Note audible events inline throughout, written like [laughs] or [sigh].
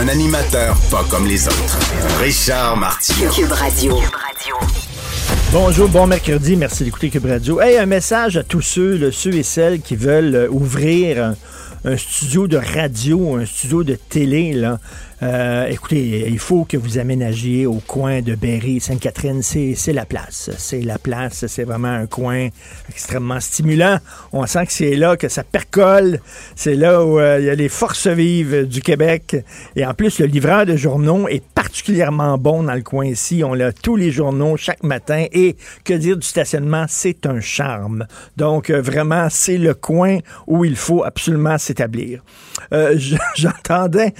Un animateur pas comme les autres. Richard Martineau. Cube Radio. Bonjour, bon mercredi, merci d'écouter Cube Radio. Hey, un message à tous ceux, là, ceux et celles qui veulent euh, ouvrir un, un studio de radio, un studio de télé, là. Euh, écoutez, il faut que vous aménagiez au coin de Berry, Sainte-Catherine, c'est la place. C'est la place, c'est vraiment un coin extrêmement stimulant. On sent que c'est là que ça percole. C'est là où euh, il y a les forces vives du Québec. Et en plus, le livreur de journaux est particulièrement bon dans le coin ici. On a tous les journaux chaque matin. Et que dire du stationnement, c'est un charme. Donc, euh, vraiment, c'est le coin où il faut absolument s'établir. Euh, [laughs] j'entendais,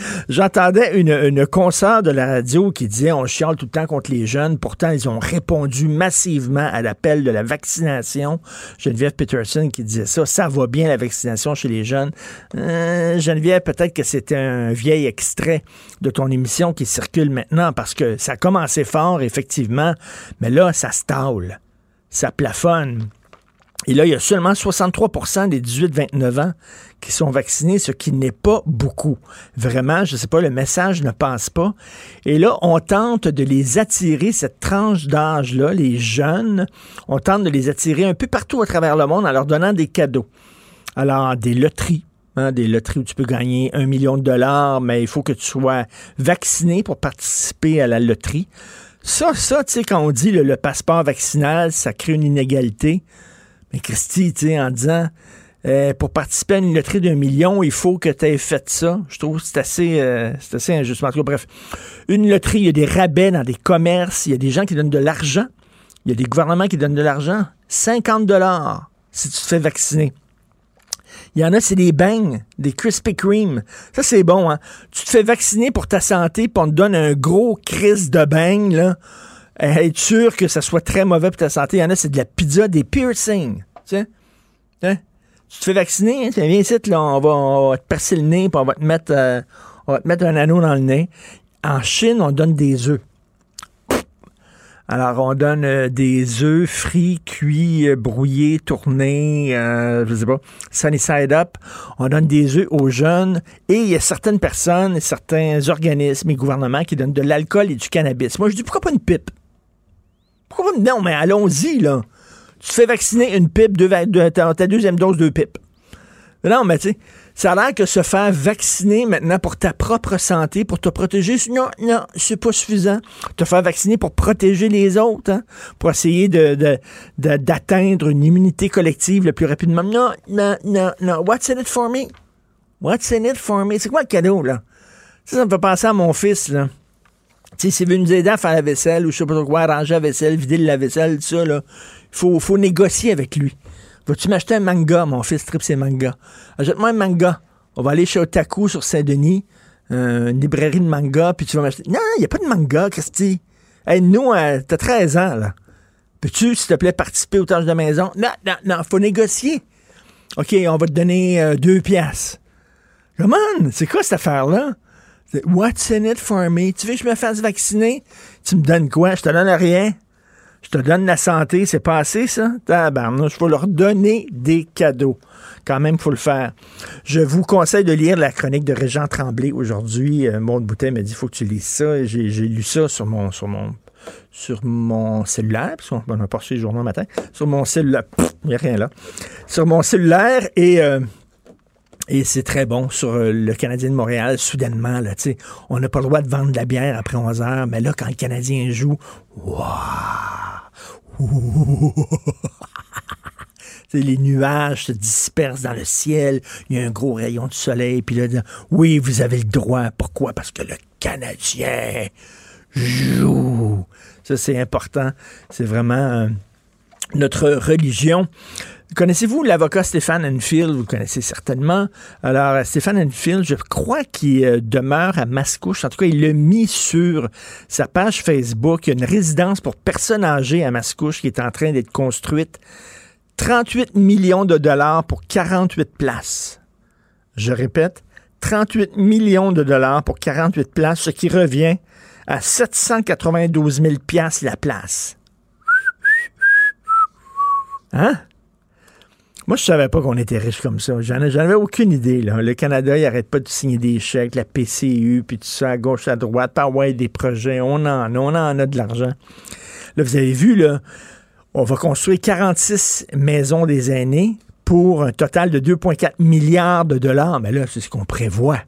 j'entendais une, de la radio qui disait on chiale tout le temps contre les jeunes. Pourtant, ils ont répondu massivement à l'appel de la vaccination. Geneviève Peterson qui disait ça. Ça va bien la vaccination chez les jeunes. Euh, Geneviève, peut-être que c'était un vieil extrait de ton émission qui circule maintenant parce que ça a commencé fort, effectivement, mais là, ça stale. Ça plafonne. Et là, il y a seulement 63% des 18-29 ans qui sont vaccinés, ce qui n'est pas beaucoup. Vraiment, je ne sais pas, le message ne passe pas. Et là, on tente de les attirer, cette tranche d'âge-là, les jeunes, on tente de les attirer un peu partout à travers le monde en leur donnant des cadeaux. Alors, des loteries, hein, des loteries où tu peux gagner un million de dollars, mais il faut que tu sois vacciné pour participer à la loterie. Ça, ça, tu sais, quand on dit le, le passeport vaccinal, ça crée une inégalité. Mais Christy, tu sais, en disant euh, pour participer à une loterie d'un million, il faut que tu aies fait ça. Je trouve que c'est assez, euh, c'est assez injuste. En bref, une loterie, il y a des rabais dans des commerces, il y a des gens qui donnent de l'argent, il y a des gouvernements qui donnent de l'argent. 50 dollars si tu te fais vacciner. Il y en a, c'est des beignes, des Krispy Kreme. Ça, c'est bon, hein? Tu te fais vacciner pour ta santé, puis on te donne un gros crise de beignes, là. Être sûr que ça soit très mauvais pour ta santé. Il y en a, c'est de la pizza, des piercings. Tu sais? Hein? Tu te fais vacciner, hein? viens ici, là, on va, on va te percer le nez, puis on va te mettre, euh, on va te mettre un anneau dans le nez. En Chine, on donne des œufs. Alors, on donne euh, des œufs frits, cuits, euh, brouillés, tournés, je sais pas, sunny side up. On donne des œufs aux jeunes et il y a certaines personnes, certains organismes et gouvernements qui donnent de l'alcool et du cannabis. Moi, je dis, pourquoi pas une pipe? Pourquoi pas? Non, mais allons-y, là. Tu te fais vacciner une pipe, deux, ta, deuxième dose, deux pipes. Non, mais tu sais, ça a l'air que se faire vacciner maintenant pour ta propre santé, pour te protéger, non, non, c'est pas suffisant. Te faire vacciner pour protéger les autres, hein, pour essayer de- d'atteindre une immunité collective le plus rapidement. Non, non, non, non. What's in it for me? What's in it for me? C'est quoi le cadeau, là? Ça, ça me fait penser à mon fils, là. Sais, s'il veut nous aider à faire la vaisselle ou je sais pas quoi, ranger la vaisselle, vider la vaisselle, tout ça, là, faut, faut négocier avec lui. Vas-tu m'acheter un manga? Mon fils tripe ses mangas. Achète-moi un manga. On va aller chez Otaku sur Saint-Denis, euh, une librairie de manga, puis tu vas m'acheter. Non, il n'y a pas de manga, Christy. Hey, nous, euh, t'as 13 ans, là. Peux-tu, s'il te plaît, participer aux tâches de maison? Non, non, non, faut négocier. OK, on va te donner euh, deux piastres. Come c'est quoi cette affaire-là? What's in it for me? Tu veux que je me fasse vacciner? Tu me donnes quoi? Je te donne rien. Je te donne la santé, c'est pas assez, ça? Tabarnouche, il faut leur donner des cadeaux. Quand même, il faut le faire. Je vous conseille de lire la chronique de Régent Tremblay aujourd'hui. Euh, Maud Boutet m'a dit, faut que tu lises ça. J'ai, lu ça sur mon, sur mon, sur mon cellulaire, parce qu'on on a pas reçu les journaux le matin. Sur mon cellulaire, il n'y a rien là. Sur mon cellulaire et... euh, et c'est très bon sur euh, le Canadien de Montréal, soudainement, là, tu sais, on n'a pas le droit de vendre de la bière après 11 heures, mais là, quand le Canadien joue, waouh! [laughs] Les nuages se dispersent dans le ciel, il y a un gros rayon de soleil, puis là, oui, vous avez le droit. Pourquoi? Parce que le Canadien joue. Ça, c'est important. C'est vraiment... euh, notre religion. Connaissez-vous l'avocat Stéphane Enfield? Vous connaissez certainement. Alors, Stéphane Enfield, je crois qu'il euh, demeure à Mascouche. En tout cas, il l'a mis sur sa page Facebook. Une résidence pour personnes âgées à Mascouche qui est en train d'être construite. 38 millions de dollars pour 48 places. Je répète, 38 millions de dollars pour 48 places, ce qui revient à 792 000 piastres la place. Hein? Moi, je savais pas qu'on était riche comme ça. J'en avais aucune idée. Le Canada, il arrête pas de signer des chèques, la PCU, puis tout ça, à gauche, à droite, par ouais, des projets. On en a, on en a de l'argent. Là, vous avez vu, là, on va construire 46 maisons des aînés pour un total de 2,4 milliards de dollars. Mais là, c'est ce qu'on prévoit.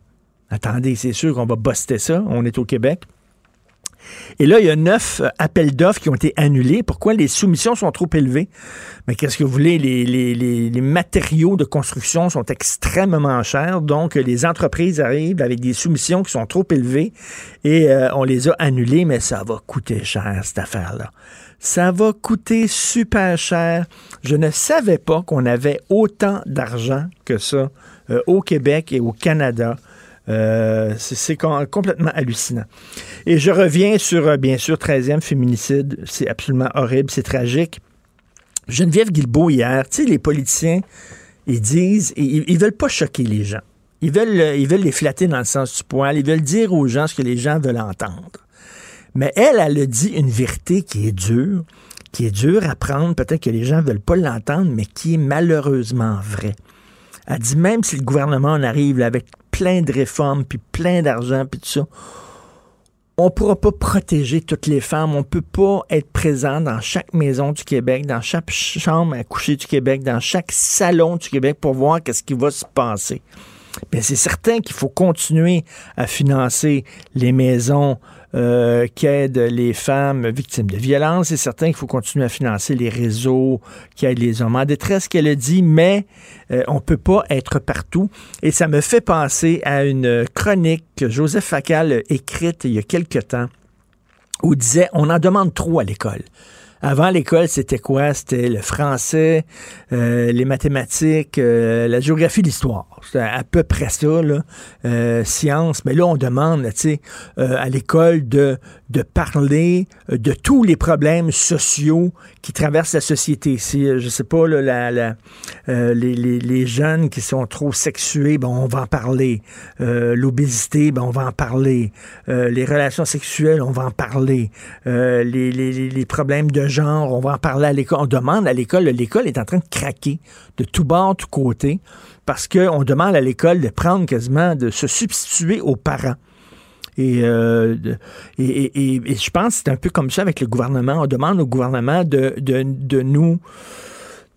Attendez, c'est sûr qu'on va buster ça. On est au Québec. Et là, il y a neuf euh, appels d'offres qui ont été annulés. Pourquoi les soumissions sont trop élevées? Mais qu'est-ce que vous voulez? Les, matériaux de construction sont extrêmement chers. Donc, les entreprises arrivent avec des soumissions qui sont trop élevées et euh, on les a annulées, mais ça va coûter cher, cette affaire-là. Ça va coûter super cher. Je ne savais pas qu'on avait autant d'argent que ça euh, au Québec et au Canada euh, c'est complètement hallucinant. Et je reviens sur, euh, bien sûr, 13e féminicide. C'est absolument horrible, c'est tragique. Geneviève Guilbeault, hier, tu sais, les politiciens, ils disent, ils, ils veulent pas choquer les gens. Ils veulent, euh, ils veulent les flatter dans le sens du poil. Ils veulent dire aux gens ce que les gens veulent entendre. Mais elle, elle a dit une vérité qui est dure, qui est dure à prendre. Peut-être que les gens veulent pas l'entendre, mais qui est malheureusement vraie. Elle dit même si le gouvernement en arrive avec plein de réformes, puis plein d'argent, puis tout ça, on ne pourra pas protéger toutes les femmes. On ne peut pas être présent dans chaque maison du Québec, dans chaque chambre à coucher du Québec, dans chaque salon du Québec pour voir qu'est-ce qui va se passer. Bien, c'est certain qu'il faut continuer à financer les maisons euh, qui aident les femmes victimes de violences. C'est certain qu'il faut continuer à financer les réseaux qui aident les hommes en détresse, qu'elle a dit, mais euh, on ne peut pas être partout. Et ça me fait penser à une chronique que Joseph Facal a écrite il y a quelque temps où il disait on en demande trop à l'école. Avant l'école, c'était quoi? C'était le français, euh, les mathématiques, euh, la géographie, l'histoire. C'était à peu près ça, là. Euh, science. Mais là, on demande, tu sais, à l'école de, de parler de tous les problèmes sociaux qui traversent la société. Si, je sais pas, la, la les, les, les, jeunes qui sont trop sexués, bon, on va en parler. L'obésité, ben, on va en parler. les relations sexuelles, on va en parler. les, les, les problèmes de genre, on va en parler à l'école. On demande à l'école, l'école est en train de craquer de tout bord, tout côté, parce qu'on demande à l'école de prendre quasiment, de se substituer aux parents. Et, euh, et, je pense que c'est un peu comme ça avec le gouvernement. On demande au gouvernement de, de, de nous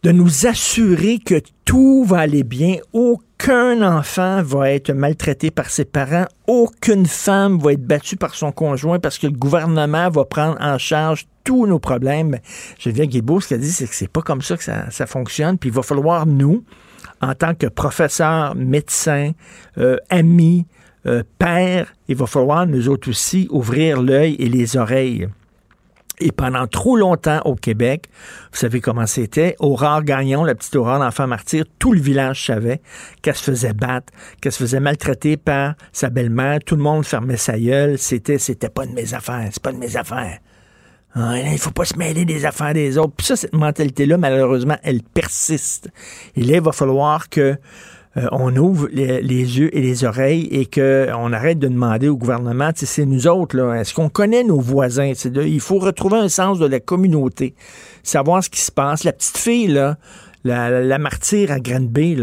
de nous assurer que tout va aller bien. Aucun enfant va être maltraité par ses parents. Aucune femme va être battue par son conjoint parce que le gouvernement va prendre en charge tous nos problèmes. Je viens Guilbeault, ce qu'elle dit, c'est que c'est pas comme ça que ça, fonctionne. Puis il va falloir, nous, en tant que professeurs, médecins, euh, amis, euh, pères, il va falloir, nous autres aussi, ouvrir l'œil et les oreilles. Et pendant trop longtemps au Québec, vous savez comment c'était, Aurore Gagnon, la petite Aurore d'enfant martyr, tout le village savait qu'elle se faisait battre, qu'elle se faisait maltraiter par sa belle-mère, tout le monde fermait sa gueule, c'était, c'était pas de mes affaires, c'est pas de mes affaires. Ah, il faut pas se mêler des affaires des autres. Puis ça, cette mentalité-là, malheureusement, elle persiste. Et là, il va falloir que euh, on ouvre les, yeux et les oreilles et qu'on arrête de demander au gouvernement, c'est nous autres, est-ce qu'on connaît nos voisins? il faut retrouver un sens de la communauté, savoir ce qui se passe. La petite fille, la, martyre à Granby,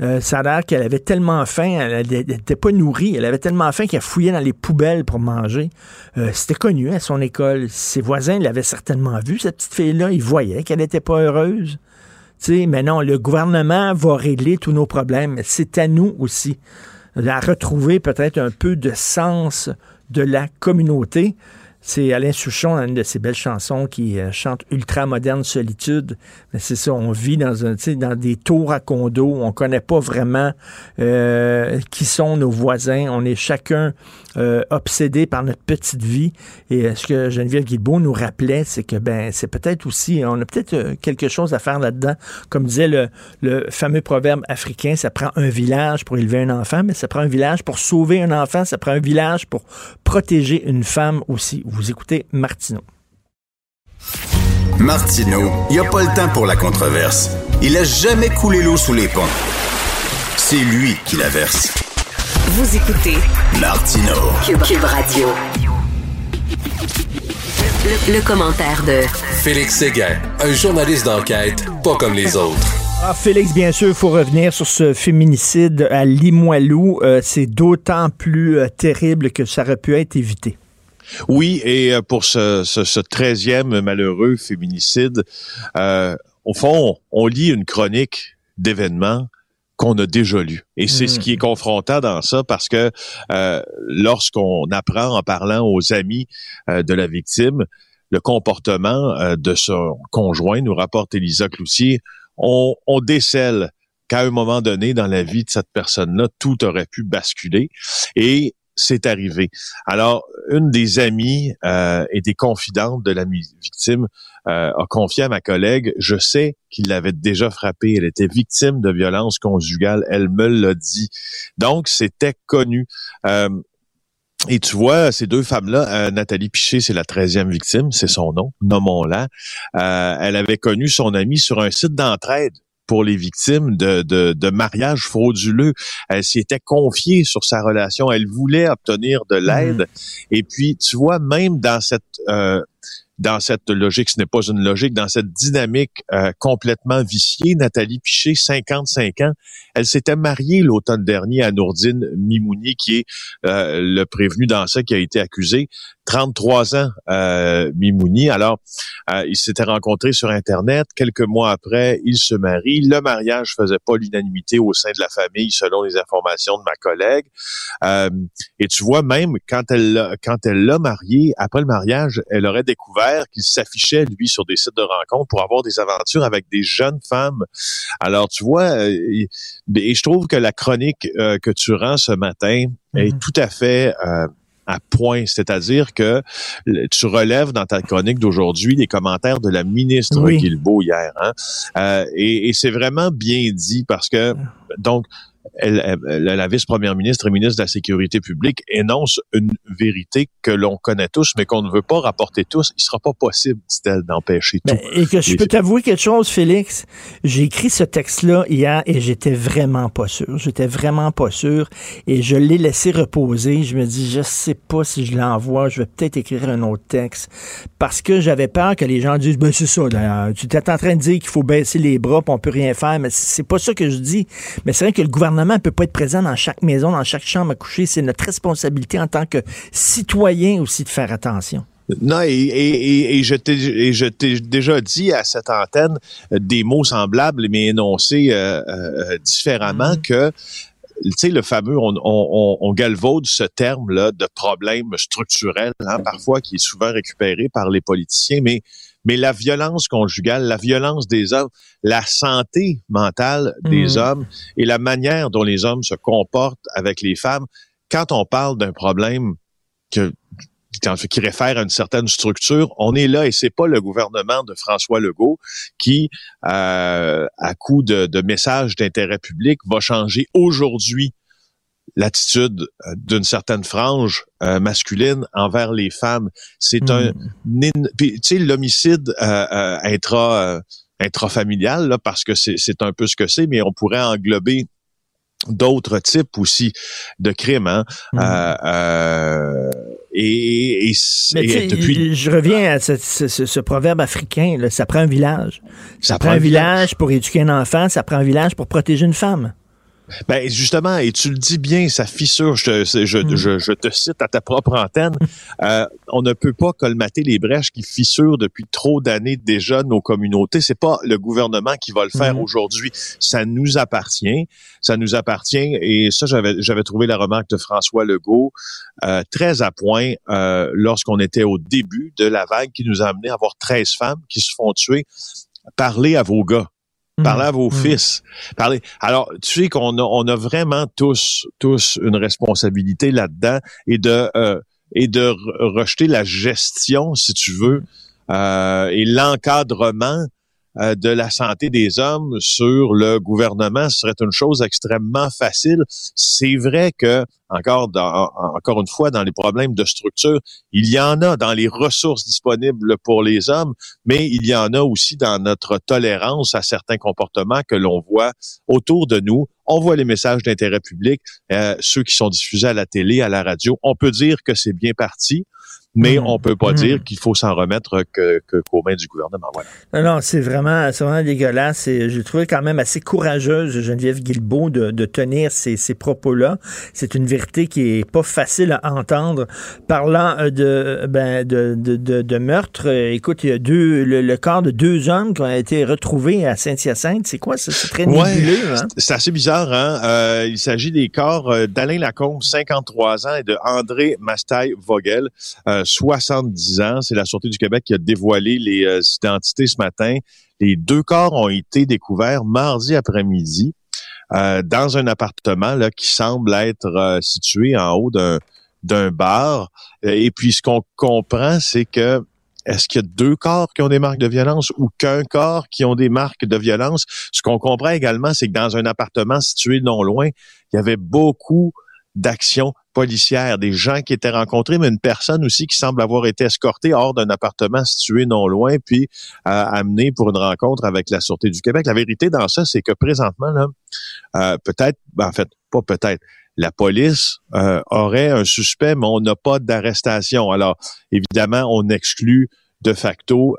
euh, ça a l'air qu'elle avait tellement faim, elle n'était pas nourrie, elle avait tellement faim qu'elle fouillait dans les poubelles pour manger. Euh, c'était connu à son école. Ses voisins l'avaient certainement vue, cette petite fille-là. Ils voyaient qu'elle n'était pas heureuse mais non, le gouvernement va régler tous nos problèmes. C'est à nous aussi de retrouver peut-être un peu de sens de la communauté. C'est Alain Souchon, une de ses belles chansons, qui euh, chante Ultra moderne solitude. Mais c'est ça, on vit dans un, dans des tours à condos. On connaît pas vraiment euh, qui sont nos voisins. On est chacun euh, obsédé par notre petite vie. Et ce que Geneviève Guilbeault nous rappelait, c'est que ben c'est peut-être aussi, on a peut-être quelque chose à faire là-dedans. Comme disait le, le fameux proverbe africain, ça prend un village pour élever un enfant, mais ça prend un village pour sauver un enfant, ça prend un village pour protéger une femme aussi. Vous écoutez Martineau. Martineau, il n'y a pas le temps pour la controverse. Il a jamais coulé l'eau sous les ponts. C'est lui qui la verse. Vous écoutez Martineau. Cube, Radio. Le, le commentaire de Félix Séguin, un journaliste d'enquête pas comme les autres. Ah, Félix, bien sûr, il faut revenir sur ce féminicide à Limoilou. Euh, c'est d'autant plus euh, terrible que ça aurait pu être évité. Oui, et euh, pour ce, ce, 13e malheureux féminicide, au fond, on, lit une chronique d'événements qu'on a déjà lu. Et c'est ce qui est confrontant dans ça parce que lorsqu'on apprend en parlant aux amis de la victime le comportement de son conjoint, nous rapporte Elisa Cloutier, on, on décèle qu'à un moment donné dans la vie de cette personne-là, tout aurait pu basculer. Et c'est arrivé. Alors, une des amies euh, et des confidentes de la victime euh, a confié à ma collègue, je sais qu'il l'avait déjà frappée, elle était victime de violence conjugale, elle me l'a dit. Donc, c'était connu. Euh, et tu vois, ces deux femmes-là, euh, Nathalie Piché, c'est la treizième victime, c'est son nom, nommons-la. Euh, elle avait connu son ami sur un site d'entraide pour les victimes de, de, de mariage frauduleux. Elle s'y était confiée sur sa relation. Elle voulait obtenir de l'aide. Mm-hmm. Et puis, tu vois, même dans cette euh, dans cette logique, ce n'est pas une logique, dans cette dynamique euh, complètement viciée, Nathalie Piché, 55 ans, elle s'était mariée l'automne dernier à Nourdine Mimouni, qui est euh, le prévenu dans ça qui a été accusé. 33 ans, euh, Mimouni. Alors, euh, ils s'étaient rencontrés sur Internet. Quelques mois après, ils se marient. Le mariage faisait pas l'unanimité au sein de la famille, selon les informations de ma collègue. Euh, et tu vois, même quand elle quand elle l'a marié, après le mariage, elle aurait découvert qu'il s'affichait, lui, sur des sites de rencontres pour avoir des aventures avec des jeunes femmes. Alors, tu vois, euh, et, je trouve que la chronique euh, que tu rends ce matin est mhm. tout à fait à point. C'est-à-dire que tu relèves dans ta chronique d'aujourd'hui les commentaires de la ministre oui. hier. Hein? Euh, et, et c'est vraiment bien dit parce que, donc, elle, la vice-première ministre et ministre de la Sécurité publique énonce une vérité que l'on connaît tous, mais qu'on ne veut pas rapporter tous. Il sera pas possible, dit-elle, d'empêcher tout. Et que je peux t'avouer quelque chose, Félix. J'ai écrit ce texte-là hier et j'étais vraiment pas sûr. J'étais vraiment pas sûr et je l'ai laissé reposer. Je me dis, je sais pas si je l'envoie. Je vais peut-être écrire un autre texte parce que j'avais peur que les gens disent, ben c'est ça. tu étais en train de dire qu'il faut baisser les bras, on peut rien faire, mais c'est pas ça que je dis. Mais c'est vrai que le gouvernement ne peut pas être présent dans chaque maison, dans chaque chambre à coucher. C'est notre responsabilité en tant que citoyen aussi de faire attention. Non, et, et, et, je t'ai déjà dit à cette antenne des mots semblables, mais énoncés euh, euh, différemment mm-hmm. que tu sais, le fameux, on, on, on galvaude ce terme-là de problème structurel, hein, parfois qui est souvent récupéré par les politiciens, mais mais la violence conjugale, la violence des hommes, la santé mentale des mm. hommes et la manière dont les hommes se comportent avec les femmes, quand on parle d'un problème que, qui réfère à une certaine structure, on est là et c'est pas le gouvernement de François Legault qui, euh, à coup de, de messages d'intérêt public, va changer aujourd'hui l'attitude euh, d'une certaine frange euh, masculine envers les femmes. C'est un, hmm. tu sais, l'homicide euh, intra intrafamilial là, parce que c'est un peu ce que c'est, mais on pourrait englober d'autres types aussi de crimes. Hein? Hmm. Euh, et, et, et depuis... Je reviens à ce, ce, ce proverbe africain, là, ça prend un village. Ça, ça prend, un village pour éduquer un enfant, ça prend un village pour protéger une femme. Ben justement, et tu le dis bien, ça fissure. Je, je, Mm. je, je te cite à ta propre antenne. [laughs] Euh, on ne peut pas colmater les brèches qui fissurent depuis trop d'années déjà nos communautés. C'est pas le gouvernement qui va le faire Mm. aujourd'hui. Ça nous appartient. Ça nous appartient. Et ça, j'avais j'avais trouvé la remarque de François Legault euh, très à point euh, lorsqu'on était au début de la vague qui nous a amené à avoir 13 femmes qui se font tuer. Parlez à vos gars. Parlez à vos Mm. fils. Parlez. Alors, tu sais qu'on a, on a vraiment tous, tous une responsabilité là-dedans et de euh, et de re- rejeter la gestion, si tu veux, euh, et l'encadrement euh, de la santé des hommes sur le gouvernement, serait une chose extrêmement facile. C'est vrai que encore encore une fois dans les problèmes de structure, il y en a dans les ressources disponibles pour les hommes, mais il y en a aussi dans notre tolérance à certains comportements que l'on voit autour de nous. On voit les messages d'intérêt public, euh, ceux qui sont diffusés à la télé, à la radio. On peut dire que c'est bien parti, mais Mhm. on peut pas Mhm. dire qu'il faut s'en remettre que, que, qu'aux mains du gouvernement. Voilà. Non, non, c'est vraiment, c'est vraiment dégueulasse. Et j'ai trouvé quand même assez courageuse Geneviève Guilbeault de, de tenir ces, ces propos-là. C'est une vérité qui est pas facile à entendre. Parlant euh, de, ben, de, de, de, meurtre, euh, écoute, il y a deux, le, le corps de deux hommes qui ont été retrouvés à Saint-Hyacinthe. C'est quoi ça? C'est très Ouais. nébuleux, hein? C'est assez bizarre, hein? Euh, il s'agit des corps d'Alain Lacombe, 53 ans, et de André Mastaille-Vogel, euh, 70 ans. C'est la Sûreté du Québec qui a dévoilé les euh, identités ce matin. Les deux corps ont été découverts mardi après-midi euh, dans un appartement là, qui semble être euh, situé en haut d'un d'un bar. Et puis, ce qu'on comprend, c'est que est-ce qu'il y a deux corps qui ont des marques de violence ou qu'un corps qui ont des marques de violence? Ce qu'on comprend également, c'est que dans un appartement situé non loin, il y avait beaucoup d'actions des gens qui étaient rencontrés, mais une personne aussi qui semble avoir été escortée hors d'un appartement situé non loin, puis euh, amenée pour une rencontre avec la Sûreté du Québec. La vérité dans ça, c'est que présentement, là, euh, peut-être, ben, en fait, pas peut-être, la police euh, aurait un suspect, mais on n'a pas d'arrestation. Alors, évidemment, on exclut de facto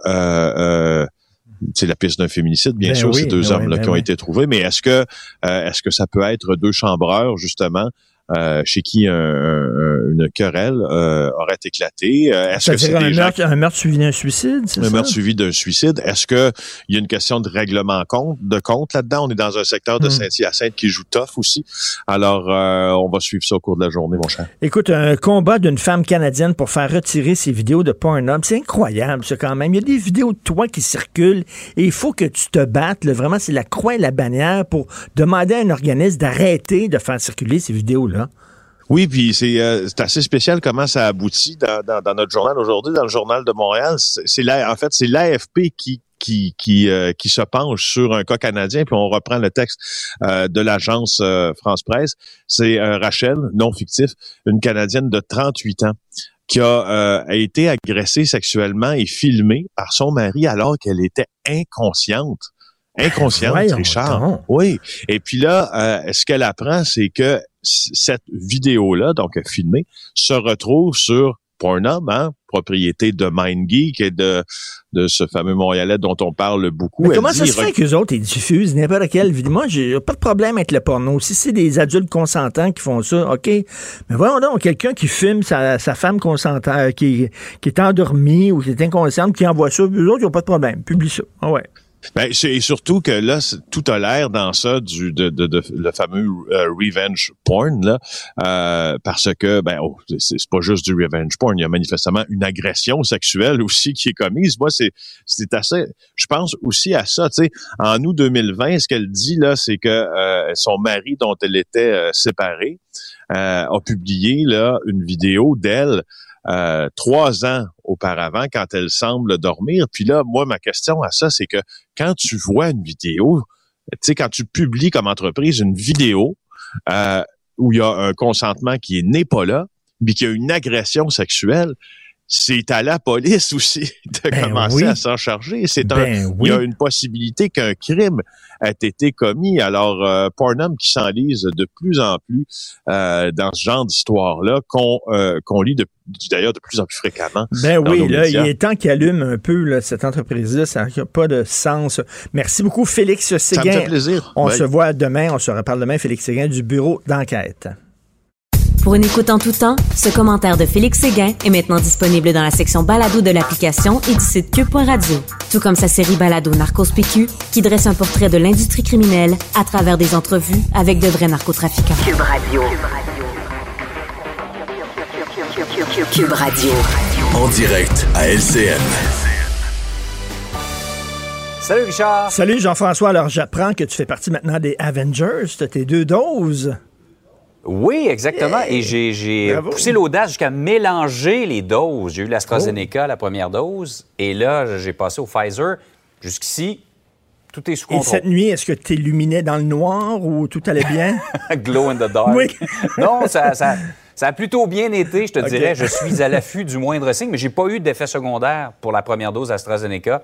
c'est la piste d'un féminicide, bien Ben sûr, oui, ces deux ben hommes-là ben qui ont été trouvés. Mais est-ce que euh, est-ce que ça peut être deux chambreurs, justement, euh, chez qui un- un- une querelle euh, aurait éclaté? Euh, Est-ce que c'est un meurtre, un meurtre suivi d'un suicide, c'est un ça? meurtre suivi d'un suicide. Est-ce que il y a une question de règlement compte, de compte là-dedans? On est dans un secteur de Hmm. Saint-Hyacinthe qui joue tough aussi. Alors, euh, on va suivre ça au cours de la journée, mon cher. Écoute, un combat d'une femme canadienne pour faire retirer ses vidéos de Pornhub, c'est incroyable, ça, quand même. Il y a des vidéos de toi qui circulent et il faut que tu te battes. là. Vraiment, c'est la croix et la bannière pour demander à un organisme d'arrêter de faire circuler ces vidéos-là. Oui, puis c'est euh, assez spécial comment ça aboutit dans, dans, notre journal aujourd'hui, dans le journal de Montréal. C'est en fait c'est l'AFP qui qui qui, euh, qui se penche sur un cas canadien, puis on reprend le texte euh, de l'agence euh, France Presse. C'est Rachel, non fictif, une Canadienne de 38 ans qui a, a été agressée sexuellement et filmée par son mari alors qu'elle était inconsciente. Inconsciente, Voyons Richard. Oui. Et puis là, euh, ce qu'elle apprend, c'est que cette vidéo-là, donc filmée, se retrouve sur Pornhub, hein, propriété de MindGeek et de, de ce fameux Montréalais dont on parle beaucoup. Mais comment ça se fait qu'eux autres, ils diffusent n'importe quelle vidéo? Moi, j'ai pas de problème avec le porno. Si c'est des adultes consentants qui font ça, OK. Mais voyons donc, quelqu'un qui filme sa, sa femme consentante, euh, qui, qui est endormie ou qui est inconsciente, qui envoie ça, eux autres, ils n'ont pas de problème. Publie ça. Ah ouais. Ben, c'est et surtout que là, tout a l'air dans ça du de, de, de- le fameux euh, revenge porn là, euh, parce que ben oh, c'est pas juste du revenge porn, il y a manifestement une agression sexuelle [laughs] aussi qui est commise. Moi, c'est c'est assez. Je pense aussi à ça. Tu sais, en août 2020, ce qu'elle dit là, c'est que euh, son mari dont elle était euh, séparée euh, a publié là une vidéo d'elle euh, trois ans auparavant quand elle semble dormir. Puis là, moi, ma question à ça, c'est que quand tu vois une vidéo, tu sais, quand tu publies comme entreprise une vidéo euh, où il y a un consentement qui n'est pas là, mais qu'il y a une agression sexuelle, c'est à la police aussi [laughs] de Ben commencer oui. à s'en charger. C'est un, Ben il y a une possibilité qu'un crime ait été commis. Alors, euh, Pornham qui s'enlise de plus en plus euh, dans ce genre d'histoire-là, qu'on euh, qu'on lit d'ailleurs de plus en plus fréquemment. Ben oui, là, il est temps qu'il allume un peu là, cette entreprise-là. Ça n'a pas de sens. Merci beaucoup, Félix Ça me Séguin. fait plaisir. On se voit demain. On se reparle demain, Félix Séguin, du bureau d'enquête. Pour une écoute en tout temps, ce commentaire de Félix Séguin est maintenant disponible dans la section balado de l'application et du site cube.radio. Tout comme sa série balado Narcos PQ, qui dresse un portrait de l'industrie criminelle à travers des entrevues avec de vrais narcotrafiquants. Cube Radio. Cube Radio. En direct à LCN. Salut Richard. Salut Jean-François. Alors, j'apprends que tu fais partie maintenant des Avengers. Tu tes deux doses. Oui, exactement. Et j'ai poussé l'audace jusqu'à mélanger les doses. J'ai eu l'AstraZeneca, la première dose, et là, j'ai passé au Pfizer. Jusqu'ici, tout est sous Et contrôle. cette nuit, est-ce que tu illuminais dans le noir ou tout allait bien? [laughs] Glow in the dark. Oui. [laughs] non, ça, ça- ça a plutôt bien été, je te dirais. Je suis à l'affût du moindre signe, mais j'ai pas eu d'effet secondaire pour la première dose AstraZeneca.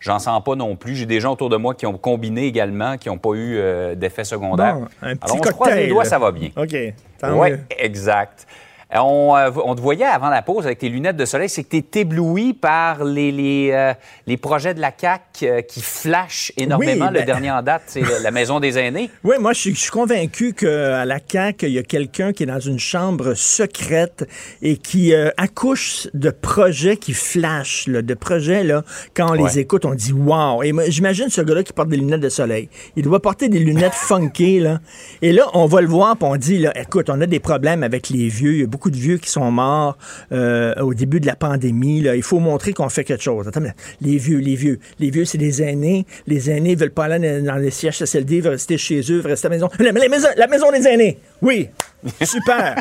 J'en sens pas non plus. J'ai des gens autour de moi qui ont combiné également, qui n'ont pas eu euh, d'effet secondaire. Bon, un petit Alors, on se croise cocktail. les doigts, ça va bien. OK. Oui, exact. Euh, On, euh, on te voyait avant la pause avec tes lunettes de soleil, c'est que tu es ébloui par les, les, euh, les projets de la CAQ euh, qui flashent énormément. Oui, ben- Le dernier en date, c'est la- Maison des aînés. [laughs] Oui, moi, je suis, je suis convaincu qu'à la CAQ, il y a quelqu'un qui est dans une chambre secrète et qui euh, accouche de projets qui flashent, là, de projets, là, quand on Ouais. les écoute, on dit wow. Et j'imagine ce gars-là qui porte des lunettes de soleil. Il doit porter des lunettes [laughs] funky, là. Et là, on va le voir, puis on dit, là, écoute, on a des problèmes avec les vieux. Il y a beaucoup de vieux qui sont morts euh, au début de la pandémie. Là. Il faut montrer qu'on fait quelque chose. Attends, les vieux, les vieux. Les vieux, c'est des aînés. Les aînés veulent pas aller dans les CHSLD, ils veulent rester chez eux, veulent rester à la maison. La, la maison. la maison des aînés. Oui. [laughs] Super.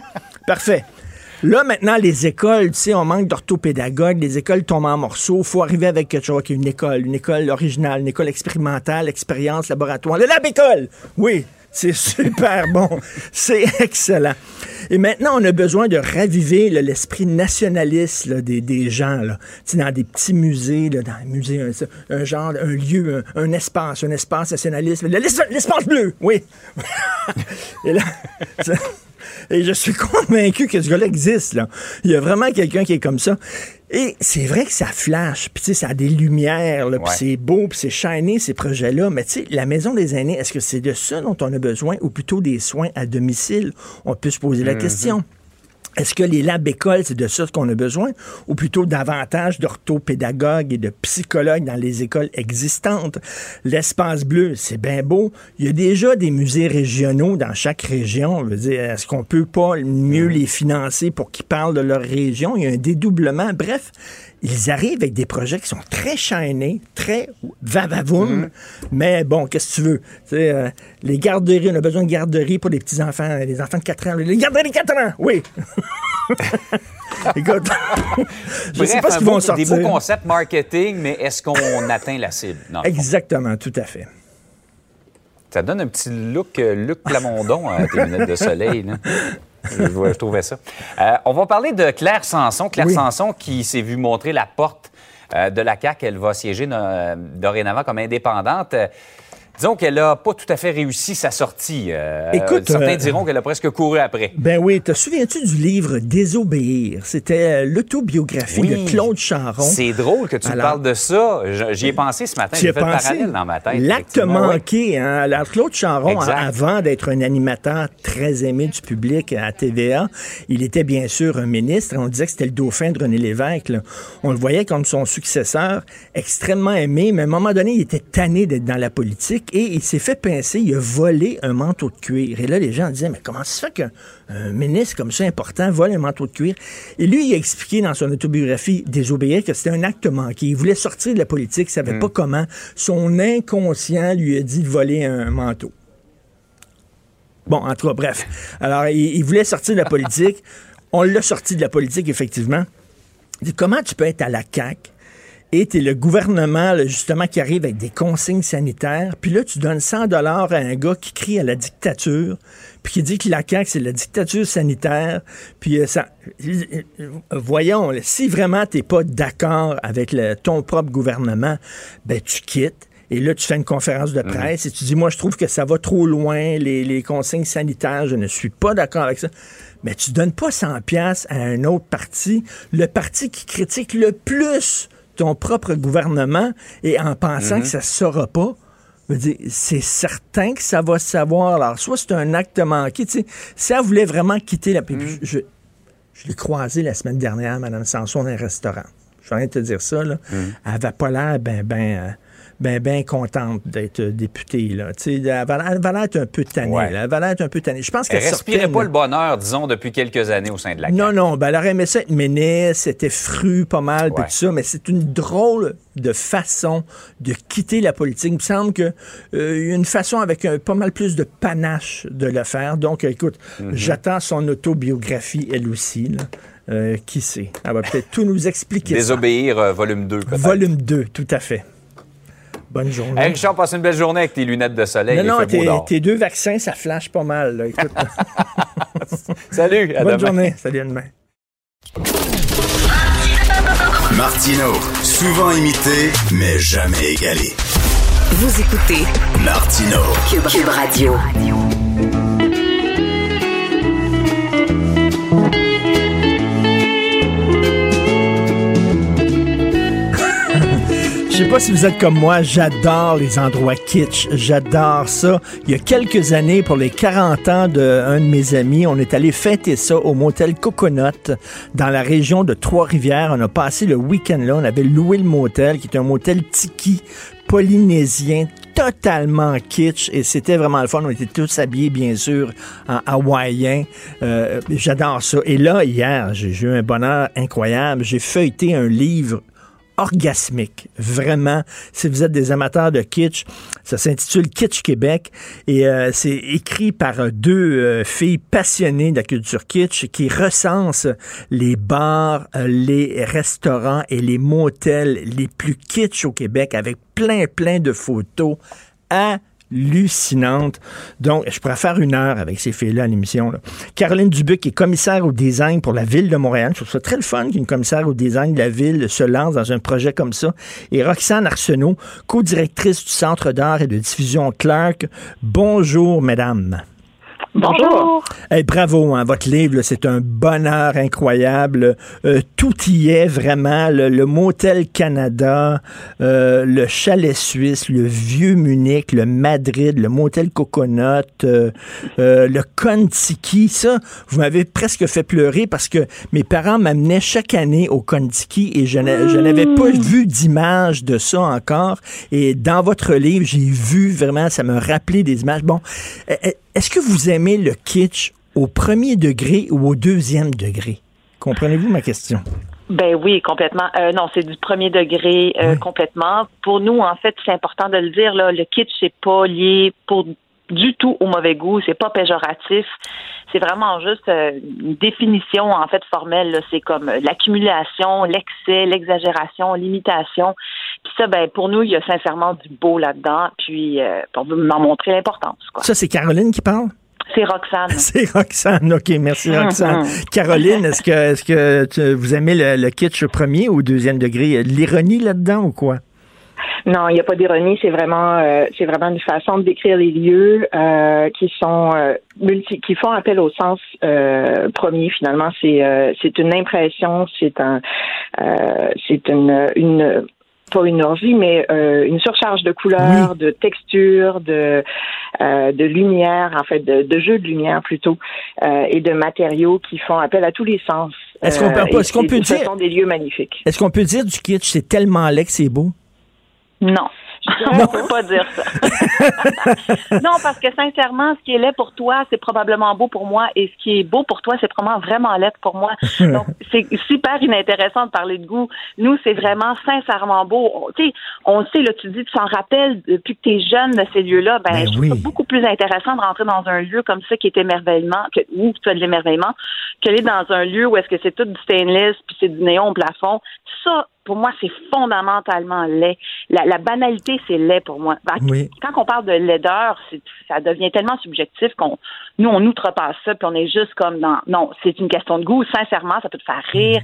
Parfait. Là, maintenant, les écoles, tu sais, on manque d'orthopédagogues, les écoles tombent en morceaux. Il faut arriver avec quelque chose, une école, une école originale, une école expérimentale, expérience, laboratoire. Le lab école! Oui, c'est super bon. C'est excellent. Et maintenant, on a besoin de raviver l'esprit nationaliste des, gens. Là. Tu sais, dans des petits musées, dans un musée, un, genre, un lieu, un, espace, un espace nationaliste. L'es- L'espace bleu, oui. [laughs] Et je suis convaincu que ce gars-là existe. Il y a vraiment quelqu'un qui est comme ça. Et c'est vrai que ça flash, puis tu sais, ça a des lumières, puis Ouais. c'est beau, puis c'est shiny, ces projets-là. Mais tu sais, la maison des aînés, est-ce que c'est de ça dont on a besoin, ou plutôt des soins à domicile? On peut se poser la question. Est-ce que les labs écoles, c'est de ça qu'on a besoin, ou plutôt davantage d'orthopédagogues et de psychologues dans les écoles existantes? L'espace bleu, c'est bien beau. Il y a déjà des musées régionaux dans chaque région. Je veux dire, est-ce qu'on peut pas mieux les financer pour qu'ils parlent de leur région? Il y a un dédoublement. Bref, ils arrivent avec des projets qui sont très chaînés, très vavavoum. Mais bon, qu'est-ce que tu veux? Sais, euh, les garderies, on a besoin de garderies pour les petits-enfants, les enfants de 4 ans. Les garderies de 4 ans, oui. [laughs] Écoute, [laughs] je sais Bref, pas ce qu'ils vont sortir. Des beaux concepts marketing, mais est-ce qu'on [laughs] atteint la cible? Non. Exactement, tout à fait. Ça donne un petit look euh, Luc Plamondon à tes lunettes de soleil. là. Je, je trouvais ça. Euh, on va parler de Claire Sanson. Claire Oui. Sanson qui s'est vue montrer la porte euh, de la CAQ. Elle va siéger euh, dorénavant comme indépendante. Disons qu'elle n'a pas tout à fait réussi sa sortie. Euh, Écoute, certains euh, diront qu'elle a presque couru après. Ben oui, te souviens-tu du livre Désobéir? C'était euh, l'autobiographie Oui. de Claude Charon. C'est drôle que tu me parles de ça. J'y ai pensé ce matin. J'ai fait pensé? parallèle dans ma tête. L'acte manqué. Hein? Alors, Claude Charon, Exact. avant d'être un animateur très aimé du public à TVA, il était bien sûr un ministre. On disait que c'était le dauphin de René Lévesque. là. On le voyait comme son successeur, extrêmement aimé, mais à un moment donné, il était tanné d'être dans la politique et il s'est fait pincer. Il a volé un manteau de cuir. Et là, les gens disaient, mais comment ça se fait qu'un un ministre comme ça important vole un manteau de cuir? Et lui, il a expliqué dans son autobiographie Désobéir que c'était un acte manqué. Il voulait sortir de la politique, il savait pas comment. Son inconscient lui a dit de voler un manteau. Bon, en tout cas, bref. Alors, il, il voulait sortir de la politique. [laughs] On l'a sorti de la politique, effectivement. Il dit, comment tu peux être à la CAQ et tu es le gouvernement, justement, qui arrive avec des consignes sanitaires, puis là, tu donnes 100 dollars à un gars qui crie à la dictature, puis qui dit que la CAQ, c'est la dictature sanitaire, puis euh, ça... Euh, voyons, si vraiment tu pas d'accord avec ton propre gouvernement, ben tu quittes. Et là, tu fais une conférence de mhm. presse et tu dis, moi, je trouve que ça va trop loin, les, les consignes sanitaires, je ne suis pas d'accord avec ça mais tu donnes pas 100 pièces à un autre parti, le parti qui critique le plus ton propre gouvernement et en pensant mhm. que ça se saura pas. C'est certain que ça va se savoir. Alors, soit c'est un acte manqué. Si elle voulait vraiment quitter la... Mhm. Je, je l'ai croisé la semaine dernière, Mme Sanson, dans un restaurant. Je viens de te dire ça. Là. Mhm. Elle n'avait pas l'air ben, ben, euh, ben, ben contente d'être députée. Là. elle, va, être un peu tannée. Elle va être un peu tannée. Je pense qu'elle Elle respirait pas le bonheur, disons, depuis quelques années au sein de la Non, non. Ben, elle aurait aimé ça être ministre, c'était fru pas mal, tout ça, mais c'est une drôle de façon de quitter la politique. Il me semble qu'il euh, y a une façon avec un, pas mal plus de panache de le faire. Donc, écoute, mhm. j'attends son autobiographie, elle aussi. Euh, qui sait? Elle va peut-être tout nous expliquer. Désobéir, euh, volume 2. Volume 2, tout à fait. Bonne journée. Hey Richard, passe une belle journée avec tes lunettes de soleil. Non, non, tes, deux vaccins, ça flash pas mal. [laughs] Salut, à Bonne journée. Salut, à demain. Martino, souvent imité, mais jamais égalé. Vous écoutez Martino, Cube Radio. Je sais pas si vous êtes comme moi, j'adore les endroits kitsch, j'adore ça. Il y a quelques années, pour les 40 ans d'un de, mes amis, on est allé fêter ça au motel Coconut dans la région de Trois-Rivières. On a passé le week-end là, on avait loué le motel qui est un motel tiki polynésien totalement kitsch et c'était vraiment le fun. On était tous habillés, bien sûr, en hawaïen. Euh, j'adore ça. Et là, hier, j'ai eu un bonheur incroyable. J'ai feuilleté un livre orgasmique. Vraiment, si vous êtes des amateurs de kitsch, ça s'intitule Kitsch Québec et euh, c'est écrit par deux euh, filles passionnées de la culture kitsch qui recensent les bars, euh, les restaurants et les motels les plus kitsch au Québec avec plein, plein de photos à hallucinante. Donc, je pourrais faire une heure avec ces filles-là à l'émission. Caroline Dubuc est commissaire au design pour la ville de Montréal. Je trouve ça très le fun qu'une commissaire au design de la ville se lance dans un projet comme ça. Et Roxane Arsenault, co-directrice du Centre d'art et de diffusion Clark. Bonjour, mesdames. Bonjour. bravo, hein, votre livre, c'est un bonheur incroyable. Euh, tout y est vraiment. Le, Motel Canada, euh, le Chalet Suisse, le Vieux Munich, le Madrid, le Motel Coconut, euh, le Contiki. Ça, vous m'avez presque fait pleurer parce que mes parents m'amenaient chaque année au Contiki et je n'avais pas mmh. vu d'image de ça encore. Et dans votre livre, j'ai vu vraiment, ça me rappelait des images. Bon, est-ce que vous aimez le kitsch au premier degré ou au deuxième degré? Comprenez-vous ma question? Ben oui, complètement. Euh, non, c'est du premier degré euh, complètement. Pour nous, en fait, c'est important de le dire. Là, le kitsch, c'est pas lié pour du tout au mauvais goût. C'est pas péjoratif. C'est vraiment juste euh, une définition en fait formelle. C'est comme l'accumulation, l'excès, l'exagération, l'imitation. Puis ça, ben pour nous, il y a sincèrement du beau là-dedans. Puis euh, on veut m'en montrer l'importance. Ça, c'est Caroline qui parle? C'est Roxane. [laughs] C'est Roxane, OK, merci Roxane. [laughs] Caroline, est-ce que, est-ce que vous aimez le, le kitsch premier ou deuxième degré? L'ironie là-dedans ou quoi? Non, il n'y a pas d'ironie. C'est vraiment, euh, c'est vraiment une façon de décrire les lieux euh, qui sont euh, multi, qui font appel au sens premier. Finalement, c'est, c'est une impression, c'est un, c'est une, une pas une orgie, mais une surcharge de couleurs, de textures, de de lumière, en fait, de, de jeux de lumière plutôt, et de matériaux qui font appel à tous les sens. Est-ce qu'on peut, est-ce qu'on peut dire, sont des lieux magnifiques. Est-ce qu'on peut dire du kitsch, c'est tellement laid que c'est beau? Non. Je [laughs] ne peux pas dire ça. [laughs] non, parce que sincèrement, ce qui est laid pour toi, c'est probablement beau pour moi, et ce qui est beau pour toi, c'est probablement vraiment laid pour moi. [laughs] Donc, c'est super inintéressant de parler de goût. Nous, c'est vraiment sincèrement beau. Tu sais, on sait, là, tu dis, tu t'en rappelles depuis que tu es jeune de ces lieux-là. Ben, ben je trouve beaucoup plus intéressant de rentrer dans un lieu comme ça qui est émerveillement, que, où tu as de l'émerveillement, qu'aller dans un lieu où est-ce que c'est tout du stainless puis c'est du néon au plafond. Ça, pour moi, c'est fondamentalement laid. La, banalité, c'est laid pour moi. Quand on parle de laideur, ça devient tellement subjectif qu'on, nous, on outrepasse ça, puis on est juste comme dans, non, c'est une question de goût. Sincèrement, ça peut te faire rire,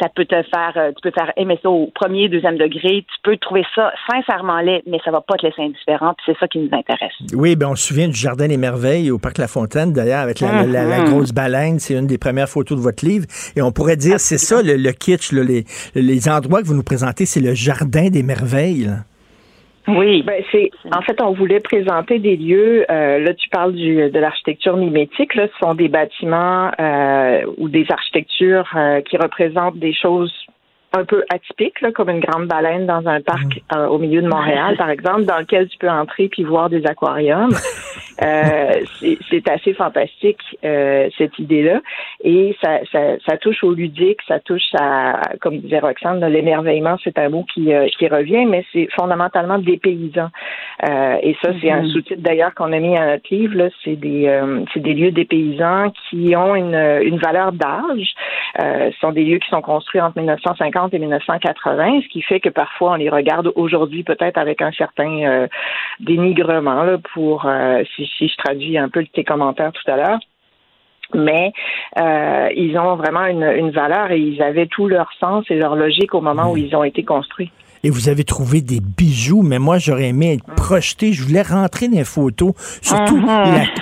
ça peut te faire, euh, tu peux faire aimer ça au premier, deuxième degré, tu peux trouver ça sincèrement laid, mais ça va pas te laisser indifférent, puis c'est ça qui nous intéresse. Oui, ben on se souvient du Jardin des Merveilles au Parc La Fontaine, d'ailleurs, avec la, mm-hmm. grosse baleine, c'est une des premières photos de votre livre, et on pourrait dire, c'est ça le, kitsch, les, les endroits que vous nous présentez, c'est le Jardin des Merveilles. Oui, ben c'est en fait on voulait présenter des lieux. Euh, là, tu parles du, de l'architecture mimétique. Là, ce sont des bâtiments euh, ou des architectures euh, qui représentent des choses un peu atypiques, là, comme une grande baleine dans un parc mmh. au milieu de Montréal, par exemple, dans lequel tu peux entrer puis voir des aquariums. [laughs] Euh, c'est assez fantastique euh, cette idée-là, et ça, ça, ça, touche au ludique, ça touche à, comme disait Roxane, l'émerveillement, c'est un mot qui, euh, qui revient, mais c'est fondamentalement des paysans. Euh, et ça, c'est un mm-hmm. sous-titre d'ailleurs qu'on a mis à notre livre. C'est des, euh, c'est des lieux des paysans qui ont une, une valeur d'âge. ce sont des lieux qui sont construits entre 1950 et 1980, ce qui fait que parfois on les regarde aujourd'hui peut-être avec un certain dénigrement là, pour si si je traduis un peu tes commentaires tout à l'heure mais euh, ils ont vraiment une, valeur et ils avaient tout leur sens et leur logique au moment où ils ont été construits. Et vous avez trouvé des bijoux, mais moi j'aurais aimé être projeté. Je voulais rentrer dans les photos, surtout. Mm-hmm. [laughs]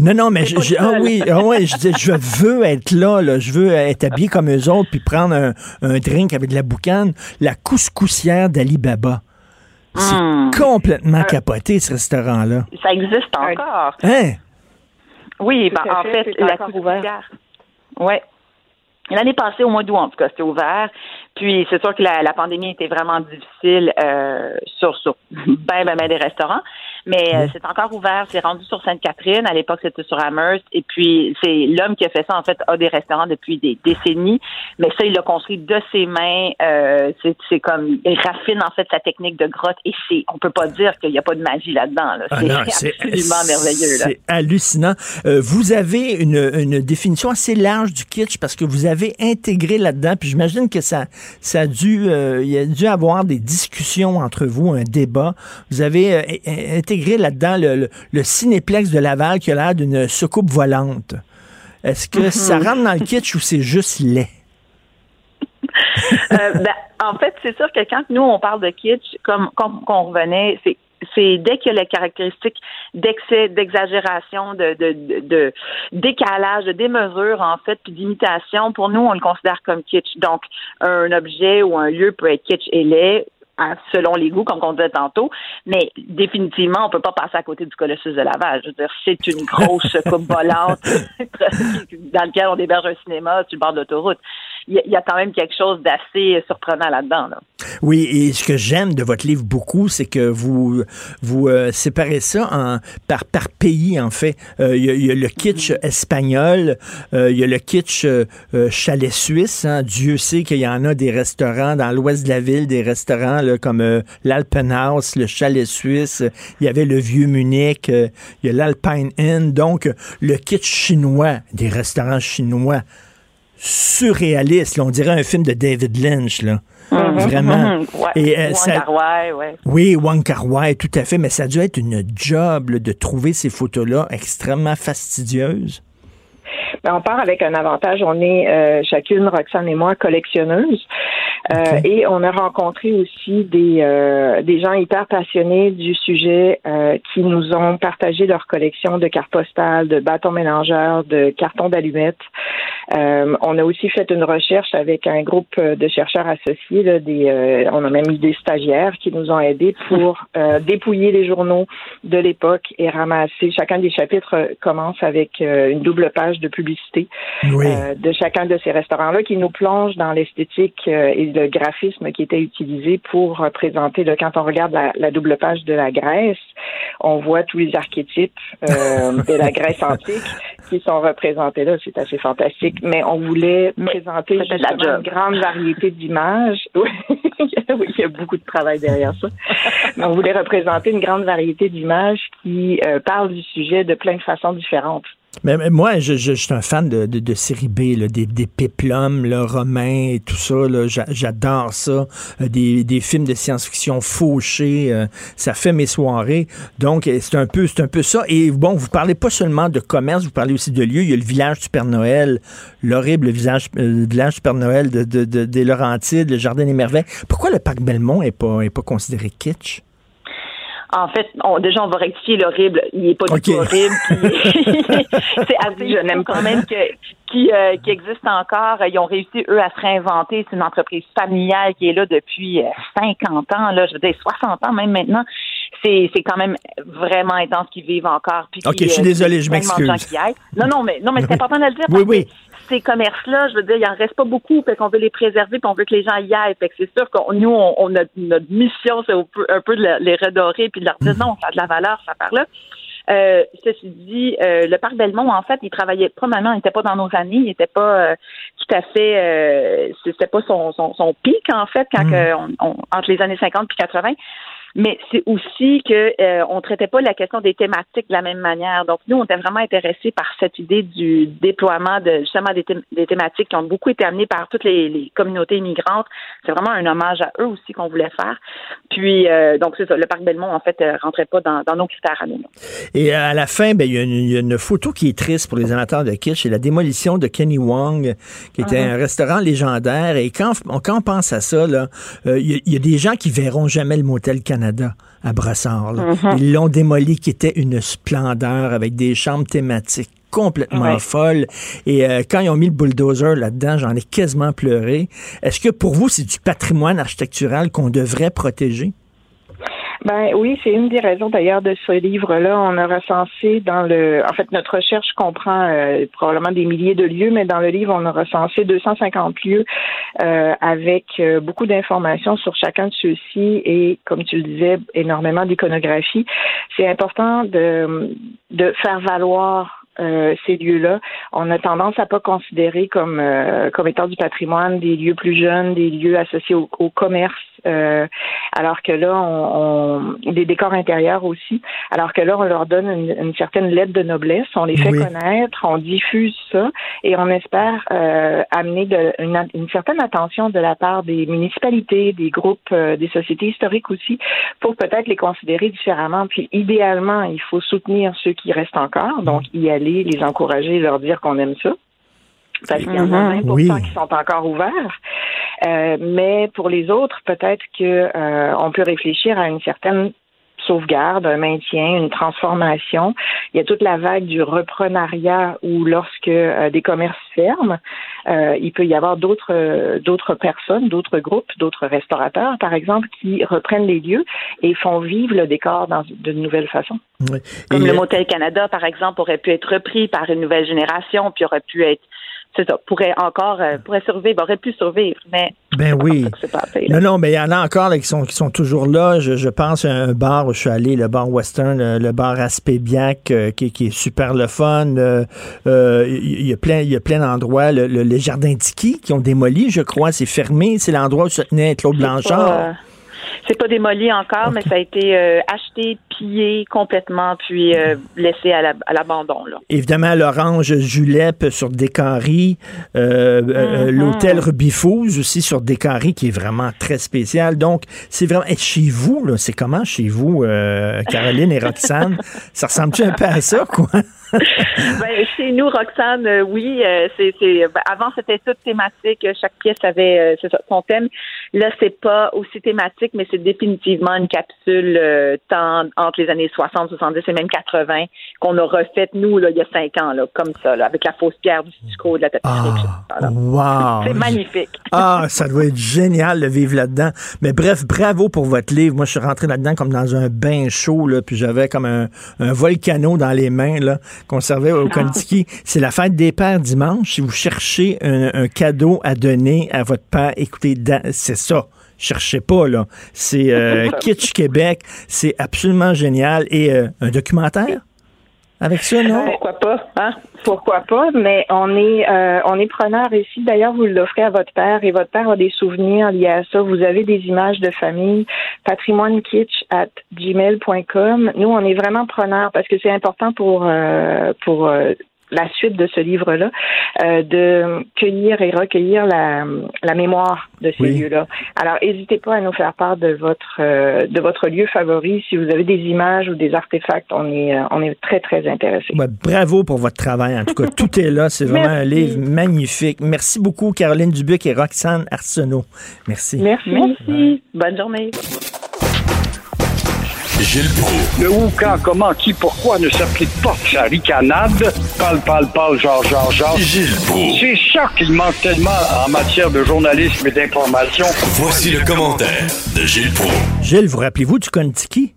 Non, non, mais je, ah oui, ah ouais, je, je veux être là, là, je veux être habillé comme eux autres, puis prendre un, un drink avec de la boucane, la couscoussière d'Ali Baba. C'est hmm. complètement euh, capoté, ce restaurant-là. Ça existe encore. Hein? Oui, ben, en fait, la couvert. Oui. L'année passée, au mois d'août, en tout cas, c'était ouvert. Puis, c'est sûr que la, pandémie était vraiment difficile euh, sur, sur [laughs] ben, ben, ben, des restaurants. Mais euh, c'est encore ouvert. C'est rendu sur Sainte-Catherine. À l'époque, c'était sur Amherst. Et puis, c'est l'homme qui a fait ça, en fait, a des restaurants depuis des décennies. Mais ça, il l'a construit de ses mains. Euh, c'est comme, il raffine, en fait, sa technique de grotte. Et c'est, on peut pas dire qu'il n'y a pas de magie là-dedans. Ah c'est absolument merveilleux. C'est hallucinant. Euh, vous avez une, une définition assez large du kitsch parce que vous avez intégré là-dedans. Puis j'imagine que ça, ça a dû, il y a dû avoir des discussions entre vous, un débat. Vous avez intégré là-dedans le, cinéplex de Laval qui a l'air d'une soucoupe volante. Est-ce que ça mhm. rentre dans le kitsch ou c'est juste laid? [laughs] Euh, ben, en fait, c'est sûr que quand nous, on parle de kitsch, comme, comme qu'on revenait, c'est c'est dès qu'il y a les caractéristiques d'excès, d'exagération, de, de, décalage, de démesure, en fait, puis d'imitation, pour nous, on le considère comme kitsch. Donc, un objet ou un lieu peut être kitsch et laid, selon les goûts, comme on disait tantôt. Mais définitivement, on peut pas passer à côté du Colossus de Laval. Je veux dire, c'est une grosse coupe volante [laughs] [laughs] dans laquelle on héberge un cinéma sur le bord de l'autoroute il y, a quand même quelque chose d'assez surprenant là-dedans. Oui, et ce que j'aime de votre livre beaucoup, c'est que vous vous euh, séparez ça en, par, par pays, en fait. Euh, il y, a le kitsch mm-hmm. espagnol, euh, il y a le kitsch chalet suisse. Hein. Dieu sait qu'il y en a des restaurants dans l'ouest de la ville, des restaurants là, comme l'Alpenhaus, le chalet suisse. Il y avait le Vieux Munich, il y a l'Alpine Inn. Donc, le kitsch chinois, des restaurants chinois surréaliste. on dirait un film de David Lynch. Là. Mm-hmm. Vraiment. [laughs] Et, euh, Wong ouais. Oui, Wong Kar -wai, tout à fait. Mais ça a dû être une job de trouver ces photos-là extrêmement fastidieuses. Ben, on part avec un avantage. On est euh, chacune, Roxane et moi, collectionneuses. Euh, et on a rencontré aussi des, euh, des gens hyper passionnés du sujet qui nous ont partagé leur collection de cartes postales, de bâtons mélangeurs, de cartons d'allumettes. on a aussi fait une recherche avec un groupe de chercheurs associés. Là, des, on a même eu des stagiaires qui nous ont aidés pour [laughs] dépouiller les journaux de l'époque et ramasser. Chacun des chapitres commence avec une double page de publicité euh, de chacun de ces restaurants-là qui nous plonge dans l'esthétique euh, et le graphisme qui était utilisé pour représenter, quand on regarde la, double page de la Grèce, on voit tous les archétypes euh, [laughs] de la Grèce antique qui sont représentés là. C'est assez fantastique. Mais on voulait présenter une grande variété d'images. [laughs] oui, il y a beaucoup de travail derrière ça. Mais on voulait représenter une grande variété d'images qui parlent du sujet de plein de façons différentes. Mais, moi, je, je, suis un fan de, de, série B, là, des, des péplums là, romains et tout ça. J'adore ça. Euh, des, des, films de science-fiction fauchés, euh, ça fait mes soirées. Donc, euh, c'est un peu un peu ça. Et bon, vous parlez pas seulement de commerce, vous parlez aussi de lieux. Il y a le village du Père Noël, l'horrible village, village du Père Noël de, de, des Laurentides, le Jardin des Merveilles. Pourquoi le parc Belmont est pas, est pas considéré kitsch? En fait, déjà, on va rectifier l'horrible. Il n'est pas du tout horrible. [laughs] [laughs] c'est assez, je n'aime quand même que, qui, euh, qui existe encore. Ils ont réussi, eux, à se réinventer. C'est une entreprise familiale qui est là depuis 50 euh, ans, là, je veux dire 60 ans même maintenant. C'est, c'est quand même vraiment intense qu'ils vivent encore. Puis OK, je suis euh, désolé, je m'excuse. Non, non, mais, non, mais c'est [laughs] important de le dire. Oui, oui ces commerces-là, je veux dire, il en reste pas beaucoup, fait qu'on veut les préserver, puis on veut que les gens y aillent. Fait que c'est sûr que nous, on, a, notre mission, c'est un peu de les redorer, puis de leur dire non, ça a de la valeur, ça part là. Euh, ceci dit, euh, le parc Belmont, en fait, il travaillait probablement, il n'était pas dans nos années, il n'était pas euh, tout à fait, euh, c'était pas son, son, son, pic en fait quand mm. on, entre les années 50 puis 80 mais c'est aussi que euh, on traitait pas la question des thématiques de la même manière. Donc nous, on était vraiment intéressés par cette idée du déploiement de justement des, des thématiques qui ont beaucoup été amenées par toutes les, les communautés immigrantes. C'est vraiment un hommage à eux aussi qu'on voulait faire. Puis euh, donc c'est ça, le parc Belmont en fait euh, rentrait pas dans, dans nos critères à nous. Et à la fin, ben il y, a une photo qui est triste pour les amateurs de kitsch, c'est la démolition de Kenny Wong, qui était uh-huh. un restaurant légendaire. Et quand on, quand on pense à ça, là, euh, il y, y, a des gens qui verront jamais le motel Canada à Brassard. Mhm. Ils l'ont démoli, qui était une splendeur avec des chambres thématiques complètement folles. Et euh, quand ils ont mis le bulldozer là-dedans, j'en ai quasiment pleuré. Est-ce que pour vous, c'est du patrimoine architectural qu'on devrait protéger? Ben oui, c'est une des raisons d'ailleurs de ce livre-là. On a recensé dans le, en fait, notre recherche comprend euh, probablement des milliers de lieux, mais dans le livre, on a recensé 250 lieux euh, avec euh, beaucoup d'informations sur chacun de ceux-ci et, comme tu le disais, énormément d'iconographie. C'est important de, de faire valoir euh, ces lieux-là. On a tendance à pas considérer comme euh, comme étant du patrimoine des lieux plus jeunes, des lieux associés au, commerce, euh, alors que là, on, des décors intérieurs aussi. Alors que là, on leur donne une, certaine lettre de noblesse, on les fait connaître, on diffuse ça et on espère amener de, une, une, certaine attention de la part des municipalités, des groupes, des sociétés historiques aussi, pour peut-être les considérer différemment. Puis idéalement, il faut soutenir ceux qui restent encore, donc y aller les encourager, leur dire qu'on aime ça. Parce qu'il y en a 20 mhm. qui sont encore ouverts. Euh, mais pour les autres, peut-être que euh, on peut réfléchir à une certaine sauvegarde, un maintien, une transformation. Il y a toute la vague du reprenariat où lorsque euh, des commerces ferment, euh, il peut y avoir d'autres d'autres personnes, d'autres groupes, d'autres restaurateurs, par exemple, qui reprennent les lieux et font vivre le décor dans de nouvelles façons. Comme le Motel Canada, par exemple, aurait pu être repris par une nouvelle génération, puis aurait pu être c'est ça, pourrait encore, euh, pourrait survivre, aurait pu survivre, mais. Ben oui. non, non, mais il y en a encore qui, sont, qui sont toujours là. Je, pense à un bar où je suis allé, le bar Western, le, bar Aspébiac, euh, qui, est super le fun. Euh, il y a plein, il y a plein d'endroits. Le, le, jardin Tiki, qui ont démoli, je crois, c'est fermé. C'est l'endroit où se tenait Claude Blanchard. C'est pas démoli encore, mais ça a été euh, acheté, pillé complètement, puis euh, laissé à l'abandon. Évidemment, l'Orange Julep sur Descaries, euh, mm-hmm. l'hôtel Rubifouz aussi sur Descaries, qui est vraiment très spécial. Donc, c'est vraiment... Et chez vous, c'est comment chez vous, Caroline et Roxane? [laughs] ça ressemble-tu un peu à ça, quoi? [laughs] ben, chez nous, Roxane, euh, oui, euh, c'est, ben, avant c'était toute thématique, chaque pièce avait euh, son thème. Là, c'est pas aussi thématique, mais c'est définitivement une capsule tant entre les années 60, 70 et même 80 qu'on a refaite nous là il y a cinq ans là, comme ça, là, avec la fausse pierre du sucre, de la tapisserie. Ah, wow. C'est magnifique. [laughs] ah, ça doit être génial de vivre là-dedans. Mais bref, bravo pour votre livre. Moi, je suis rentré là-dedans comme dans un bain chaud là, puis j'avais comme un, un volcano dans les mains là conservé au Kondiski. C'est la fête des pères dimanche. Si vous cherchez un, cadeau à donner à votre père, écoutez, c'est ça cherchez pas, là. C'est euh, [laughs] Kitsch Québec. C'est absolument génial. Et euh, un documentaire? Avec ça, non? Pourquoi pas, hein? Pourquoi pas, mais on est euh, on est preneur ici. D'ailleurs, vous l'offrez à votre père et votre père a des souvenirs liés à ça. Vous avez des images de famille, patrimoinekitsch at gmail.com. Nous, on est vraiment preneurs parce que c'est important pour euh, pour euh, la suite de ce livre-là, euh, de cueillir et recueillir la, la mémoire de ces lieux-là. Alors, n'hésitez pas à nous faire part de votre euh, de votre lieu favori. Si vous avez des images ou des artefacts, on est euh, on est très très intéressés. bravo pour votre travail. En tout cas, tout est là. C'est vraiment un livre magnifique. Merci beaucoup, Caroline Dubuc et Roxane Arsenault. Merci. Merci. Merci. Bonne journée. Gilles Proulx. Le où, quand, comment, qui, pourquoi ne s'applique pas sa ricanade? Parle, parle, parle, genre, genre, genre. Gilles Proulx. C'est ça qu'il manque tellement en matière de journalisme et d'information. Voici le commentaire de Gilles Proulx. Gilles, vous rappelez-vous du Contiki?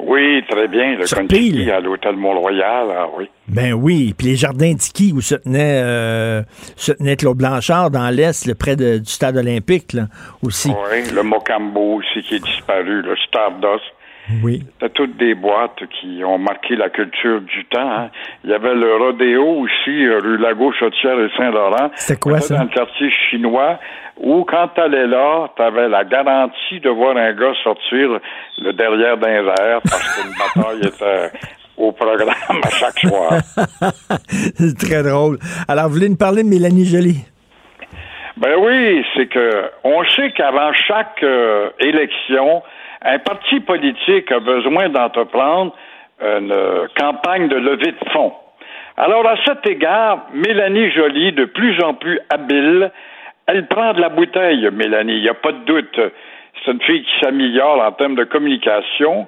Oui, très bien. Le Contiki à l'hôtel Mont-Royal, ah oui. Ben oui, puis les jardins d'Iki où se tenait, euh, se tenait Claude Blanchard dans l'Est, près de, du stade olympique, là, aussi. Oui, le Mocambo aussi qui est disparu, le Stardust. Oui. C'était toutes des boîtes qui ont marqué la culture du temps. Hein. Il y avait le rodéo aussi, euh, rue Lago, Chaudière et Saint-Laurent. C'était quoi ça? Dans le quartier chinois, où quand t'allais là, t'avais la garantie de voir un gars sortir le derrière d'un verre parce qu'une [laughs] bataille était au programme à chaque soir. [laughs] C'est très drôle. Alors, vous voulez nous parler de Mélanie Joly? Ben oui, c'est que on sait qu'avant chaque euh, élection, un parti politique a besoin d'entreprendre une campagne de levée de fonds. Alors, à cet égard, Mélanie Joly, de plus en plus habile, elle prend de la bouteille, Mélanie, il n'y a pas de doute. C'est une fille qui s'améliore en termes de communication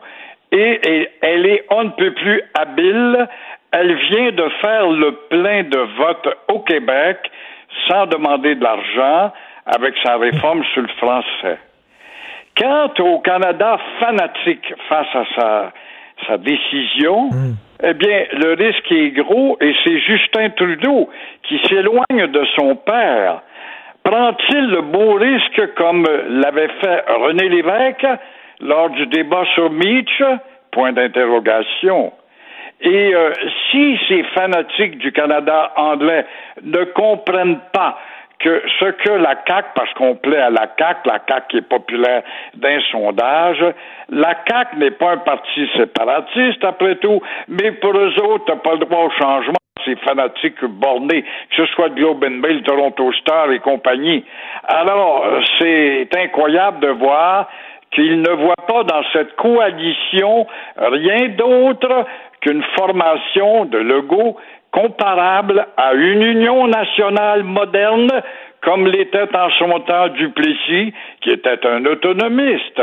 et, elle est on ne peut plus habile. Elle vient de faire le plein de votes au Québec sans demander de l'argent avec sa réforme sur le français. Quant au Canada fanatique face à sa, sa décision, hmm. eh bien, le risque est gros et c'est Justin Trudeau qui s'éloigne de son père. Prend-il le beau risque comme l'avait fait René Lévesque lors du débat sur Mitch? Point d'interrogation. Et euh, si ces fanatiques du Canada anglais ne comprennent pas que ce que la CAC, parce qu'on plaît à la CAC, la CAC est populaire d'un sondage, la CAC n'est pas un parti séparatiste après tout, mais pour eux autres, t'as pas le droit au changement ces fanatiques bornés, que ce soit Globe and Mail, Toronto Star et compagnie. Alors, c'est incroyable de voir qu'ils ne voient pas dans cette coalition rien d'autre qu'une formation de Legault comparable à une union nationale moderne comme l'était en son temps Duplessis, qui était un autonomiste.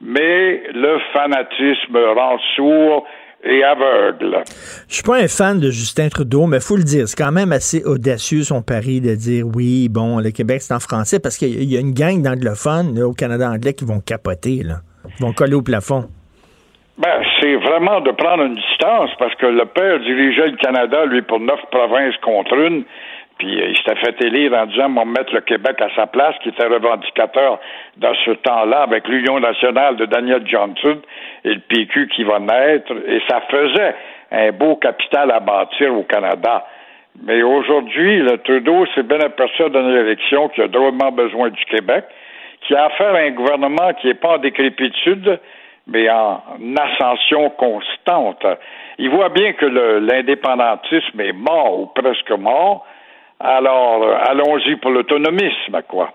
Mais le fanatisme rend sourd et aveugle. Je suis pas un fan de Justin Trudeau, mais faut le dire, c'est quand même assez audacieux son pari de dire oui, bon, le Québec c'est en français parce qu'il y a une gang d'anglophones au Canada anglais qui vont capoter, vont coller au plafond. Ben, c'est vraiment de prendre une distance parce que le père dirigeait le Canada, lui, pour neuf provinces contre une. Puis euh, il s'était fait élire en disant on mettre le Québec à sa place, qui était revendicateur dans ce temps-là avec l'Union nationale de Daniel Johnson et le PQ qui va naître. Et ça faisait un beau capital à bâtir au Canada. Mais aujourd'hui, le Trudeau s'est bien aperçu dans l'élection qu'il a drôlement besoin du Québec, qui a affaire à un gouvernement qui n'est pas en décrépitude, mais en ascension constante. Il voit bien que l'indépendantisme est mort ou presque mort. Alors, euh, allons-y pour l'autonomisme, quoi.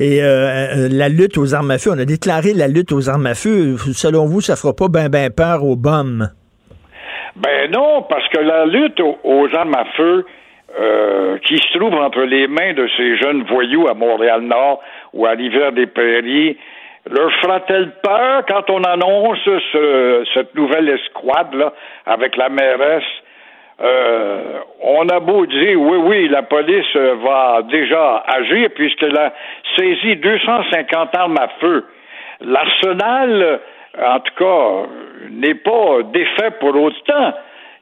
Et euh, euh, la lutte aux armes à feu, on a déclaré la lutte aux armes à feu. Selon vous, ça fera pas ben ben peur aux bombes? Ben non, parce que la lutte aux, armes à feu, qui se trouve entre les mains de ces jeunes voyous à Montréal-Nord ou à l'hiver des Prairies, leur fera-t-elle peur quand on annonce cette nouvelle escouade là avec la mairesse? Euh, on a beau dire oui, oui, la police va déjà agir puisqu'elle a saisi 250 armes à feu. L'arsenal, en tout cas, n'est pas défait pour autant.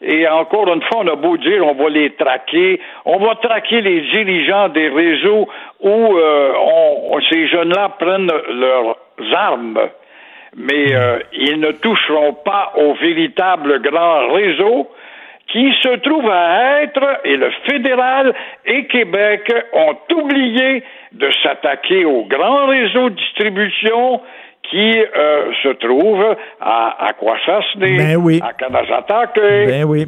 Et encore une fois, on a beau dire on va les traquer, on va traquer les dirigeants des réseaux où euh, ces jeunes-là prennent leurs armes, mais euh, ils ne toucheront pas au véritable grand réseau qui se trouve à être, et le fédéral et Québec ont oublié de s'attaquer au grand réseau de distribution qui euh, se trouve à, à Kwasasne, ben oui. à Kanazatake. Ben oui.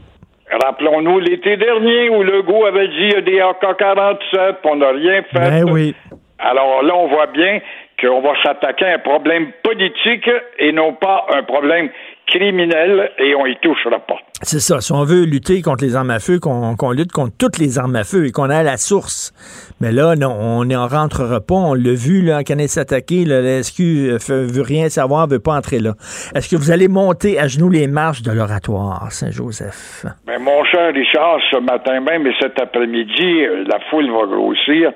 Rappelons-nous l'été dernier où Legault avait dit il y a des AK-47, on n'a rien fait. Ben oui. Alors là, on voit bien qu'on va s'attaquer à un problème politique et non pas un problème criminel et on y touchera pas. C'est ça. Si on veut lutter contre les armes à feu, qu'on lutte contre toutes les armes à feu et qu'on a la source. Mais là, non, on n'en rentrera pas. On l'a vu, là, quand elle s'attaquer, là, la SQ euh, veut rien savoir, veut pas entrer là. Est-ce que vous allez monter à genoux les marches de l'oratoire, Saint-Joseph? Mais mon cher Richard, ce matin même et cet après-midi, euh, la foule va grossir.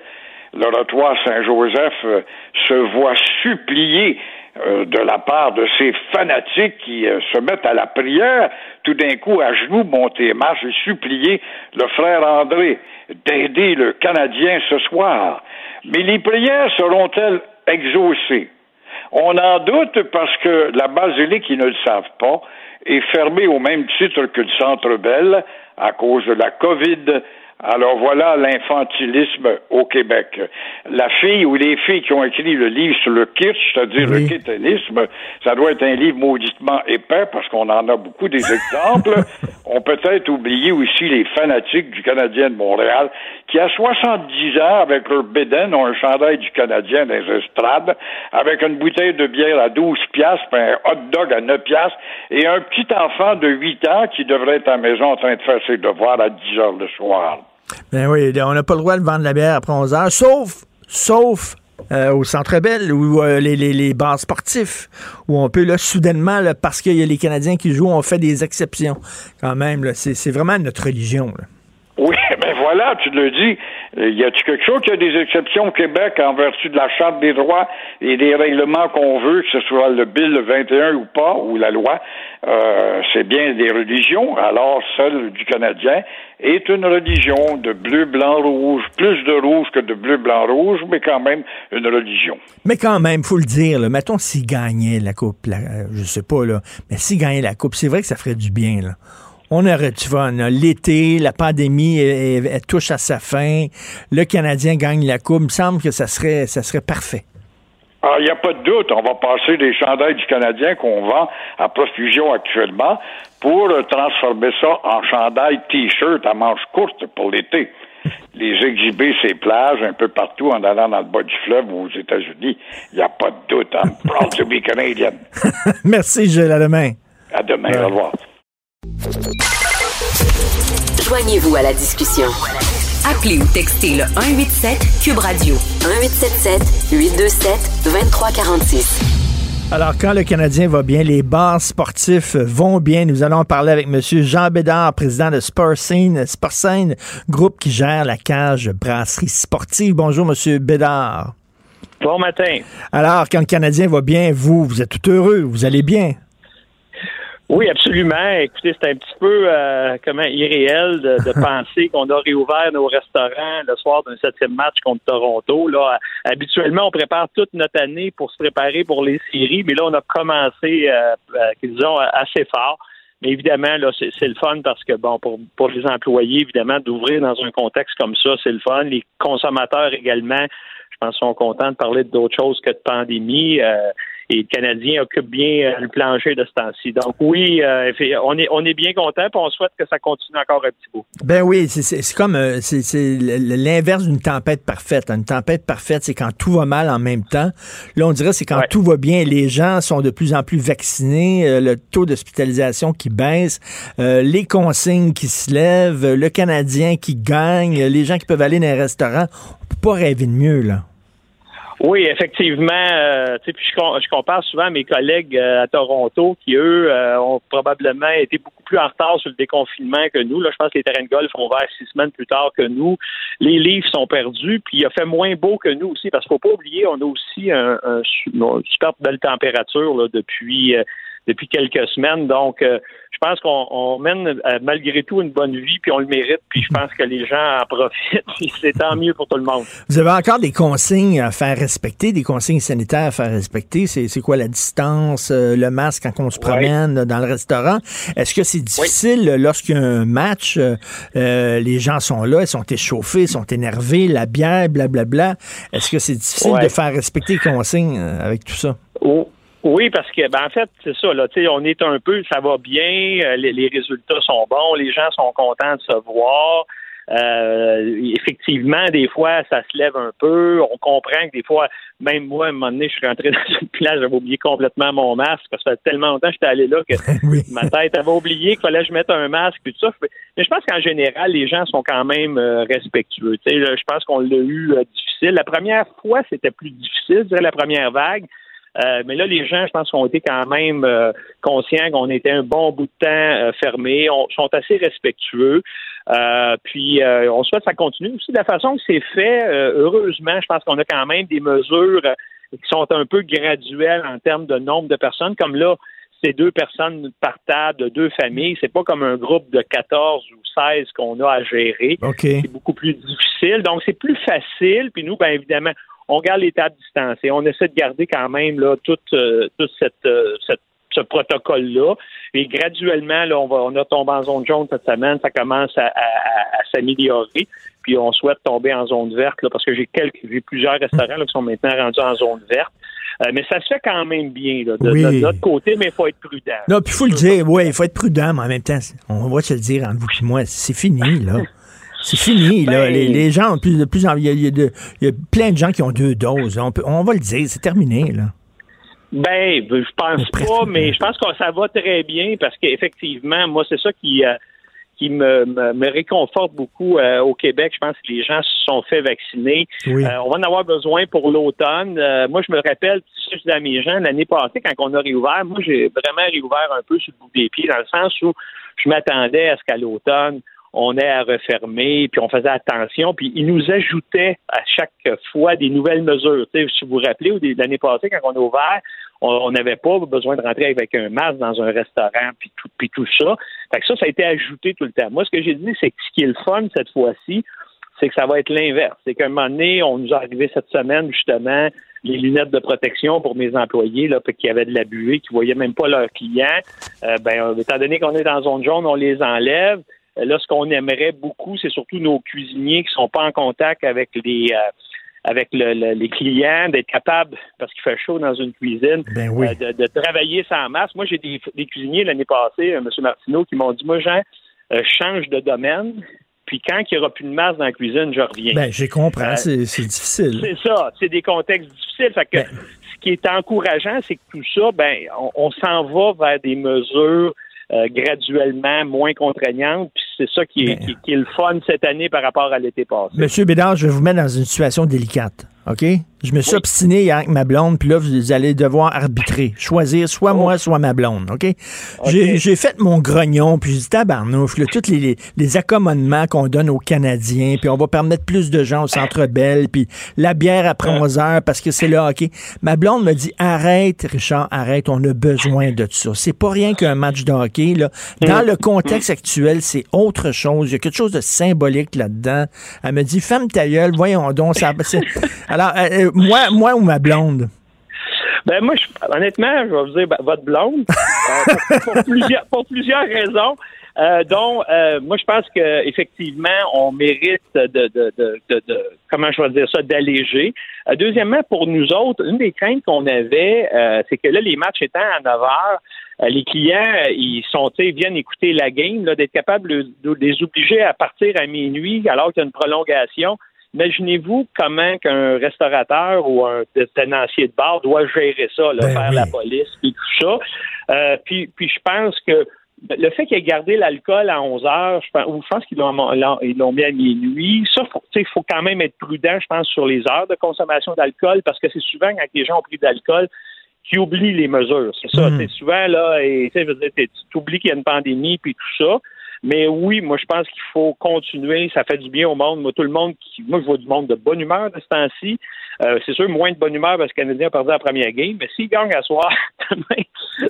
L'oratoire Saint-Joseph euh, se voit supplier euh, de la part de ces fanatiques qui euh, se mettent à la prière, tout d'un coup à genoux, monter marche et supplier le frère André d'aider le Canadien ce soir. Mais les prières seront-elles exaucées? On en doute parce que la basilique, ils ne le savent pas, est fermée au même titre que le Centre Bell à cause de la COVID. Alors voilà l'infantilisme au Québec. La fille ou les filles qui ont écrit le livre sur le kitsch, c'est-à-dire Oui. le kétanisme, ça doit être un livre mauditement épais parce qu'on en a beaucoup des exemples. [laughs] On peut être oublié aussi les fanatiques du Canadien de Montréal qui, à 70 ans, avec leur bédaine, ont un chandail du Canadien dans les estrades, avec une bouteille de bière à 12 piastres, puis un hot dog à 9 piastres, et un petit enfant de 8 ans qui devrait être à la maison en train de faire ses devoirs à 10 heures le soir. Ben oui, on n'a pas le droit de vendre la bière après 11 heures, sauf, sauf euh, au Centre Bell ou euh, les, les, les bars sportifs, où on peut, là, soudainement, parce qu'il y a les Canadiens qui jouent, on fait des exceptions. Quand même, c'est vraiment notre religion. là. Oui, [laughs] ben voilà, tu le dis. Euh, Y a-t-il quelque chose qui a des exceptions au Québec en vertu de la Charte des droits et des règlements qu'on veut, que ce soit le Bill 21 ou pas, ou la loi? Euh, c'est bien des religions. Alors, celle du Canadien est une religion de bleu, blanc, rouge, plus de rouge que de bleu, blanc, rouge, mais quand même une religion. Mais quand même, faut le dire, là, mettons s'il gagnait la Coupe, la- euh, je sais pas, là, mais s'il gagnait la Coupe, c'est vrai que ça ferait du bien. Là. On aurait du fun. L'été, la pandémie, elle, touche à sa fin. Le Canadien gagne la Coupe. Il me semble que ça serait, ça serait parfait. Ah, il n'y a pas de doute, on va passer des chandails du Canadien qu'on vend à profusion actuellement pour transformer ça en chandail T-shirt à manches courtes pour l'été. [laughs] Les exhiber ces plages un peu partout en allant dans le bas du fleuve ou aux États-Unis. Il n'y a pas de doute. I'm proud to be Canadian. Merci, Gilles. À demain. À demain, au revoir. Joignez-vous à la discussion. Appelez ou textez le 187 Cube Radio 1877 827 2346. Alors, quand le Canadien va bien, les bars sportifs vont bien. Nous allons parler avec M. Jean Bédard, président de Sportscene, Sportscene, groupe qui gère la cage brasserie sportive. Bonjour, M. Bédard. Bon matin. Alors, quand le Canadien va bien, vous, vous êtes tout heureux, vous allez bien? Oui, absolument. Écoutez, c'est un petit peu euh, comment irréel de, de [laughs] penser qu'on a réouvert nos restaurants le soir d'un septième match contre Toronto. Là, habituellement, on prépare toute notre année pour se préparer pour les séries, mais là, on a commencé, euh, euh, disons, assez fort. Mais évidemment, là, c'est c'est le fun parce que, bon, pour, pour les employés, évidemment, d'ouvrir dans un contexte comme ça, c'est le fun. Les consommateurs également, je pense, sont contents de parler d'autres choses que de pandémie. Euh, et le Canadien occupe bien euh, le plancher de ce temps-ci. Donc oui, euh, on est on est bien content, puis on souhaite que ça continue encore un petit bout. Ben oui, c'est- comme euh, c'est l'inverse d'une tempête parfaite. Une tempête parfaite, c'est quand tout va mal en même temps. Là, on dirait c'est quand tout va bien. Les gens sont de plus en plus vaccinés, le taux d'hospitalisation qui baisse, euh, les consignes qui se lèvent, le Canadien qui gagne, les gens qui peuvent aller dans les restaurants. On peut pas rêver de mieux là. Oui, effectivement. Euh, puis je, je compare souvent à mes collègues euh, à Toronto qui, eux, euh, ont probablement été beaucoup plus en retard sur le déconfinement que nous. Là, je pense que les terrains de golf ont ouvert six semaines plus tard que nous. Les livres sont perdus, puis il a fait moins beau que nous aussi, parce qu'il faut pas oublier, on a aussi un, un une super belle température là, depuis euh, depuis quelques semaines. Donc, euh, je pense qu'on on mène euh, malgré tout une bonne vie, puis on le mérite, puis je pense que les gens en profitent, [laughs] puis c'est tant mieux pour tout le monde. Vous avez encore des consignes à faire respecter, des consignes sanitaires à faire respecter? C'est quoi la distance, euh, le masque quand on se promène dans le restaurant? Est-ce que c'est difficile euh, lorsqu'il y a un match, les gens sont là, ils sont échauffés, ils sont énervés, la bière, blablabla. Est-ce que c'est difficile de faire respecter les consignes avec tout ça? Oh. Oui, parce que ben en fait, c'est ça, là, tu sais, on est un peu, ça va bien, euh, les, les résultats sont bons, les gens sont contents de se voir. Euh, effectivement, des fois, ça se lève un peu. On comprend que des fois, même moi, à un moment donné, je suis rentré [laughs] dans une place, j'avais oublié complètement mon masque parce que ça fait tellement longtemps que j'étais allé là que [laughs] ma tête avait oublié qu'il fallait que je mette un masque et tout ça. Mais je pense qu'en général, les gens sont quand même euh, respectueux. Tu sais, je pense qu'on l'a eu euh, difficile. La première fois, c'était plus difficile, je dirais, la première vague. Euh, mais là, les gens, je pense, ont été quand même euh, conscients qu'on était un bon bout de temps euh, fermés, on, sont assez respectueux. puis, on souhaite que ça continue aussi de la façon que c'est fait. heureusement, je pense qu'on a quand même des mesures qui sont un peu graduelles en termes de nombre de personnes. Comme là, c'est deux personnes par table de deux familles. C'est pas comme un groupe de 14 ou 16 qu'on a à gérer. C'est beaucoup plus difficile. Donc, c'est plus facile. Puis nous, bien évidemment, on garde les tables distancées. On essaie de garder quand même là toute, euh, cette, euh, cette ce protocole-là. Et graduellement, là, on, va, on a tombé en zone jaune cette semaine. Ça commence à, s'améliorer. Puis on souhaite tomber en zone verte là, parce que j'ai quelques, j'ai plusieurs restaurants qui sont maintenant rendus en zone verte. Euh, mais ça se fait quand même bien là, de, notre côté, mais il faut être prudent. Non, puis il faut le dire, oui, il faut être prudent, mais en même temps, on va se le dire entre vous et moi, c'est fini, là. [laughs] C'est fini, là. Ben, les, gens ont plus de plus Il y, a, plein de gens qui ont deux doses. On, peut, on va le dire, c'est terminé, là. Ben, je pense pas, mais je pense que ça va très bien parce qu'effectivement, moi, c'est ça qui, euh, qui me, me, réconforte beaucoup euh, au Québec. Je pense que les gens se sont fait vacciner. Euh, on va en avoir besoin pour l'automne. moi, je me rappelle, je disais à mes gens, l'année passée, quand on a réouvert, moi, j'ai vraiment réouvert un peu sur le bout des pieds, dans le sens où je m'attendais à ce qu'à l'automne, on est à refermer, puis on faisait attention, puis ils nous ajoutaient à chaque fois des nouvelles mesures. si vous vous rappelez, l'année passée, quand on a ouvert, on n'avait pas besoin de rentrer avec un masque dans un restaurant, puis tout, ça. Fait que ça, ça a été ajouté tout le temps. Moi, ce que j'ai dit, c'est que ce qui est le fun cette fois-ci, c'est que ça va être l'inverse. C'est qu'à un moment donné, on nous est arrivé cette semaine, justement, les lunettes de protection pour mes employés là, qui avaient de la buée, qui voyaient même pas leurs clients. Euh, ben, étant donné qu'on est dans zone jaune, on les enlève. Là, ce qu'on aimerait beaucoup, c'est surtout nos cuisiniers qui sont pas en contact avec les euh, avec les clients, d'être capables, parce qu'il fait chaud dans une cuisine, ben euh, de, travailler sans masque. Moi, j'ai des, cuisiniers l'année passée, euh, M. Martineau, qui m'ont dit, moi, Jean, change de domaine, puis quand il n'y aura plus de masque dans la cuisine, je reviens. Ben, j'ai compris, c'est difficile. C'est ça, c'est des contextes difficiles. Fait que, ben ce qui est encourageant, c'est que tout ça, ben, on s'en va vers des mesures euh, graduellement moins contraignante. Puis c'est ça qui est, qui, qui est, le fun cette année par rapport à l'été passé. Monsieur Bédard, je vais vous mettre dans une situation délicate. OK? Je me suis obstiné avec ma blonde, puis là, vous allez devoir arbitrer, choisir soit moi, oh. soit ma blonde, OK? J'ai fait mon grognon, puis j'ai dit, tabarnouf, là, tous les, les, accommodements qu'on donne aux Canadiens, puis on va permettre plus de gens au Centre Bell, puis la bière après 11 heures, parce que c'est là, OK? Ma blonde me dit, arrête, Richard, arrête, on a besoin de ça. C'est pas rien qu'un match de hockey, là. Dans le contexte actuel, c'est autre chose. Il y a quelque chose de symbolique là-dedans. Elle me dit, femme ta gueule, voyons donc, ça... Alors, euh, euh, moi, moi ou ma blonde? Ben moi, honnêtement, je vais vous dire ben, votre blonde euh, pour, plusieurs, pour, plusieurs, raisons. dont moi je pense qu'effectivement, on mérite de, de, de, de, comment je vais dire ça d'alléger. deuxièmement, pour nous autres, une des craintes qu'on avait, c'est que là les matchs étant à 9 heures, les clients ils sont ils viennent écouter la game, d'être capable de, les obliger à partir à minuit alors qu'il y a une prolongation. Imaginez-vous comment qu'un restaurateur ou un tenancier de bar doit gérer ça, là, ben faire la police et tout ça. Euh, puis, puis je pense que le fait qu'il ait gardé l'alcool à 11 heures, je pense, ou je pense qu'ils l'ont, mis à minuit. Ça, il faut quand même être prudent, je pense, sur les heures de consommation d'alcool, parce que c'est souvent quand les gens ont pris d'alcool qui oublient les mesures. C'est ça. C'est mm. souvent là, et tu oublies qu'il y a une pandémie puis tout ça. Mais oui, moi, je pense qu'il faut continuer. Ça fait du bien au monde. Moi, tout le monde qui. Moi, je vois du monde de bonne humeur de ce temps-ci. Euh, c'est sûr, moins de bonne humeur parce que le Canadien a perdu la première game. Mais s'il gagne à soir, [laughs] demain,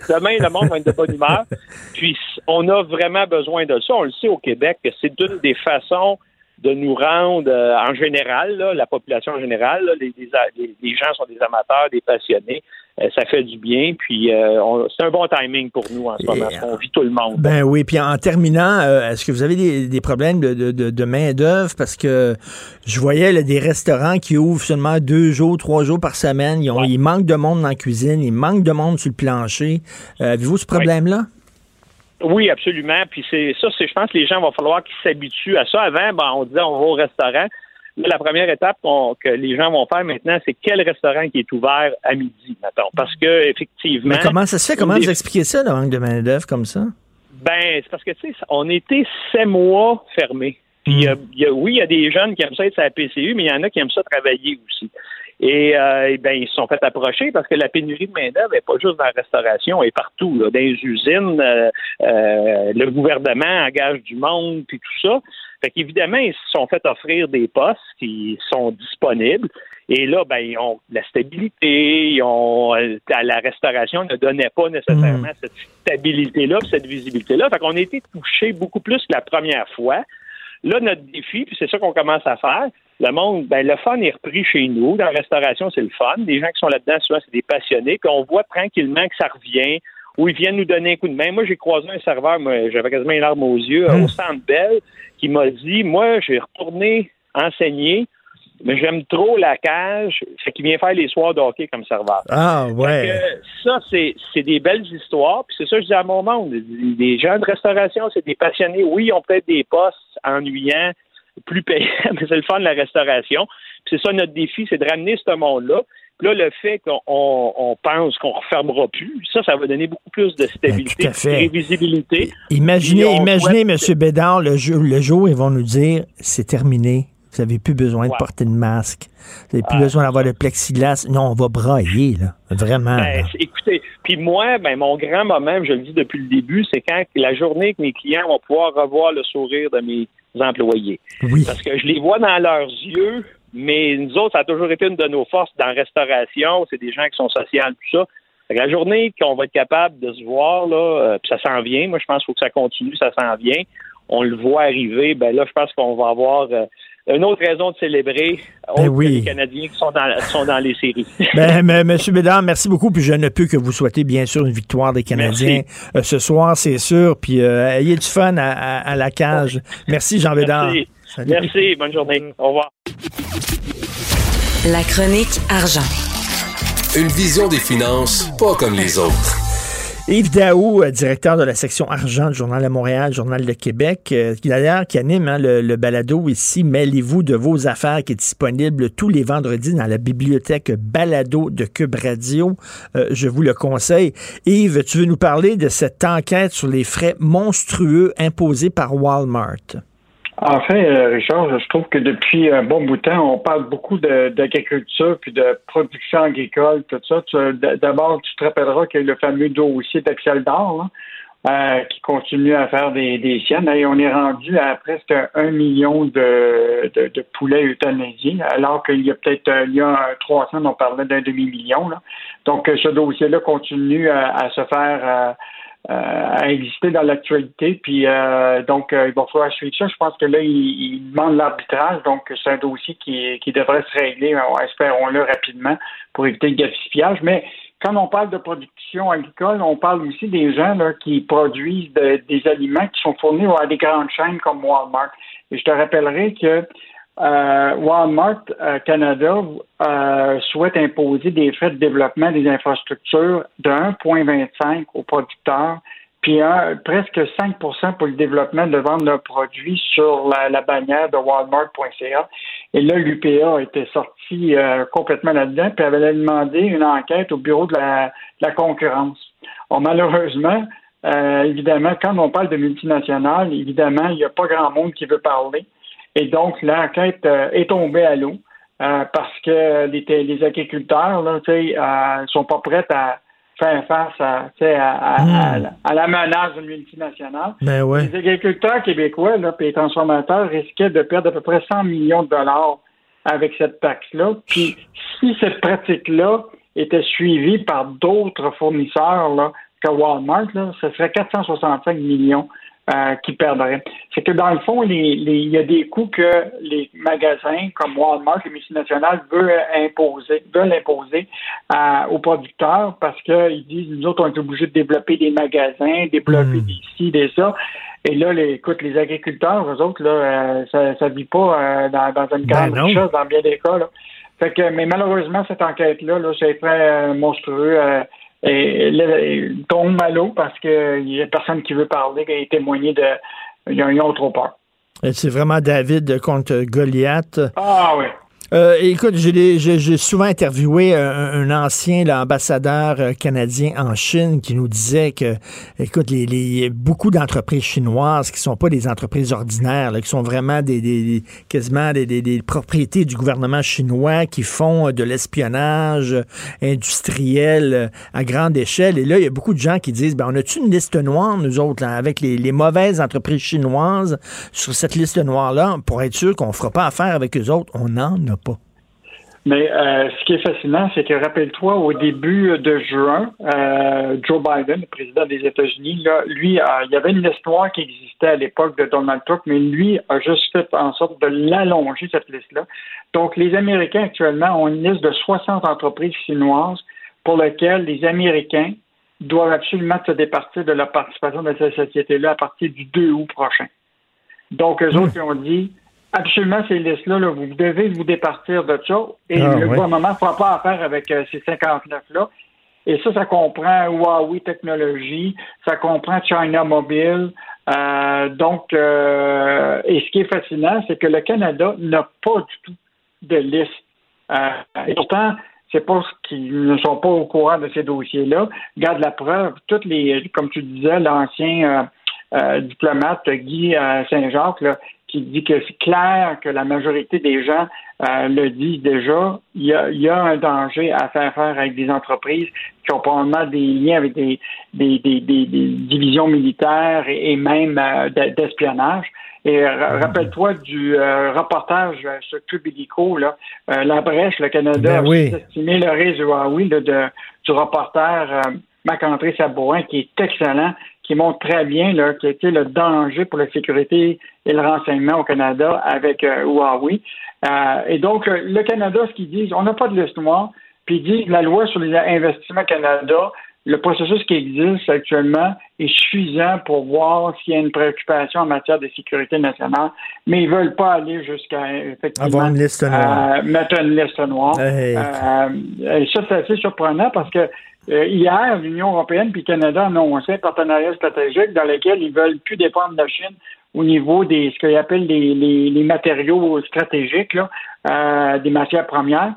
demain, le monde va être de bonne humeur. [laughs] Puis, on a vraiment besoin de ça. On le sait au Québec que c'est une des façons de nous rendre euh, en général, la population en général, les, les, gens sont des amateurs, des passionnés. Euh, ça fait du bien, puis euh, c'est un bon timing pour nous en ce moment, parce qu'on vit tout le monde. Ben oui, puis en terminant, est-ce que vous avez des, problèmes de, de, de main-d'œuvre? Parce que je voyais des restaurants qui ouvrent seulement deux jours, trois jours par semaine. Ils, ont, ils manquent de monde dans la cuisine, il manque de monde sur le plancher. Avez-vous ce problème-là? Oui, absolument. Puis c'est ça, c'est je pense que les gens vont falloir qu'ils s'habituent à ça. Avant, ben, on disait on va au restaurant. la première étape que les gens vont faire maintenant, c'est quel restaurant qui est ouvert à midi, maintenant. Parce que effectivement. Mais comment ça se fait? Comment vous expliquez ça, le manque de main-d'œuvre comme ça? Ben, c'est parce que tu sais, on était sept mois fermés. Puis, hmm. oui, il y a des jeunes qui aiment ça être à la PCU, mais il y en a qui aiment ça travailler aussi. Et, euh, ben, ils se sont fait approcher parce que la pénurie de main-d'œuvre n'est pas juste dans la restauration, elle est partout. Là. Dans les usines, euh, euh, le gouvernement engage du monde, puis tout ça. Fait qu'évidemment, ils se sont fait offrir des postes qui sont disponibles. Et là, ben, ils ont la stabilité, ils ont la restauration ne donnait pas nécessairement hmm. cette stabilité-là, cette visibilité-là. Fait qu'on a été touché beaucoup plus que la première fois. Là, notre défi, puis c'est ça qu'on commence à faire, le monde, ben, le fun est repris chez nous. Dans la restauration, c'est le fun. Les gens qui sont là-dedans, souvent, c'est des passionnés. Puis on voit tranquillement que ça revient, où ils viennent nous donner un coup de main. Moi, j'ai croisé un serveur, moi, j'avais quasiment une larme aux yeux, au hmm. Centre Bell, qui m'a dit, moi, j'ai retourné enseigner, mais j'aime trop la cage, fait qu'il vient faire les soirs de hockey comme serveur. Ah, ouais. ça, c'est, c'est des belles histoires. Puis c'est ça que je dis à mon monde. Les gens de restauration, c'est des passionnés. Oui, ils ont peut-être des postes ennuyants, plus [laughs] mais c'est le fun de la restauration. c'est ça notre défi, c'est de ramener ce monde-là. Là, le fait qu'on pense qu'on ne refermera plus, ça, ça va donner beaucoup plus de stabilité, de prévisibilité. Imaginez, imaginez, M. Bédard, le jour, le jour, ils vont nous dire c'est terminé. Vous n'avez plus besoin de porter de masque. Vous n'avez plus besoin d'avoir de plexiglas. Non, on va brailler, là. Vraiment. Ben, écoutez, puis moi, ben, mon grand moment, je le dis depuis le début, c'est quand la journée que mes clients vont pouvoir revoir le sourire de mes employés. Parce que je les vois dans leurs yeux, mais nous autres, ça a toujours été une de nos forces dans la restauration. C'est des gens qui sont sociaux, tout ça. La journée qu'on va être capable de se voir, là, euh, puis ça s'en vient, moi je pense qu'il faut que ça continue, ça s'en vient. On le voit arriver, ben là, je pense qu'on va avoir euh, une autre raison de célébrer ben les Canadiens qui sont dans, sont dans les séries. [laughs] ben, Monsieur Bédard, merci beaucoup. Puis je ne peux que vous souhaiter bien sûr une victoire des Canadiens euh, ce soir, c'est sûr. Puis euh, ayez du fun à, la cage. Merci Jean Bédard. Merci. Merci. Bonne journée. Au revoir. La chronique argent. Une vision des finances pas comme les autres. Yves Daou, euh, directeur de la section argent du Journal de Montréal, Journal de Québec, euh, qui d'ailleurs qui anime hein, le, balado ici, Mêlez-vous de vos affaires, qui est disponible tous les vendredis dans la bibliothèque balado de Cube Radio. Euh, je vous le conseille. Yves, tu veux nous parler de cette enquête sur les frais monstrueux imposés par Walmart? Enfin, euh, Richard, je trouve que depuis un bon bout de temps, on parle beaucoup d'agriculture puis de production agricole, tout ça. D'abord, tu te rappelleras qu'il y a le fameux dossier d'Axel d'or euh, qui continue à faire des, des siennes. Et on est rendu à presque un million de, de, poulets euthanasiés, alors qu'il y a peut-être il y a trois ans, on parlait d'un demi-million. Donc, ce dossier-là continue à, se faire... Euh, euh, à exister dans l'actualité. Puis euh, donc, euh, il va falloir suivre ça. Je pense que là, il, demande l'arbitrage. Donc, c'est un dossier qui, qui devrait se régler, espérons-le, rapidement pour éviter le gaspillage. Mais quand on parle de production agricole, on parle aussi des gens là, qui produisent des aliments qui sont fournis à des grandes chaînes comme Walmart. Et je te rappellerai que euh, Walmart euh, Canada euh, souhaite imposer des frais de développement des infrastructures de 1,25 aux producteurs, puis presque 5% pour le développement de vente de produits sur la, bannière de Walmart.ca. Et là, l'UPA était sorti complètement là-dedans, puis avait demandé une enquête au bureau de la, concurrence. malheureusement, évidemment, quand on parle de multinationales, évidemment, il n'y a pas grand monde qui veut parler. Et donc, l'enquête euh, est tombée à l'eau euh, parce que les, les agriculteurs ne euh, sont pas prêts à faire face à, à, hmm. à, la menace d'une multinationale. Ben les agriculteurs québécois là, et les transformateurs risquaient de perdre à peu près 100 millions de dollars avec cette taxe-là. Puis si cette pratique-là était suivie par d'autres fournisseurs là, que Walmart, là, ce serait 465 millions euh, qui perdraient. C'est que dans le fond, il y a des coûts que les magasins comme Walmart, les multinationales, veulent imposer, veulent imposer aux producteurs parce qu'ils disent nous autres, on est obligés de développer des magasins, développer hmm. des ci, des ça. Et là, les, écoute, les agriculteurs, eux autres, là, ça ne vit pas dans, une grande ben richesse dans bien des cas. Là. Fait que, mais malheureusement, cette enquête-là, là, c'est très monstrueux et, il tombe à l'eau parce qu'il n'y a personne qui veut parler et témoigner de. Ils ont, trop peur. C'est vraiment David contre Goliath. Ah oui. Euh, écoute, j'ai souvent interviewé un, ancien ambassadeur euh, canadien en Chine qui nous disait que, écoute, les, les beaucoup d'entreprises chinoises qui sont pas des entreprises ordinaires, qui sont vraiment des, des quasiment des, des, propriétés du gouvernement chinois qui font de l'espionnage industriel à grande échelle. Et là, il y a beaucoup de gens qui disent, ben, on a-tu une liste noire, nous autres, là, avec les, les mauvaises entreprises chinoises sur cette liste noire-là, pour être sûr qu'on fera pas affaire avec eux autres? On en a mais euh, ce qui est fascinant, c'est que rappelle-toi, au début de juin, euh, Joe Biden, le président des États-Unis, lui, il y avait une histoire qui existait à l'époque de Donald Trump, mais lui a juste fait en sorte de l'allonger, cette liste-là. Donc, les Américains actuellement ont une liste de 60 entreprises chinoises pour lesquelles les Américains doivent absolument se départir de la participation de cette société-là à partir du 2 août prochain. Donc, eux autres, ils ont dit, absolument ces listes-là, vous devez vous départir de ça. Et ah, le gouvernement ne fera pas affaire avec euh, ces 59-là. Et ça, ça comprend Huawei Technologies, ça comprend China Mobile. Euh, donc, euh, et ce qui est fascinant, c'est que le Canada n'a pas du tout de liste. et pourtant, c'est pas qu'ils ne sont pas au courant de ces dossiers-là. Garde la preuve, toutes les, comme tu disais, l'ancien diplomate Guy Saint-Jacques, qui dit que c'est clair que la majorité des gens euh, le disent déjà. Il y, a, un danger à faire faire avec des entreprises qui ont probablement des liens avec des, des, des, des, divisions militaires et, même euh, d'espionnage. Et rappelle-toi du euh, reportage sur Club là, La Brèche, le Canada, ben a estimé le risque de, de, du reporter Marc-André Sabourin, qui est excellent, qui montre très bien là, quel était le danger pour la sécurité et le renseignement au Canada avec euh, Huawei. Euh, et donc, euh, le Canada, ce qu'ils disent, on n'a pas de liste noire, puis ils disent la loi sur les investissements Canada, le processus qui existe actuellement est suffisant pour voir s'il y a une préoccupation en matière de sécurité nationale, mais ils veulent pas aller jusqu'à effectivement une liste noire. mettre une liste noire. et ça, c'est assez surprenant parce que hier, l'Union européenne puis le Canada ont annoncé un partenariat stratégique dans lequel ils veulent plus dépendre de la Chine au niveau des ce qu'ils appellent les, les, matériaux stratégiques, là, euh, des matières premières.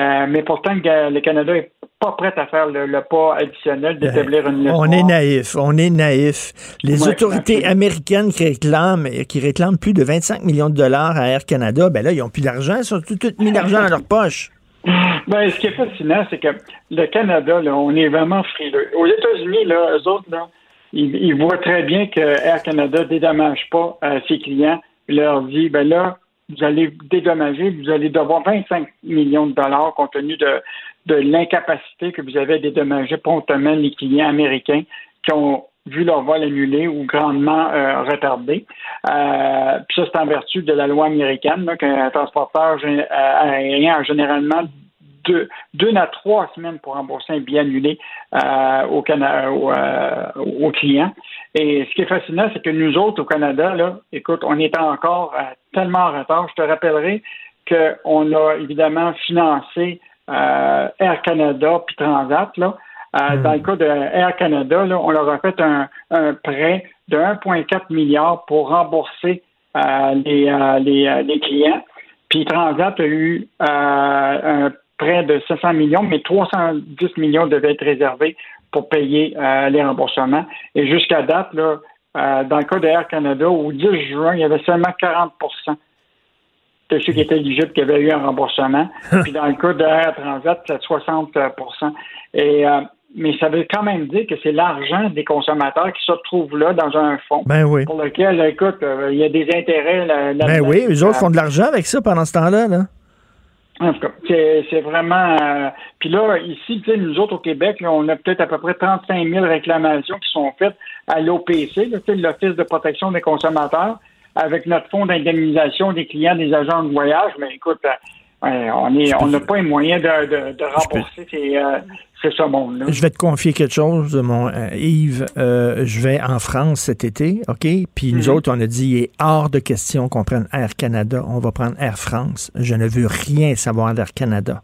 Euh, mais pourtant, le Canada est pas prêt à faire le, pas additionnel d'établir une On est naïf, on est naïf. Les autorités américaines qui réclament, qui réclament plus de 25 millions de dollars à Air Canada, ben là, ils n'ont plus d'argent, ils ont tout, tout mis d'argent dans leur poche. [laughs] Ben, ce qui est fascinant, c'est que le Canada, là, on est vraiment frileux. Aux États-Unis, là, eux autres, là, ils, voient très bien que Air Canada dédommage pas euh, ses clients. Il leur dit, ben là, vous allez dédommager, vous allez devoir 25 millions de dollars compte tenu de, de l'incapacité que vous avez à dédommager promptement les clients américains qui ont vu leur vol annulé ou grandement euh, retardé. Euh, puis ça, c'est en vertu de la loi américaine, qu'un transporteur euh, aérien a généralement deux, deux à trois semaines pour rembourser un billet annulé au, Canada, au, client. Et ce qui est fascinant, c'est que nous autres, au Canada, là, écoute, on est encore tellement en retard. Je te rappellerai qu'on a évidemment financé Air Canada puis Transat, là, euh. Dans le cas de Air Canada, on leur a fait un, prêt de 1,4 milliard pour rembourser euh, les, euh, les, clients. Puis Transat a eu un prêt de 500 millions, mais 310 millions devaient être réservés pour payer les remboursements. Et jusqu'à date, là, dans le cas de Air Canada, au 10 juin, il y avait seulement 40% de ceux qui étaient éligibles qui avaient eu un remboursement. Puis dans le cas de Air Transat, c'est 60 Et mais ça veut quand même dire que c'est l'argent des consommateurs qui se retrouve là dans un fonds ben pour lequel, écoute, euh, il y a des intérêts. ben oui, eux autres font de l'argent avec ça pendant ce temps-là. Là. En tout cas, c'est vraiment. Euh, puis là, ici, nous autres au Québec, on a peut-être à peu près 35 000 réclamations qui sont faites à l'OPC, l'Office de protection des consommateurs, avec notre fonds d'indemnisation des clients des agents de voyage. Mais écoute, euh, on est, on n'a pas les moyens de, de, de rembourser ces, euh, ce monde-là. Je vais te confier quelque chose, mon Yves. je vais en France cet été, OK? Puis nous mhm. autres, on a dit, il est hors de question qu'on prenne Air Canada. On va prendre Air France. Je ne veux rien savoir d'Air Canada.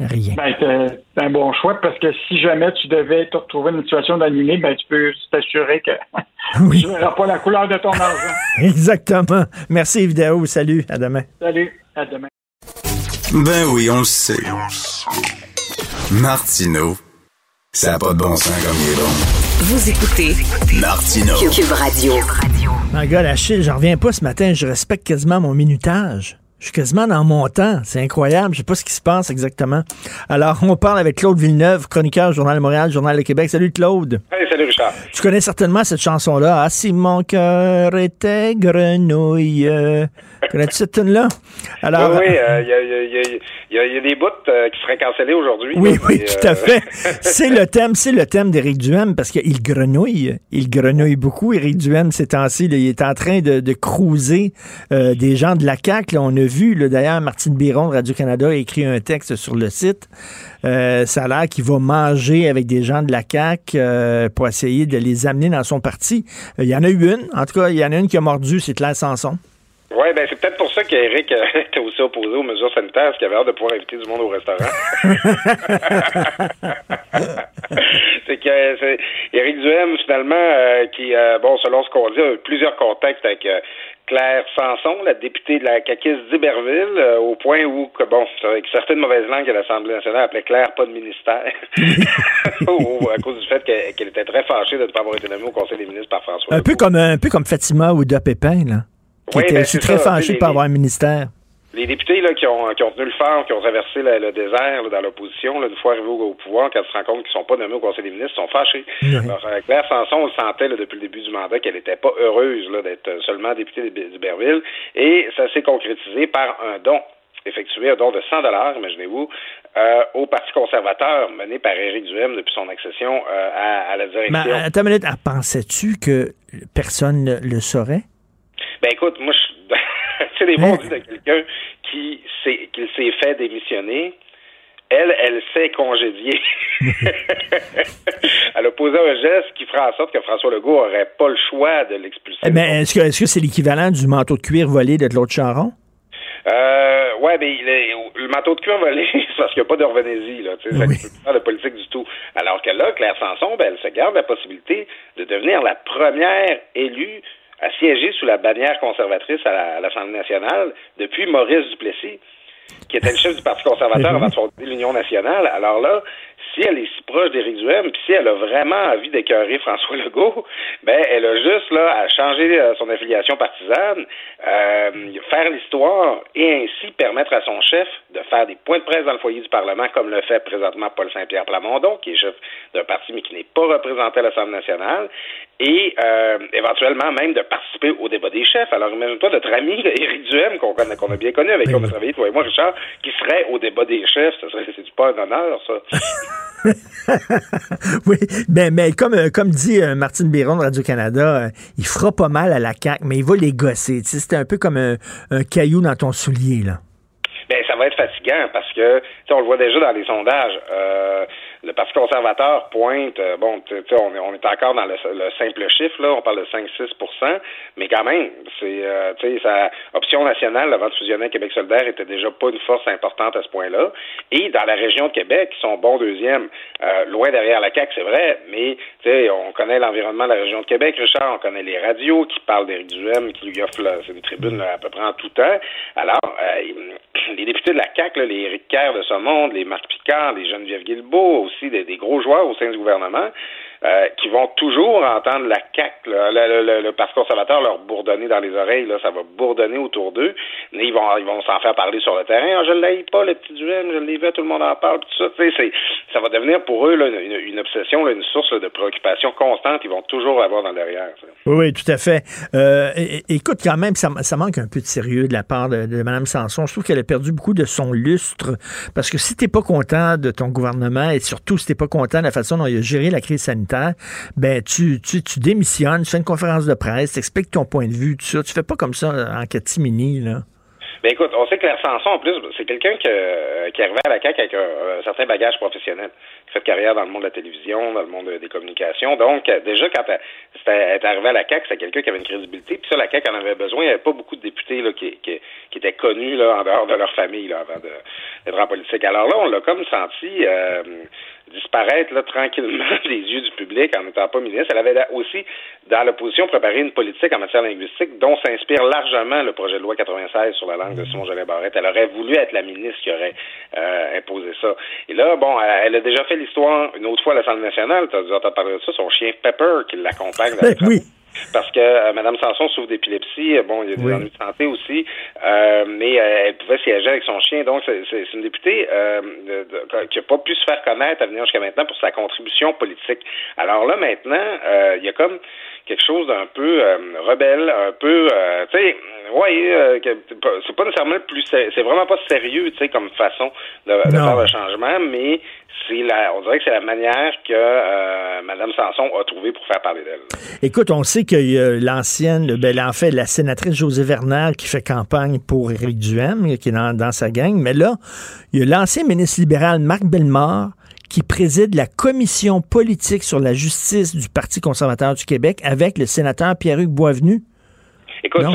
Rien. Ben, c'est un bon choix parce que si jamais tu devais te retrouver dans une situation d'annuler, ben, tu peux t'assurer que [laughs] tu ne verras pas la couleur de ton argent. [laughs] Exactement. Merci, Vidéo. Salut. À demain. Salut. À demain. Ben oui, on le sait. Martino. Ça n'a pas de bon sens comme il est bon. Vous écoutez Martino. Cube Radio. Ma gueule, Achille, j'en reviens pas ce matin. Je respecte quasiment mon minutage. Je suis quasiment dans mon temps. C'est incroyable. Je sais pas ce qui se passe exactement. Alors, on parle avec Claude Villeneuve, chroniqueur Journal de Montréal, Journal de Québec. Salut Claude. Hey, salut Richard. Tu connais certainement cette chanson-là. Ah, si mon cœur était grenouille. Connais-tu cette tune-là? Alors, oui, il y, a, des bouts euh, qui seraient cancellés aujourd'hui. Oui, oui, tout à euh, fait. [laughs] c'est le thème, c'est le thème d'Éric Duhem parce qu'il grenouille. Il grenouille beaucoup. Éric Duhem, ces temps-ci, il est en train de, de cruiser euh, des gens de la CAQ. On a vu, d'ailleurs, Martine Biron de Radio-Canada a écrit un texte sur le site. ça a l'air qu'il va manger avec des gens de la CAQ pour essayer de les amener dans son parti. Il y en a eu une. En tout cas, il y en a une qui a mordu, c'est Claire Sanson. Oui, ben c'est peut-être pour ça qu'Éric euh, [laughs] était aussi opposé aux mesures sanitaires, parce qu'il avait hâte de pouvoir inviter du monde au restaurant. [laughs] c'est que c'est Éric Duhem, finalement, euh, qui, euh, bon, selon ce qu'on dit, a eu plusieurs contacts avec Claire Sanson, la députée de la CAQIS d'Iberville, au point où, que, bon, avec certaines mauvaises langues que l'Assemblée nationale appelait Claire pas de ministère, [laughs] à cause du fait qu'elle était très fâchée de ne pas avoir été nommée au Conseil des ministres par François Un peu comme un peu comme Fatima ou De Pépin, là qui oui, ben, très fâché de pas avoir un ministère. Les députés là, qui, ont, qui ont tenu le phare, qui ont traversé le désert dans l'opposition, une fois arrivés au, pouvoir, quand ils se rendent compte qu'ils ne sont pas nommés au Conseil des ministres, sont fâchés. Alors, euh, Claire Sanson, on le sentait depuis le début du mandat qu'elle n'était pas heureuse d'être seulement députée d'Iberville. Et ça s'est concrétisé par un don effectué, un don de 100 dollars, imaginez-vous, euh, au Parti conservateur mené par Éric Duhem depuis son accession euh, à, la direction. Mais attends une minute, pensais-tu que personne ne le saurait? Ben écoute, moi, c'est [laughs] des mots de quelqu'un qui s'est, qui s'est fait démissionner. Elle, elle s'est congédiée. [laughs] elle a posé un geste qui fera en sorte que François Legault n'aurait pas le choix de l'expulser. Mais eh est-ce que, est-ce que c'est l'équivalent du manteau de cuir volé de Claude Charon? Euh, ouais, ben, le manteau de cuir volé, [laughs] c'est parce qu'il n'y a pas revenez-y, là. Tu sais, oui. pas de politique du tout. Alors que là, Claire Sanson, ben, elle se garde la possibilité de devenir la première élue a siégé sous la bannière conservatrice à l'Assemblée nationale depuis Maurice Duplessis, qui était le chef du Parti conservateur avant de fonder l'Union nationale. Alors là, si elle est si proche d'Éric Duhem, puis si elle a vraiment envie d'écœurer [laughs] François Legault, ben elle a juste là à changer euh, son affiliation partisane, euh, faire l'histoire et ainsi permettre à son chef de faire des points de presse dans le foyer du Parlement, comme le fait présentement Paul Saint-Pierre Plamondon, qui est chef d'un parti mais qui n'est pas représenté à l'Assemblée nationale, et euh, éventuellement même de participer au débat des chefs. Alors imagine-toi notre ami Éric Duhem, qu'on qu'on a bien connu, avec qui on a travaillé, toi et moi, Richard, qui serait au débat des chefs. Ça serait, c'est pas un honneur, ça. [laughs] oui, mais, mais comme, euh, comme dit euh, Martine Biron de Radio-Canada, euh, il fera pas mal à la CAQ, mais il va les gosser. C'est un peu comme un, caillou dans ton soulier, là. Ben, ça va être fatigant parce que, on le voit déjà dans les sondages le Parti conservateur pointe, euh, bon, tu sais, on, on, est encore dans le, simple chiffre, là, on parle de 5-6% mais quand même, c'est, euh, tu sais, sa option nationale avant de fusionner Québec solidaire était déjà pas une force importante à ce point-là. Et dans la région de Québec, ils sont bons deuxième, euh, loin derrière la CAQ, c'est vrai, mais, tu sais, on connaît l'environnement de la région de Québec, Richard, on connaît les radios qui parlent d'Éric Duhem, qui lui offrent c'est une tribune à peu près en tout temps. Alors, [clears throat] les députés de la CAQ, les Éric Kerr de ce monde, les Marc Picard, les Geneviève Guilbeault, aussi des, gros joueurs au sein du gouvernement euh, qui vont toujours entendre la CAQ, le, le, Parti conservateur leur bourdonner dans les oreilles, là, ça va bourdonner autour d'eux. Mais ils vont ils vont s'en faire parler sur le terrain. Ah, je ne pas, le petit duel, je l'ai vu, tout le monde en parle, tout ça. C'est, ça va devenir pour eux une, obsession, une source de préoccupation constante. Ils vont toujours l'avoir dans le derrière. Oui, tout à fait. Euh, écoute, quand même, ça, manque un peu de sérieux de la part de, de Mme Sanson. Je trouve qu'elle a perdu beaucoup de son lustre parce que si tu n'es pas content de ton gouvernement et surtout si tu n'es pas content de la façon dont il a géré la crise sanitaire, ben tu, tu, tu démissionnes, tu fais une conférence de presse, tu expliques ton point de vue, tout ça. Tu fais pas comme ça en catimini, là. Ben écoute, on sait que Claire en plus, c'est quelqu'un qui, euh, qui est arrivé à la CAQ avec un, certain bagage professionnel, qui fait carrière dans le monde de la télévision, dans le monde des communications. Donc, euh, déjà, quand elle, est arrivée à la CAQ, c'est quelqu'un qui avait une crédibilité. Puis ça, la CAQ en avait besoin. Il n'y avait pas beaucoup de députés qui, étaient connus en dehors de leur famille là, avant d'être en politique. Alors là, on l'a comme senti... Euh, disparaître là, tranquillement [laughs] des yeux du public en n'étant pas ministre. Elle avait aussi, dans l'opposition, préparé une politique en matière linguistique dont s'inspire largement le projet de loi 96 sur la langue de Simon Jolin Barrette. Elle aurait voulu être la ministre qui aurait euh, imposé ça. Et là, bon, elle, a déjà fait l'histoire une autre fois à l'Assemblée nationale. Tu as dû entendre parler de ça, son chien Pepper qui l'accompagne. Ben, [laughs] oui parce que euh, Mme Sanson souffre d'épilepsie. Euh, bon, il y a des ennuis de santé aussi, euh, mais elle pouvait siéger avec son chien. Donc, c'est une députée qui n'a pas pu se faire connaître à venir jusqu'à maintenant pour sa contribution politique. Alors là, maintenant, il y a comme quelque chose d'un peu rebelle, un peu, tu sais, ouais, c'est pas nécessairement plus, c'est vraiment pas sérieux, tu sais, comme façon de, de faire le changement, mais c'est la, on dirait que c'est la manière que euh, Mme Sanson a trouvé pour faire parler d'elle. Écoute, on sait qu'il y a l'ancienne, ben, en fait, la sénatrice José Vernal qui fait campagne pour Éric Duhem, qui est dans, sa gang, mais là, il y a l'ancien ministre libéral Marc Bellemare qui préside la commission politique sur la justice du Parti conservateur du Québec avec le sénateur Pierre-Hugues Boisvenu. Écoute,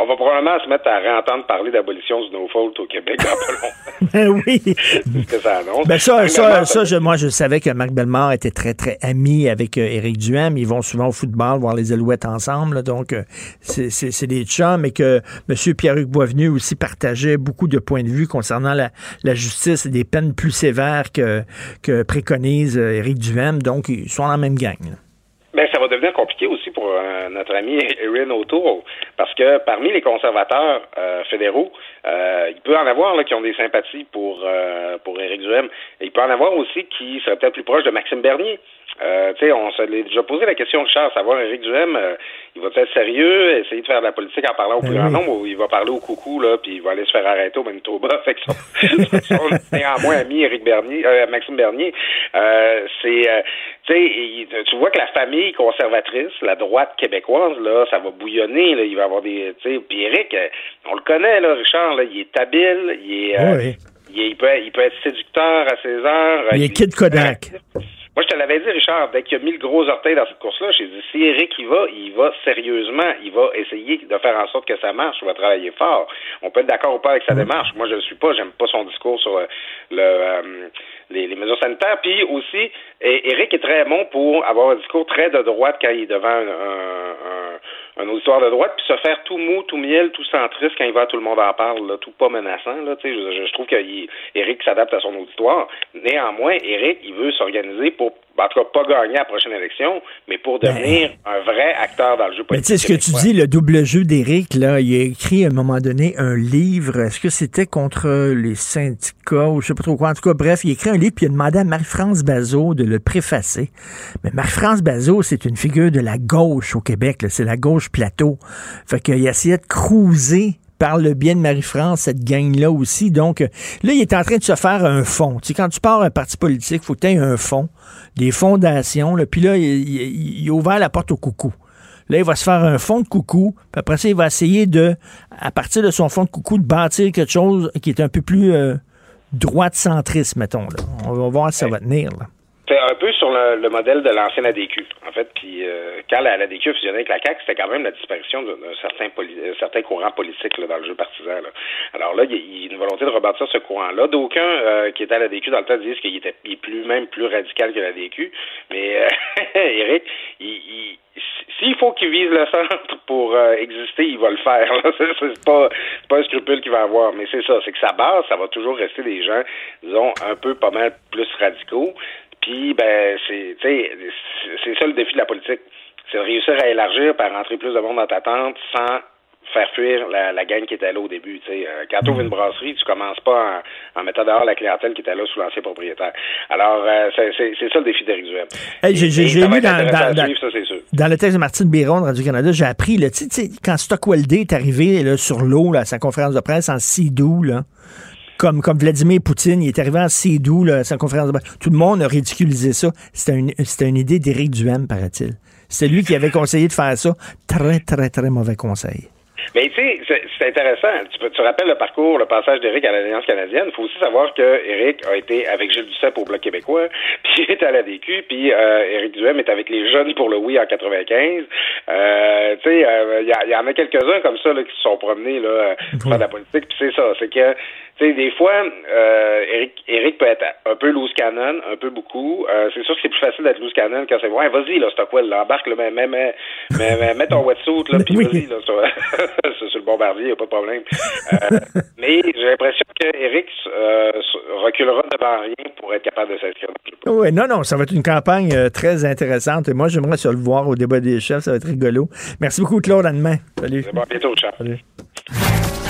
on va probablement se mettre à réentendre parler d'abolition du no-fault au Québec dans pas longtemps. [laughs] ben oui. [laughs] c'est ce que ça annonce. Ben ça, ça, ça, je, moi, je savais que Marc Bellemare était très, très ami avec euh, Éric Duhem. Ils vont souvent au football voir les Alouettes ensemble. donc, euh, c'est des chums. Et que M. Pierre-Hugues Boisvenu aussi partageait beaucoup de points de vue concernant la, la justice et des peines plus sévères que, que préconise euh, Éric Duhem. Donc, ils sont dans la même gang. Va devenir compliqué aussi pour euh, notre ami [laughs] Erin O'Toole, parce que parmi les conservateurs euh, fédéraux, euh, il peut en avoir qui ont des sympathies pour pour Éric Duhem, et il peut en avoir aussi qui seraient peut-être plus proches de Maxime Bernier. Euh, tu sais, on s'est déjà posé la question, Richard, savoir Éric Duhem, euh, il va être sérieux, essayer de faire de la politique en parlant au plus ben grand nombre, ou il va parler au coucou, là, puis il va aller se faire arrêter au Manitoba. [laughs] Fait que son, son néanmoins ami Éric Bernier, euh, Maxime Bernier, euh, c'est, euh, tu sais, tu vois que la famille conservatrice, la droite québécoise, là, ça va bouillonner, là, il va avoir des, tu sais, puis Éric, on le connaît, là, Richard, là, il est habile, il est, il, peut, il peut être séducteur à ses heures. Il est Kid Kodak. Moi, je te l'avais dit, Richard, dès qu'il a mis le gros orteil dans cette course-là, j'ai dit, si Eric y va, il va sérieusement, il va essayer de faire en sorte que ça marche, il va travailler fort. On peut être d'accord ou pas avec sa démarche. Moi, je ne suis pas, j'aime pas son discours sur le, euh, les, mesures sanitaires. Puis aussi, Eric est très bon pour avoir un discours très de droite quand il est devant un, un un auditoire de droite, puis se faire tout mou, tout miel, tout centriste quand il va, tout le monde en parle, là, tout pas menaçant. Là, je, je trouve qu'Éric s'adapte à son auditoire. Néanmoins, Éric, il veut s'organiser pour en tout cas, pas gagner la prochaine élection, mais pour ben, devenir un vrai acteur dans le jeu politique. Mais tu sais, ce que tu dis, le double jeu d'Éric, là, il a écrit à un moment donné un livre. Est-ce que c'était contre les syndicats ou je sais pas trop quoi? En tout cas, bref, il a écrit un livre puis il a demandé à Marie-France Bazot de le préfacer. Mais Marie-France Bazot, c'est une figure de la gauche au Québec. C'est la gauche plateau. Fait qu'il essayé de cruiser par le bien de Marie-France, cette gang-là aussi. Donc, là, il est en train de se faire un fond. Tu sais, quand tu pars un parti politique, il faut que tu aies un fond, des fondations. Là, puis là, il, il, a ouvert la porte au coucou. Là, il va se faire un fond de coucou, puis après ça, il va essayer de, à partir de son fond de coucou, de bâtir quelque chose qui est un peu plus euh, droite-centriste, mettons. Là. On va voir si ça va tenir. Là c'est un peu sur le, modèle de l'ancienne ADQ, en fait. Puis euh, quand la, l'ADQ a fusionné avec la CAQ, c'était quand même la disparition d'un certain, euh, certain courant politique dans le jeu partisan. Alors là, il y, a une volonté de rebâtir ce courant-là. D'aucuns euh, qui étaient à l'ADQ dans le temps disent qu'il était plus même plus radical que l'ADQ. Mais [laughs] Eric, il, s'il faut qu'il vise le centre pour exister, il va le faire. [laughs] C'est pas, pas un scrupule qu'il va avoir. Mais c'est ça, c'est que sa base, ça va toujours rester des gens, disons, un peu pas mal plus radicaux. Puis, ben, c'est, c'est ça le défi de la politique. C'est de réussir à élargir, par rentrer plus de monde dans ta tente sans faire fuir la, la gang qui était là au début. sais. Euh, quand tu ouvres une brasserie, tu commences pas en, mettant dehors la clientèle qui était là sous l'ancien propriétaire. Alors, euh, c'est ça le défi d'Éric Duhem. j'ai lu dans, dans, le texte de Martine Biron de Radio-Canada, j'ai appris, là, quand Stockwell Day est arrivé là, sur l'eau, à sa conférence de presse en Sidou, là, comme, comme Vladimir Poutine, il est arrivé à sa conférence de presse, tout le monde a ridiculisé ça. C'était une, une idée d'Éric Duhem, paraît-il. C'est lui qui avait conseillé de faire ça. Très, très, très mauvais conseil. Mais tu sais, c'est intéressant. Tu, tu rappelles le parcours, le passage d'Éric à l'Alliance canadienne. Il faut aussi savoir que Éric a été avec Gilles Duceppe au Bloc québécois, [laughs] puis il est à la DQ, puis euh, Éric Duhem est avec les jeunes pour le oui en 95. Euh, tu sais, il euh, y, en a quelques-uns comme ça là, qui se sont promenés là, faire de la politique. Puis c'est ça, c'est que des fois, euh, Eric, Eric peut être un peu loose cannon, un peu beaucoup. Euh, c'est sûr que c'est plus facile d'être loose cannon quand c'est ouais, vas-y là, Stockwell, là, embarque là, mais, mais, mais, mais, mets ton wetsuit là, [laughs] puis vas-y là, [laughs] sur, sur, le bombardier, y a pas de problème. Euh, [laughs] mais j'ai l'impression que Eric reculera devant rien pour être capable de s'inscrire. Oui, non, non, ça va être une campagne très intéressante. Et moi, j'aimerais se le voir au débat des chefs, ça va être rigolo. Merci beaucoup, Claude. À demain. Salut. Bon, à bientôt, ciao. Salut.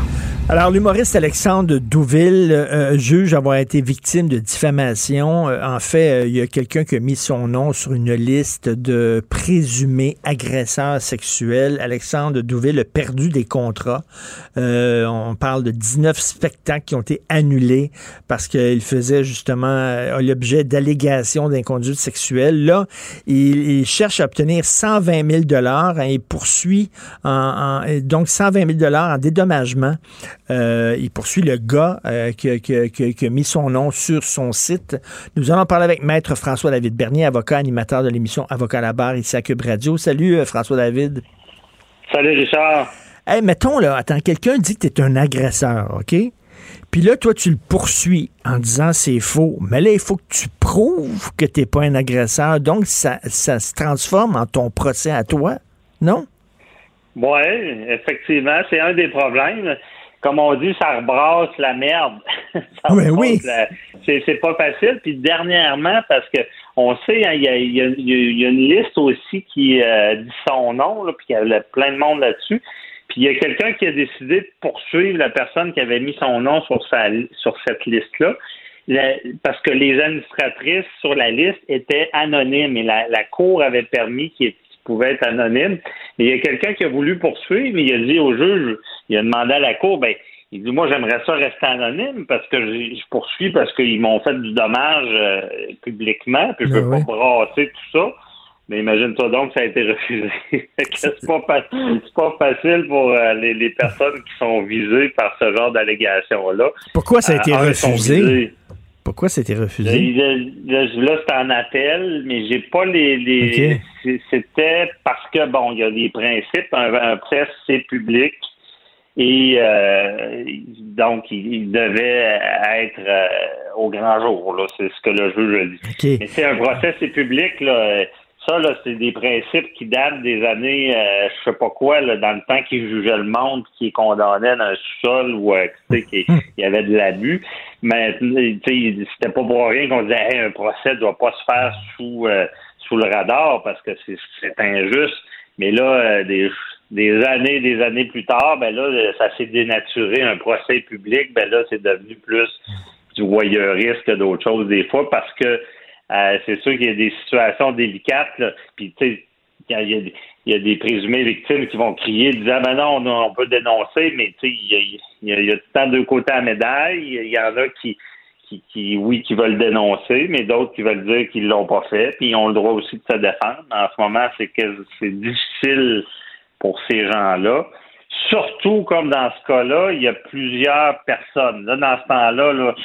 Alors, l'humoriste Alexandre Douville euh, juge avoir été victime de diffamation. Euh, en fait, euh, il y a quelqu'un qui a mis son nom sur une liste de présumés agresseurs sexuels. Alexandre Douville a perdu des contrats. on parle de 19 spectacles qui ont été annulés parce qu'il faisait justement l'objet d'allégations d'inconduite sexuelle. Là, il, cherche à obtenir 120 000 dollars. Il poursuit en, donc 120 000 dollars en dédommagement. Euh, il poursuit le gars euh, qui, a mis son nom sur son site. Nous allons parler avec Maître François-David Bernier, avocat animateur de l'émission Avocat à la barre ici à Cube Radio. Salut euh, François-David. Salut Richard. Hey, mettons là, attends, quelqu'un dit que tu es un agresseur, OK? Puis là, toi, tu le poursuis en disant c'est faux. Mais là, il faut que tu prouves que tu n'es pas un agresseur. Donc, ça, ça se transforme en ton procès à toi, non? Oui, effectivement, c'est un des problèmes comme on dit, ça rebrasse la merde. [laughs] oui, oui. C'est pas facile. Puis dernièrement, parce que on sait, hein, il y, a, une liste aussi qui euh, dit son nom, là, puis il y a plein de monde là-dessus. Puis il y a quelqu'un qui a décidé de poursuivre la personne qui avait mis son nom sur, sa, sur cette liste-là. parce que les administratrices sur la liste étaient anonymes et la, la Cour avait permis qu'il pouvait être anonyme. il y a quelqu'un qui a voulu poursuivre, mais il a dit au juge, il a demandé à la cour, ben, il dit, moi, j'aimerais ça rester anonyme parce que je, poursuis parce qu'ils m'ont fait du dommage euh, publiquement, puis je veux ben pas brasser tout ça. Mais imagine-toi donc, ça a été refusé. [laughs] c'est pas, pas facile pour euh, les, personnes qui sont visées par ce genre d'allégation-là. Pourquoi ça a été refusé? Pourquoi c'était refusé? Là, c'est en appel, mais j'ai pas les. C'était parce que, bon, il y a des principes. Un, presse, c'est public. Et euh, donc, il, devait être euh, au grand jour. C'est ce que le juge dit. Mais c'est un procès, c'est public. Là, ça, là, c'est des principes qui datent des années, euh, je sais pas quoi, là, dans le temps qu'ils jugeaient le monde, qui condamnait dans un sous-sol ou euh, qu'il y avait de l'abus. Mais c'était pas pour rien qu'on disait hey, un procès doit pas se faire sous euh, sous le radar parce que c'est injuste. Mais là, des, des années, des années plus tard, ben là, ça s'est dénaturé. Un procès public, ben là, c'est devenu plus du voyeurisme que d'autres choses des fois parce que euh, c'est sûr qu'il y a des situations délicates. Puis, tu sais, il y, a, des présumés victimes qui vont crier, disant ben non, on, peut dénoncer, mais tu sais, il y a, y, a, temps deux côtés à la médaille. Il y en a qui, qui, oui, qui veulent dénoncer, mais d'autres qui veulent dire qu'ils l'ont pas fait, puis ils ont le droit aussi de se défendre. En ce moment, c'est que c'est difficile pour ces gens-là. Surtout comme dans ce cas-là, il y a plusieurs personnes. Là, dans ce temps-là, là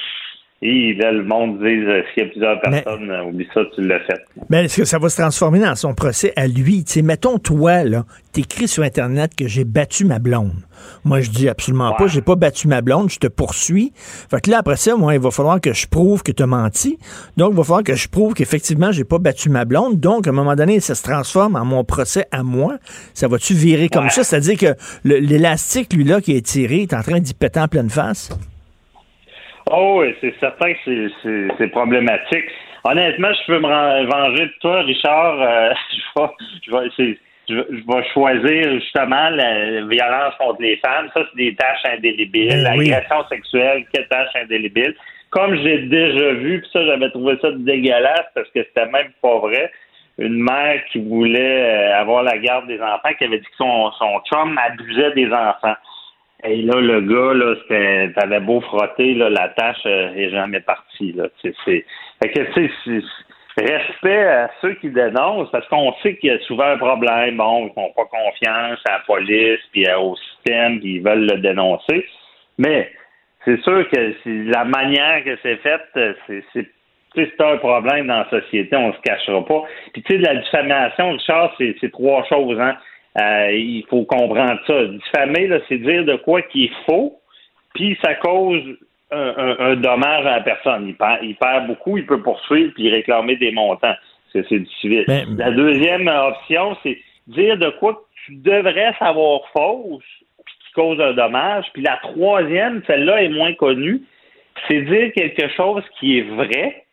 et là, le monde dit euh, s'il y a plusieurs personnes, euh, oublie ça, tu l'as fait. Mais est-ce que ça va se transformer dans son procès à lui? sais, mettons, toi, là, t'écris sur Internet que j'ai battu ma blonde. Moi, je dis absolument pas, j'ai pas battu ma blonde, je te poursuis. Fait que là, après ça, moi, il va falloir que je prouve que tu as menti. Donc, il va falloir que je prouve qu'effectivement, j'ai pas battu ma blonde. Donc, à un moment donné, ça se transforme en mon procès à moi. Ça va-tu virer comme ça? C'est-à-dire que l'élastique, lui, là, qui est tiré, est en train d'y péter en pleine face? Oh oui, c'est certain que c'est- problématique. Honnêtement, je peux me venger de toi, Richard. Euh, [laughs] je, vais, je, vais, je vais- je vais choisir justement la violence contre les femmes. Ça, c'est des tâches indélébiles. Ben oui. L'agression sexuelle, quelle tâche indélébile. Comme j'ai déjà vu, puis ça, j'avais trouvé ça dégueulasse parce que c'était même pas vrai. Une mère qui voulait euh, avoir la garde des enfants, qui avait dit que son, son chum abusait des enfants. Et là, le gars, là, t'avais beau frotter, la tâche euh, est jamais partie, là. C'est, fait que, tu sais, respect à ceux qui dénoncent, parce qu'on sait qu'il y a souvent un problème. Bon, ils font pas confiance à la police, puis au système, puis ils veulent le dénoncer. Mais, c'est sûr que la manière que c'est fait, c'est, un problème dans la société, on se cachera pas. Puis tu sais, la diffamation, Richard, c'est, c'est trois choses, hein. Euh, il faut comprendre ça. Diffamer, là, c'est dire de quoi qui est faux, puis ça cause un, un- un dommage à la personne. Il perd, il perd beaucoup, il peut poursuivre puis réclamer des montants. C'est, c'est du civil. Mais- La deuxième option, c'est dire de quoi tu devrais savoir fausse, puis qui cause un dommage. Puis la troisième, celle-là est moins connue, c'est dire quelque chose qui est vrai,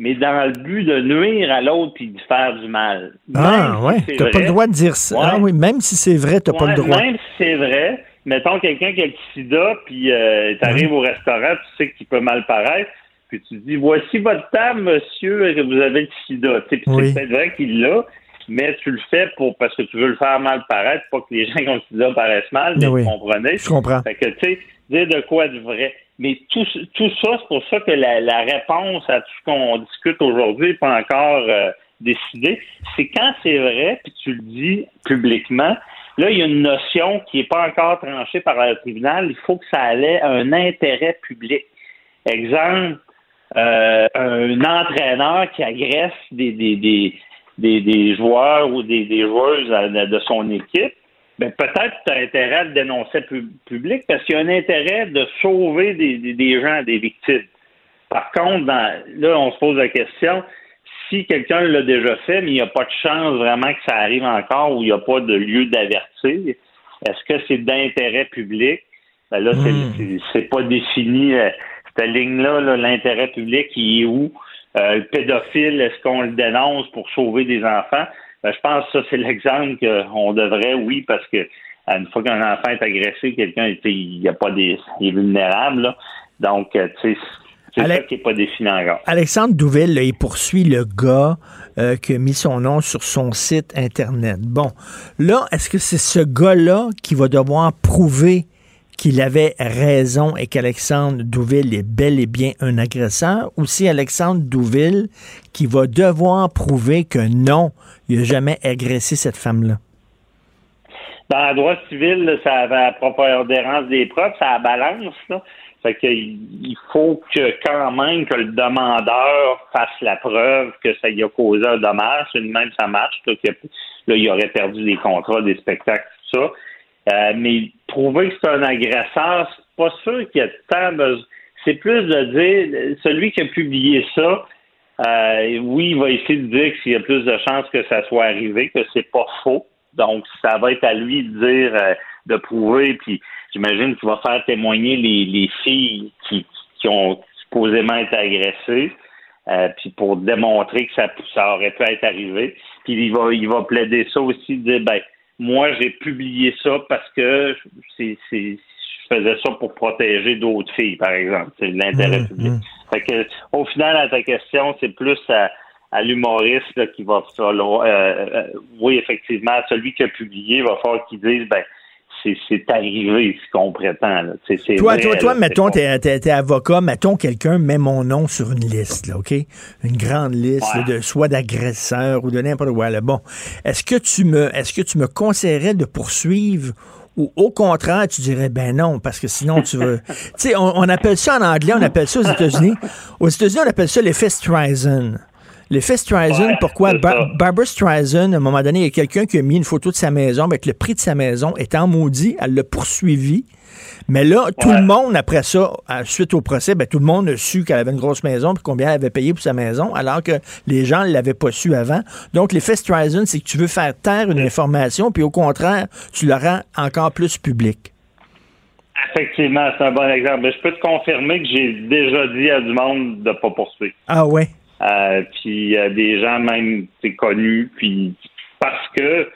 mais dans le but de nuire à l'autre puis de faire du mal. Ah, Même ouais. si c'est T'as pas le droit de dire ça. Ouais. Ah oui, même si c'est vrai, t'as pas Ouais, le droit. Même si c'est vrai, mettons quelqu'un qui a le sida, puis euh, tu arrives au restaurant, tu sais qu'il peut mal paraître, puis tu dis voici votre table, monsieur, que vous avez le sida. Puis Oui. c'est peut-être vrai qu'il l'a, mais tu le fais pour parce que tu veux le faire mal paraître, pas que les [laughs] gens qui ont le sida paraissent mal, mais Ah oui. vous comprenez. Je comprends. Fait que tu sais, dire de quoi de vrai. Mais tout, tout ça, c'est pour ça que la, la réponse à tout ce qu'on discute aujourd'hui n'est pas encore euh, décidée. C'est quand c'est vrai, puis tu le dis publiquement, là, il y a une notion qui n'est pas encore tranchée par le tribunal. Il faut que ça ait un intérêt public. Exemple, euh, un entraîneur qui agresse des, des, des, des, des joueurs ou des, des joueuses de son équipe, ben peut-être tu as intérêt à le dénoncer pu- public parce qu'il y a un intérêt de sauver des, des, des gens, des victimes. Par contre, dans- là, on se pose la question, si quelqu'un l'a déjà fait, mais il n'y a pas de chance vraiment que ça arrive encore ou il n'y a pas de lieu d'avertir, est-ce que c'est d'intérêt public? Ben là, c'est- Hmm. c'est pas défini. euh, cette ligne-là, là, l'intérêt public, il est où? Euh, le pédophile, est-ce qu'on le dénonce pour sauver des enfants? Ben, je pense que ça, c'est l'exemple qu'on devrait, oui, parce que une fois qu'un enfant est agressé, quelqu'un est- il y a pas des. il est vulnérable. là. Donc, euh, tu sais, c'est ça qui n'est pas défini encore. Alexandre Douville, là, il poursuit le gars euh, qui a mis son nom sur son site Internet. Bon, là, est-ce que c'est ce gars-là qui va devoir prouver qu'il avait raison et qu'Alexandre Douville est bel et bien un agresseur, ou si Alexandre Douville qui va devoir prouver que non, il n'a jamais agressé cette femme-là? Dans le droit civil, ça avait la prépondérance des preuves, ça balance. Là. Fait que il faut que quand même que le demandeur fasse la preuve que ça y a causé un dommage. C'est de même ça marche. Là, il aurait perdu des contrats, des spectacles, tout ça. Euh, mais prouver que c'est un agresseur, c'est pas sûr qu'il y a tant besoin. C'est plus de dire celui qui a publié ça, euh, oui, il va essayer de dire qu'il y a plus de chances que ça soit arrivé, que c'est pas faux. Donc, ça va être à lui de dire, euh, de prouver, puis j'imagine qu'il va faire témoigner les, les filles qui, qui ont supposément été agressées, euh, puis pour démontrer que ça, ça aurait pu être arrivé. Puis il va, il va plaider ça aussi, dire, ben, moi, j'ai publié ça parce que c'est, c'est, je faisais ça pour protéger d'autres filles, par exemple. C'est l'intérêt Mmh, public. mmh. Fait que, au final, à ta question, c'est plus à, à l'humoriste là, qui va falloir, euh, euh, oui, effectivement, celui qui a publié, va falloir qu'il dise, ben, c'est, arrivé ce qu'on prétend. Là. Toi, vrai, toi, toi, là, mettons, t'es, t'es avocat, mettons, quelqu'un met mon nom sur une liste, là, OK? Une grande liste, Ouais. là, de, soit d'agresseurs ou de n'importe quoi, là. Bon. Est-ce que tu me, est-ce que tu me conseillerais de poursuivre ou au contraire, tu dirais, ben non, parce que sinon tu veux. [laughs] tu sais, on, on appelle ça en anglais, on appelle ça aux États-Unis. Aux États-Unis, on appelle ça l'effet Streisand. L'effet Streisand, Ouais, pourquoi? Bar-. Barbara Streisand, à un moment donné, il y a quelqu'un qui a mis une photo de sa maison avec le prix de sa maison, étant maudit, elle l'a poursuivi. Mais là, tout le monde, après ça, suite au procès, ben, tout le monde a su qu'elle avait une grosse maison puis combien elle avait payé pour sa maison, alors que les gens ne l'avaient pas su avant. Donc, l'effet Streisand, c'est que tu veux faire taire une information, puis au contraire, tu la rends encore plus publique. Effectivement, c'est un bon exemple. Mais je peux te confirmer que j'ai déjà dit à du monde de pas poursuivre. Ah ouais? Euh, puis euh, des gens même c'est connus, puis parce que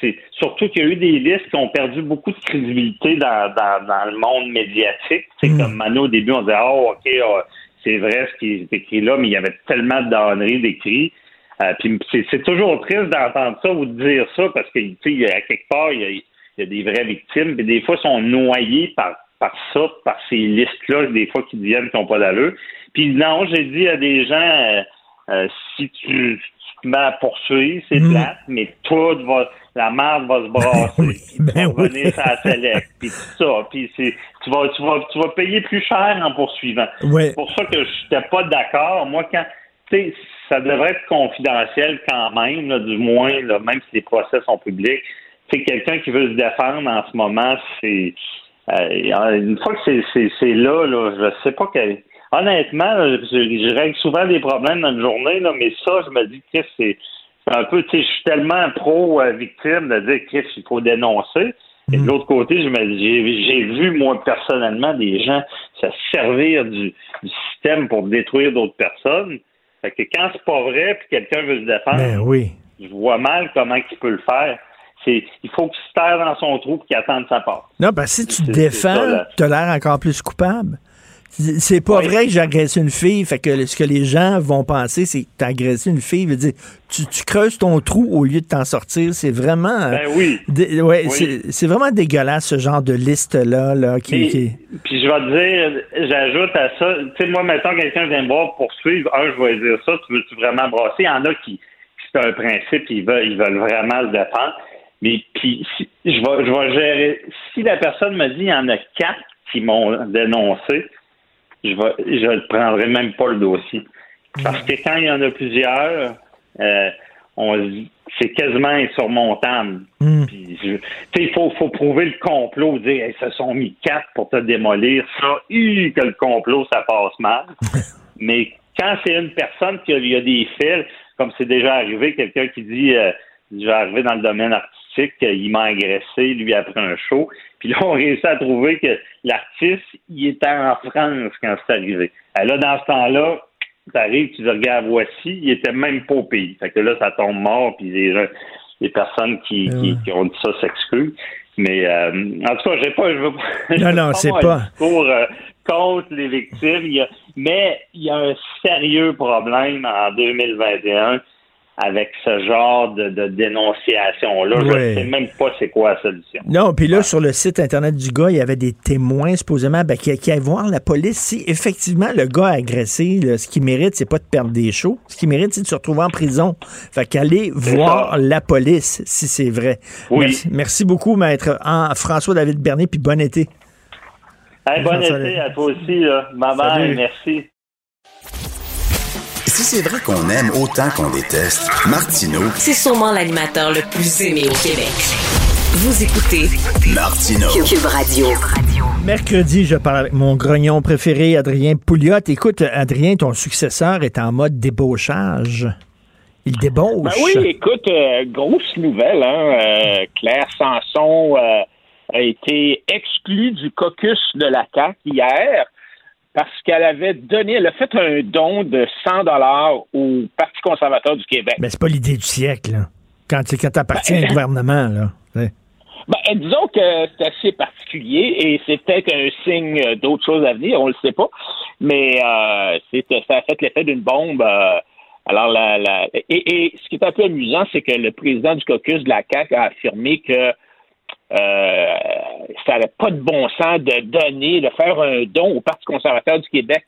c'est surtout qu'il y a eu des listes qui ont perdu beaucoup de crédibilité dans, dans, le monde médiatique. C'est comme Mano au début, on disait Oh, ok, ah, c'est vrai ce qui est écrit là, mais il y avait tellement de donneries d'écrits. Euh, puis c'est toujours triste d'entendre ça ou de dire ça parce que tu sais, à quelque part, il y, a, il y a des vraies victimes, puis des fois, ils sont noyés par, par ça, par ces listes-là, des fois qui viennent qui n'ont pas d'allure. Puis non, j'ai dit à des gens euh, euh, si tu, tu te mets à poursuivre, c'est mm. plate, mais tout va la merde va se brasser. Ben, ben tu vas revenir sur la select, puis tout ça. Puis c'est, tu vas, tu vas, tu vas payer plus cher en poursuivant. C'est pour ça que je n'étais pas d'accord. Moi, quand, tu sais, ça devrait être confidentiel quand même, du moins, là, même si les procès sont publics. Tu sais, quelqu'un qui veut se défendre en ce moment, c'est, euh, une fois que c'est, c'est, là, là, je sais pas quel, honnêtement, je, règle souvent des problèmes dans une journée, là, mais ça, je me dis que c'est, un peu, tu sais, je suis tellement pro-victime de dire qu'il faut dénoncer. Et de mm. l'autre côté, je j'ai vu, moi, personnellement, des gens se servir du, système pour détruire d'autres personnes. Fait que quand c'est pas vrai, puis quelqu'un veut se défendre, ben oui. je vois mal comment il peut le faire. Il faut qu'il se taire dans son trou et qu'il attende sa part. Non, parce que si tu te défends, tu as l'air encore plus coupable. C'est pas vrai que j'ai agressé une fille. Fait que ce que les gens vont penser, c'est que t'as agressé une fille. Veut dire, tu, creuses ton trou au lieu de t'en sortir. C'est vraiment. Ben oui. ouais, C'est vraiment dégueulasse, ce genre de liste-là. Là, qui, Puis je vais te dire, j'ajoute à ça, tu sais, moi, maintenant, quelqu'un vient me voir pour suivre, un, je vais dire ça, tu veux-tu vraiment brasser? Il y en a qui, c'est un principe, ils veulent, ils veulent vraiment le défendre. Mais puis, je, vais, je vais gérer. Si la personne me dit, il y en a quatre qui m'ont dénoncé, je ne je prendrai même pas le dossier. Parce que quand il y en a plusieurs, euh, c'est quasiment insurmontable. Hmm. Il faut, faut prouver le complot, dire ils se sont mis quatre pour te démolir. Ça, que le complot, ça passe mal. [laughs] Mais quand c'est une personne qui a, a des faits, comme c'est déjà arrivé, quelqu'un qui dit euh, je vais arriver dans le domaine artistique, il m'a agressé, lui, après un show. Puis là, on réussit à trouver que l'artiste, il était en France quand c'est arrivé. Alors là, dans ce temps-là, tu arrives, tu dis, regarde, voici, il était même pas au pays. Fait que là, ça tombe mort, puis les, gens, les personnes qui, qui, ont dit ça s'excusent. Mais euh, en tout cas, j'ai pas, je veux pas. [laughs] Non, non, c'est pas. Pour, euh, contre les victimes, mais il y a un sérieux problème en 2021 avec ce genre de, dénonciation-là. Je ne sais même pas c'est quoi la solution. Non, puis là, sur le site Internet du gars, il y avait des témoins, supposément, ben, qui, qui allaient voir la police. Si effectivement le gars a agressé, ce qu'il mérite, c'est pas de perdre des shows. Ce qu'il mérite, c'est de se retrouver en prison. Fait qu'aller voir la police, si c'est vrai. Oui. Merci, beaucoup, maître François-David Bernier, puis bon été. bon été à toi aussi. Bye bye, merci. Si c'est vrai qu'on aime autant qu'on déteste, Martineau, c'est sûrement l'animateur le plus aimé au Québec. Vous écoutez Martineau. Cube Radio. Mercredi, je parle avec mon grognon préféré, Adrien Pouliot. Écoute, Adrien, ton successeur est en mode débauchage. Il débauche. Ben oui, écoute, euh, grosse nouvelle. Hein? Euh, Claire Sanson euh, a été exclue du caucus de la CAQ hier parce qu'elle avait donné, elle a fait un don de 100 dollars au Parti conservateur du Québec. Mais c'est pas l'idée du siècle, là. Quand, quand t'appartiens ben, au [laughs] gouvernement, là. Ben, disons que c'est assez particulier et c'est peut-être un signe d'autres choses à venir, on le sait pas. Mais euh, ça a fait l'effet d'une bombe. Euh, alors, la, et, et, ce qui est un peu amusant, c'est que le président du caucus de la CAQ a affirmé que euh, ça n'avait pas de bon sens de donner, de faire un don au Parti conservateur du Québec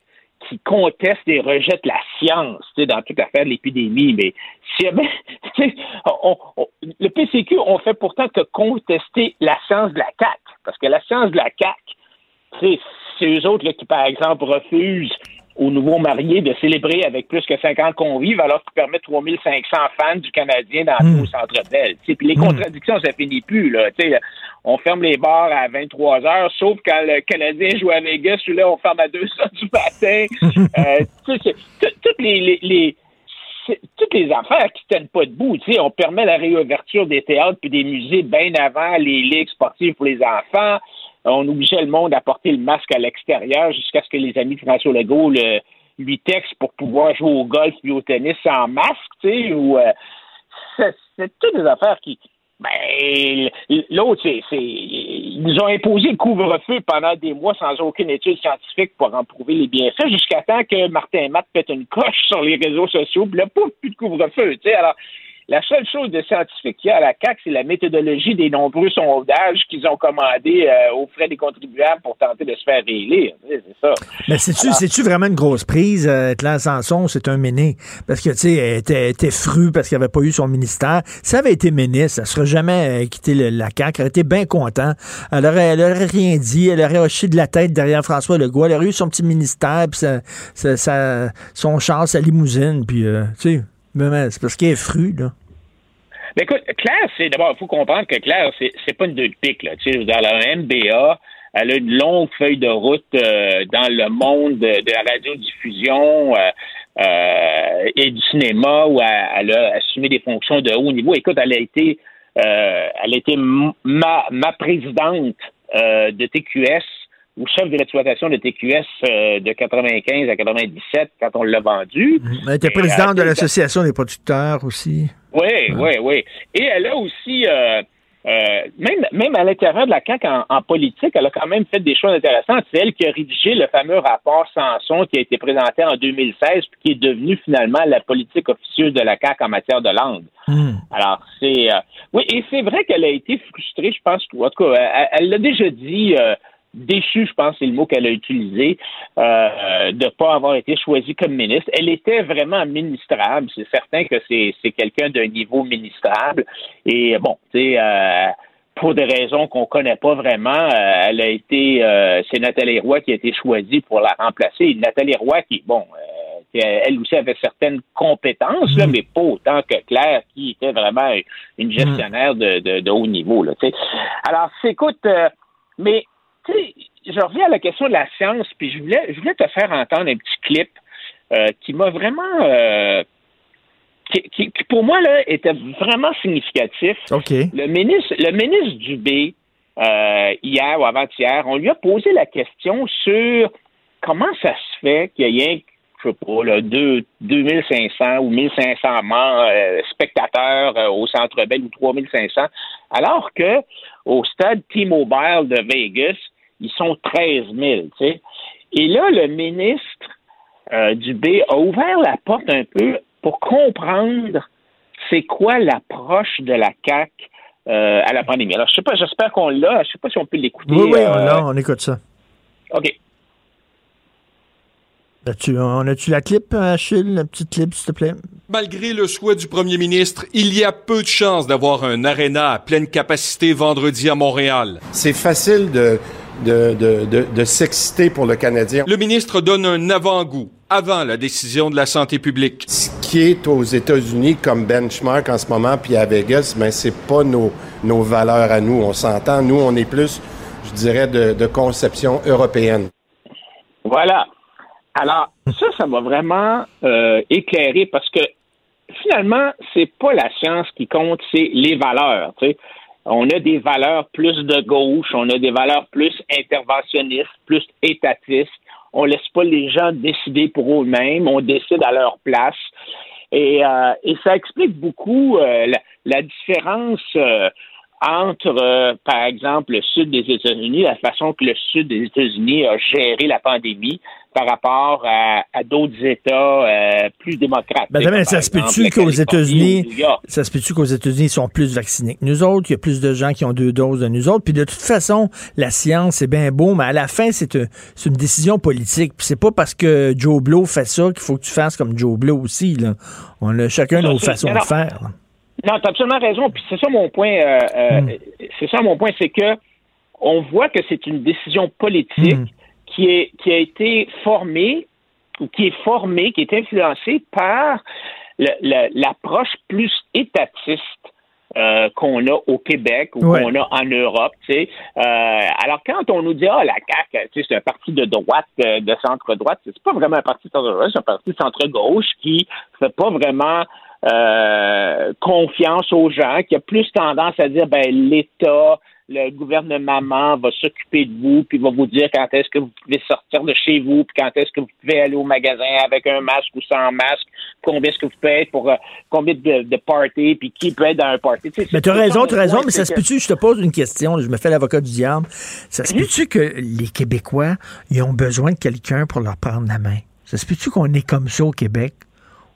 qui conteste et rejette la science dans toute l'affaire de l'épidémie. Mais si, [laughs] le PCQ, on fait pourtant que contester la science de la CAQ. Parce que la science de la CAQ, c'est eux autres là, qui, par exemple, refusent aux nouveaux mariés de célébrer avec plus que 50 convives alors qu'ils permettent 3500 fans du Canadien dans mmh. au Centre Bell. Puis les hmm. contradictions, ça finit plus. Là. on ferme les bars à 23 heures, sauf quand le Canadien joue à Vegas, là, on ferme à 2 [laughs] heures du matin. [laughs] euh, toutes les, les, toutes les affaires qui tiennent pas debout. Tu on permet la réouverture des théâtres puis des musées bien avant les ligues sportives pour les enfants. On obligeait le monde à porter le masque à l'extérieur jusqu'à ce que les amis de François Legault le, lui textent pour pouvoir jouer au golf puis au tennis sans masque, tu sais, ou euh, c'est toutes des affaires qui. Ben, l'autre, c'est, ils nous ont imposé le couvre-feu pendant des mois sans aucune étude scientifique pour en prouver les bienfaits, jusqu'à temps que Martin Matt pète une coche sur les réseaux sociaux, puis là, pouf, plus de couvre-feu, tu sais. Alors, la seule chose de scientifique qu'il y a à la CAC, c'est la méthodologie des nombreux sondages qu'ils ont commandés euh, aux frais des contribuables pour tenter de se faire réélire. C'est ça. Mais c'est-tu, vraiment une grosse prise? Euh, Claire Sanson, c'est un méné. Parce que, tu sais, elle était, fru parce qu'elle n'avait pas eu son ministère. Si elle avait été ministre, elle ne serait jamais euh, quitté la CAC. Elle était bien content. Elle aurait, elle rien dit. Elle aurait hoché de la tête derrière François Legault. Elle aurait eu son petit ministère, puis son char, sa limousine, puis, tu sais, c'est parce qu'elle est fru, là. Mais écoute, Claire, c'est d'abord, il faut comprendre que Claire, c'est, c'est pas une deux pique, là. Tu sais, dans la MBA, elle a une longue feuille de route euh, dans le monde de, la radiodiffusion euh, euh, et du cinéma où elle, a assumé des fonctions de haut niveau. Écoute, elle a été, elle a été ma, ma présidente de TQS ou chef de l'exploitation de TQS de 95 à 97 quand on l'a vendu. Elle était présidente de l'Association des producteurs aussi. Oui, oui, oui. Et elle a aussi, euh, euh, même, même à l'intérieur de la CAQ en, politique, elle a quand même fait des choses intéressantes. C'est elle qui a rédigé le fameux rapport Sanson qui a été présenté en 2016 puis qui est devenu finalement la politique officieuse de la CAQ en matière de langue. Hmm. Alors, c'est... Euh, oui, et c'est vrai qu'elle a été frustrée, je pense, en tout cas, elle l'a déjà dit déçue, je pense, c'est le mot qu'elle a utilisé, euh, de ne pas avoir été choisie comme ministre. Elle était vraiment ministrable. C'est certain que c'est, quelqu'un d'un niveau ministrable. Et bon, tu sais, euh, pour des raisons qu'on connaît pas vraiment, euh, elle a été, euh, c'est Nathalie Roy qui a été choisie pour la remplacer. Nathalie Roy qui, bon, elle aussi avait certaines compétences, là, mm. mais pas autant que Claire, qui était vraiment une gestionnaire de, de, de haut niveau. Là, Alors, écoute, mais tu sais, je reviens à la question de la science, puis je voulais, je voulais te faire entendre un petit clip euh, qui m'a vraiment. Euh, qui, pour moi, là, était vraiment significatif. OK. Le ministre, le ministre Dubé, euh, hier ou avant-hier, on lui a posé la question sur comment ça se fait qu'il y ait je sais pas, là, 2, 2500 ou 1500 euh, spectateurs au Centre Bell ou 3500, alors que au stade T-Mobile de Vegas, ils sont 13 000. Et là, le ministre euh, du B a ouvert la porte un peu pour comprendre c'est quoi l'approche de la CAC euh, à la pandémie. Alors, je sais pas, j'espère qu'on l'a. Je sais pas si on peut l'écouter. Oui, oui, on euh, l'a, on écoute ça. OK. As-tu, on a-tu la clip, Achille, la petite clip, s'il te plaît? Malgré le souhait du premier ministre, il y a peu de chances d'avoir un aréna à pleine capacité vendredi à Montréal. C'est facile de, de, de, de, s'exciter pour le Canadien. Le ministre donne un avant-goût avant la décision de la santé publique. Ce qui est aux États-Unis comme benchmark en ce moment, puis à Vegas, ben c'est pas nos, nos valeurs à nous. On s'entend. Nous, on est plus, je dirais, de, de conception européenne. Voilà. Alors, ça, ça m'a vraiment euh, éclairé parce que finalement, c'est pas la science qui compte, c'est les valeurs. Tu sais on a des valeurs plus de gauche, on a des valeurs plus interventionnistes, plus étatistes. On laisse pas les gens décider pour eux-mêmes, on décide à leur place. Et, euh, ça explique beaucoup euh, la, différence euh, entre, par exemple, le sud des États-Unis, la façon que le sud des États-Unis a géré la pandémie, par rapport à, d'autres États euh, plus démocrates. Ben, ça se peut-tu qu'aux États-Unis, ça se peut-tu qu'aux États-Unis, ils sont plus vaccinés que nous autres, qu'il y a plus de gens qui ont deux doses de nous autres, puis de toute façon, la science, c'est bien beau, mais à la fin, c'est une, décision politique. Puis c'est pas parce que Joe Blow fait ça qu'il faut que tu fasses comme Joe Blow aussi. Là. On a chacun nos façons de faire. Non, tu as absolument raison. Puis c'est ça mon point. Euh, euh, hmm. C'est ça mon point, c'est que on voit que c'est une décision politique. Hmm qui, est, qui a été formé ou qui est formé, qui est influencé par l'approche plus étatiste euh, qu'on a au Québec ou qu'on a en Europe. Tu sais. Euh, alors, quand on nous dit Ah, la CAQ, c'est un parti de droite, euh, de centre-droite, c'est pas vraiment un parti de centre-droite, c'est un parti de centre-gauche qui fait pas vraiment euh, confiance aux gens, qui a plus tendance à dire ben l'État, le gouvernement va s'occuper de vous, puis va vous dire quand est-ce que vous pouvez sortir de chez vous, puis quand est-ce que vous pouvez aller au magasin avec un masque ou sans masque, combien est-ce que vous pouvez être pour euh, combien de, de parties, puis qui peut être dans un party. Tu sais, Mais tu as raison, tu as raison, mais ça se peut-tu, je te pose une question, je me fais l'avocat du diable. Ça se peut-tu que les Québécois, ils ont besoin de quelqu'un pour leur prendre la main? Ça se peut-tu qu'on est comme ça au Québec?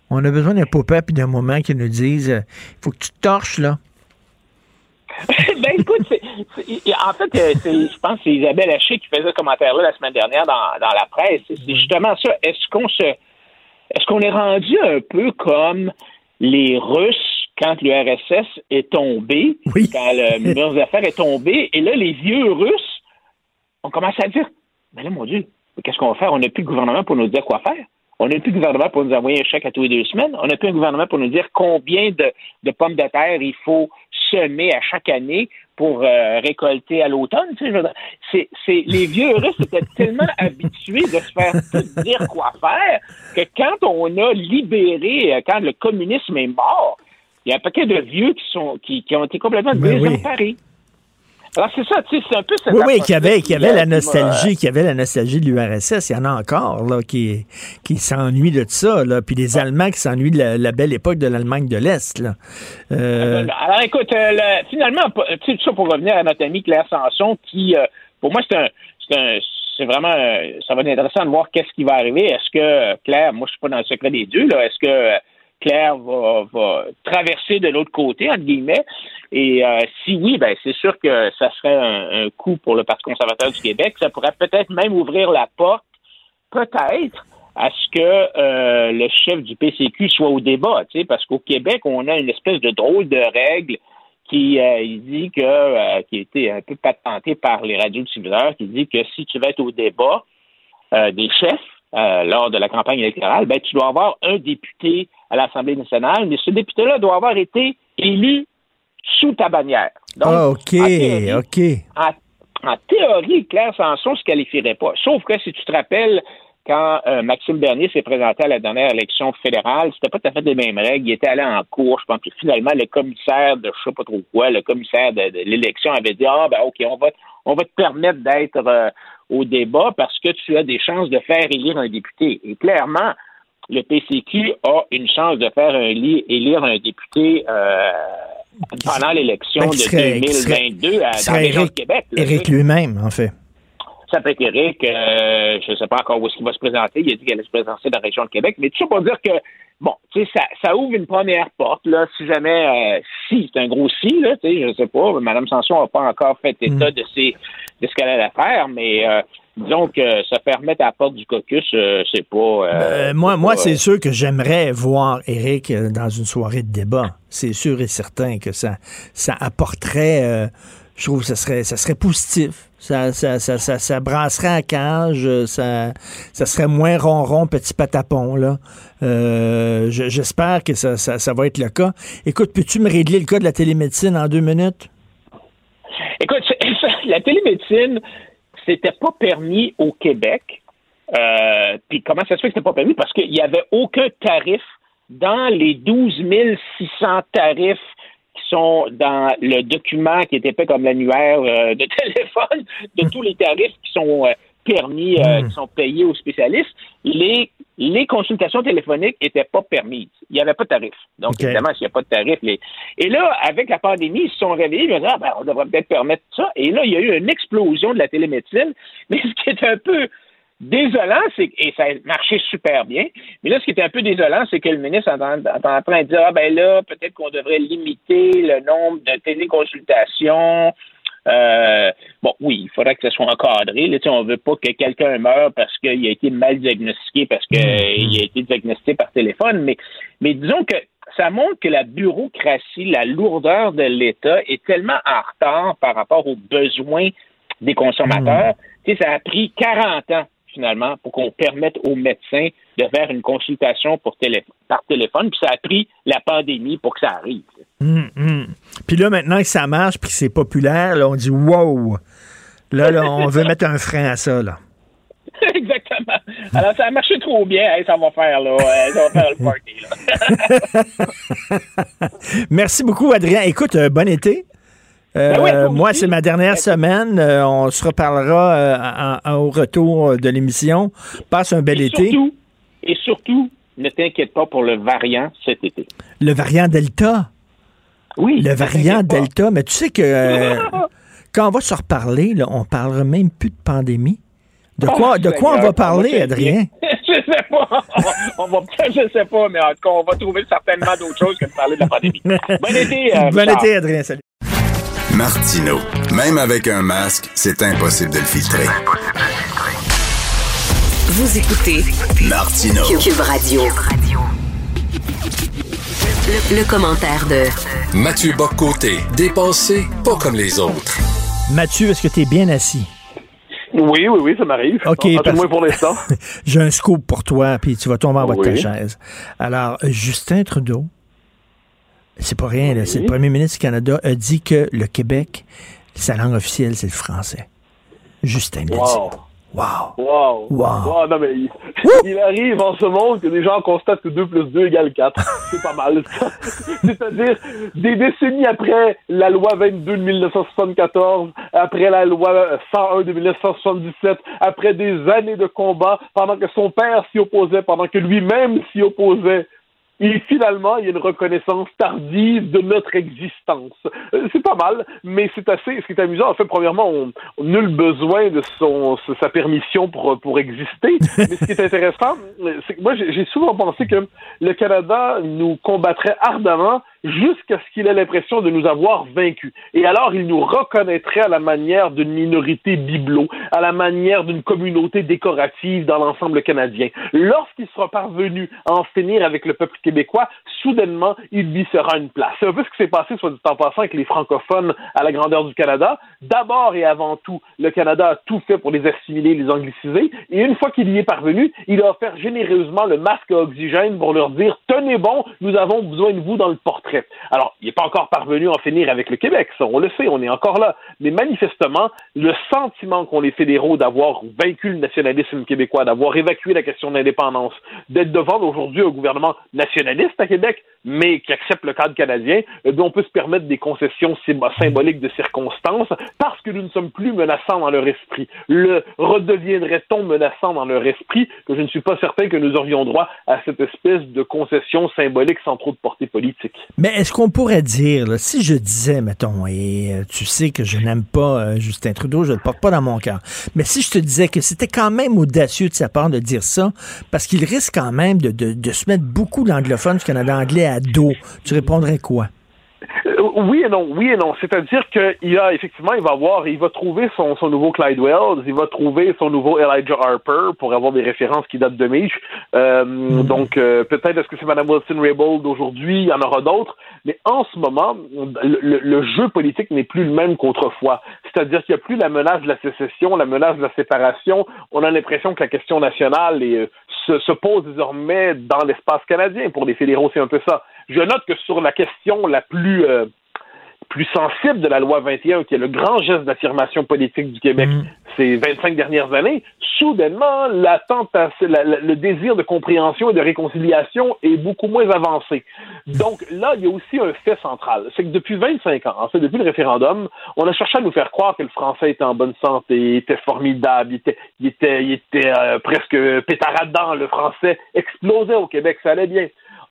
On a besoin d'un papa puis d'un moment qui nous dise euh, il faut que tu te torches, là. [laughs] ben écoute, en fait, euh, je pense que c'est Isabelle Haché qui faisait ce commentaire-là la semaine dernière dans, dans la presse. C'est justement ça. Est-ce qu'on se est-ce qu'on est rendu un peu comme les Russes quand l'URSS est tombé, quand le [laughs] mur des affaires est tombé, et là, les vieux Russes on commence à dire Mais là, mon Dieu, qu'est-ce qu'on va faire? On n'a plus de gouvernement pour nous dire quoi faire. On n'a plus de gouvernement pour nous envoyer un chèque à tous les deux semaines. On n'a plus un gouvernement pour nous dire combien de, de pommes de terre il faut semer à chaque année pour euh, récolter à l'automne. Tu sais, c'est, les vieux Russes étaient [laughs] tellement habitués de se faire tout dire quoi faire que quand on a libéré, euh, quand le communisme est mort, il y a un paquet de vieux qui, sont, qui, qui ont été complètement Ben oui. Alors, c'est ça, tu sais, c'est un peu cette Oui, oui, qu'il y avait, qu'il y avait la nostalgie, qu'il y avait la nostalgie de l'URSS. Il y en a encore, là, qui, qui s'ennuient de ça, là. Puis les Allemands qui s'ennuient de la, la belle époque de l'Allemagne de l'Est, là. Euh, Alors, écoute, euh, le- finalement, tu sais, tout ça pour revenir à notre ami Claire Sanson, qui, euh, pour moi, c'est un, c'est un, c'est vraiment, euh, ça va être intéressant de voir qu'est-ce qui va arriver. Est-ce que Claire, moi, je suis pas dans le secret des dieux, là, est-ce que Claire va, traverser de l'autre côté, entre guillemets? Et euh, si oui, ben c'est sûr que ça serait un, coup pour le Parti conservateur du Québec. Ça pourrait peut-être même ouvrir la porte, peut-être, à ce que euh, le chef du PCQ soit au débat, parce qu'au Québec, on a une espèce de drôle de règle qui euh, il dit que qui a été un peu patentée par les radiodiffuseurs, qui dit que si tu vas être au débat des chefs lors de la campagne électorale, ben tu dois avoir un député à l'Assemblée nationale, mais ce député-là doit avoir été élu sous ta bannière. Donc, ah, OK, en théorie, OK. en, en théorie, Claire Sanson ne se qualifierait pas. Sauf que si tu te rappelles, quand euh, Maxime Bernier s'est présenté à la dernière élection fédérale, c'était pas tout à fait les mêmes règles. Il était allé en cours, je pense que finalement, le commissaire de je sais pas trop quoi, le commissaire de, de l'élection avait dit Ah ben OK, on va on va te permettre d'être euh, au débat parce que tu as des chances de faire élire un député. Et clairement, le PCQ a une chance de faire un li- élire un député euh, pendant l'élection Ben, de qui serait- qui serait- 2022 à, dans la serait région de Québec. Éric lui-même, en fait. Ça peut être Éric, euh, je ne sais pas encore où est-ce qu'il va se présenter. Il a dit qu'il allait se présenter dans la région de Québec. Mais tout ça pour dire que, bon, tu sais, ça, ça ouvre une première porte, là, si jamais, euh, si, c'est un gros si, là, tu sais, je ne sais pas. Mme Sanson n'a pas encore fait état de, ses, de ce qu'elle allait faire, mais disons que ça permet à la porte du caucus, euh, c'est pas... euh, Euh, moi, moi pas, c'est sûr que j'aimerais voir Eric euh, dans une soirée de débat. C'est sûr et certain que ça, ça apporterait, euh, je trouve que ça serait, ça serait positif. Ça, ça, ça, ça, ça brasserait à cage, euh, ça, ça serait moins ronron, petit patapon. Là. Euh, je- J'espère que ça, ça, ça va être le cas. Écoute, peux-tu me régler le cas de la télémédecine en deux minutes? Écoute, [laughs] la télémédecine, c'était pas permis au Québec. Euh, puis comment ça se fait que c'était pas permis? Parce qu'il n'y avait aucun tarif dans les 12 600 tarifs qui sont dans le document qui était fait comme l'annuaire euh, de [laughs] téléphone, de tous les tarifs qui sont euh, permis, euh, qui sont payés aux spécialistes, les, les consultations téléphoniques n'étaient pas permises. Il n'y avait pas de tarif. Donc, évidemment, s'il n'y a pas de tarif, les... et là, avec la pandémie, ils se sont réveillés, ils ont dit, ah, ben, on devrait peut-être permettre ça. Et là, il y a eu une explosion de la télémédecine. [laughs] Mais ce qui est un peu désolant, c'est et ça a marché super bien. Mais là, ce qui est un peu désolant, c'est que le ministre est en, est en train de dire, ah ben là, peut-être qu'on devrait limiter le nombre de téléconsultations. Euh, bon, oui, il faudrait que ce soit encadré. Là, on veut pas que quelqu'un meure parce qu'il a été mal diagnostiqué, parce qu'il a été diagnostiqué par téléphone, mais, mais disons que ça montre que la bureaucratie, la lourdeur de l'État est tellement en retard par rapport aux besoins des consommateurs. Sais, ça a pris 40 ans finalement pour qu'on permette aux médecins de faire une consultation pour télé- par téléphone, puis ça a pris la pandémie pour que ça arrive. Hum, hum. Puis là, maintenant que ça marche puis que c'est populaire, là, on dit wow! Là, là, on veut mettre un frein à ça, là. [laughs] Exactement. Alors, ça a marché trop bien. Hey, ça va faire, là. ça va faire le party, là. [laughs] Merci beaucoup, Adrien. Écoute, euh, bon été. Euh, Ben oui, toi moi, c'est ma dernière semaine. Euh, on se reparlera euh, au retour de l'émission. Passe un bel Et été. surtout, et surtout, ne t'inquiète pas pour le variant cet été. Le variant Delta. Oui. Le variant Delta. Mais tu sais que euh, [laughs] quand on va se reparler, là, on parlera même plus de pandémie. De quoi, Oh, de quoi on va parler, Adrien? [laughs] je sais pas. On va, [laughs] je sais pas, mais en tout cas, on va trouver certainement d'autres choses que de parler de la pandémie. Bon été, euh, bon été, Adrien. Salut. Martino. Même avec un masque, c'est impossible de le filtrer. Vous écoutez Martino. Cube Radio. Le, le commentaire de Mathieu Boccoté, dépensé pas comme les autres. Mathieu, est-ce que tu es bien assis? Oui, oui, oui, ça m'arrive. OK, En- en parce- moins pour [laughs] l'instant. J'ai un scoop pour toi, puis tu vas tomber en bas de ta chaise. Alors, Justin Trudeau, c'est pas rien, là, c'est le premier ministre du Canada, a dit que le Québec, sa langue officielle, c'est le français. Justin l'a Wow. dit. Wow. Wow. Wow. non, mais il, il arrive en ce monde que des gens constatent que 2 plus 2 égale 4. [laughs] C'est pas mal. [laughs] C'est-à-dire, des décennies après la loi 22 de 1974, après la loi 101 de 1977, après des années de combat, pendant que son père s'y opposait, pendant que lui-même s'y opposait, et finalement, il y a une reconnaissance tardive de notre existence. Euh, C'est pas mal, mais c'est assez. Ce qui est amusant, en fait, premièrement, on on a nul besoin de son, sa permission pour, pour exister. [laughs] Mais ce qui est intéressant, c'est que moi, j'ai souvent pensé que le Canada nous combattrait ardemment jusqu'à ce qu'il ait l'impression de nous avoir vaincus. Et alors, il nous reconnaîtrait à la manière d'une minorité bibelot, à la manière d'une communauté décorative dans l'ensemble canadien. Lorsqu'il sera parvenu à en finir avec le peuple québécois, soudainement, il lui sera une place. C'est un peu ce qui s'est passé, soit dit en passant, avec les francophones à la grandeur du Canada. D'abord et avant tout, le Canada a tout fait pour les assimiler, les angliciser. Et une fois qu'il y est parvenu, il a offert généreusement le masque à oxygène pour leur dire, tenez bon, nous avons besoin de vous dans le portrait. Alors, il n'est pas encore parvenu à en finir avec le Québec, ça, on le sait, on est encore là. Mais manifestement, le sentiment qu'ont les fédéraux d'avoir vaincu le nationalisme québécois, d'avoir évacué la question de l'indépendance, d'être devant aujourd'hui un gouvernement nationaliste à Québec, mais qui accepte le cadre canadien, eh bien, on peut se permettre des concessions sym- symboliques de circonstances parce que nous ne sommes plus menaçants dans leur esprit. Le redeviendrait-on menaçant dans leur esprit que je ne suis pas certain que nous aurions droit à cette espèce de concession symbolique sans trop de portée politique? Est-ce qu'on pourrait dire, si je disais, mettons, et euh, tu sais que je n'aime pas euh, Justin Trudeau, je ne le porte pas dans mon cœur, mais si je te disais que c'était quand même audacieux de sa part de dire ça, parce qu'il risque quand même de, de- de se mettre beaucoup d'anglophones du Canada anglais à dos, tu répondrais quoi? Euh, oui et non, oui et non. C'est-à-dire qu'il a effectivement, il va avoir, il va trouver son, son nouveau Clyde Wells, il va trouver son nouveau Elijah Harper pour avoir des références qui datent de Mich. Euh, Donc euh, peut-être est-ce que c'est Mme Wilson-Raybould d'aujourd'hui, il y en aura d'autres. Mais en ce moment, le, jeu politique n'est plus le même qu'autrefois. C'est-à-dire qu'il n'y a plus la menace de la sécession, la menace de la séparation. On a l'impression que la question nationale est, se, se pose désormais dans l'espace canadien. Pour les fédéraux, c'est un peu ça. Je note que sur la question la plus euh, plus sensible de la loi 21, qui est le grand geste d'affirmation politique du Québec ces 25 dernières années, soudainement, la- la- le désir de compréhension et de réconciliation est beaucoup moins avancé. Donc là, il y a aussi un fait central. C'est que depuis 25 ans, en fait, depuis le référendum, on a cherché à nous faire croire que le français était en bonne santé, était formidable, il était, il était, il était euh, presque pétaradant, le français explosait au Québec, ça allait bien.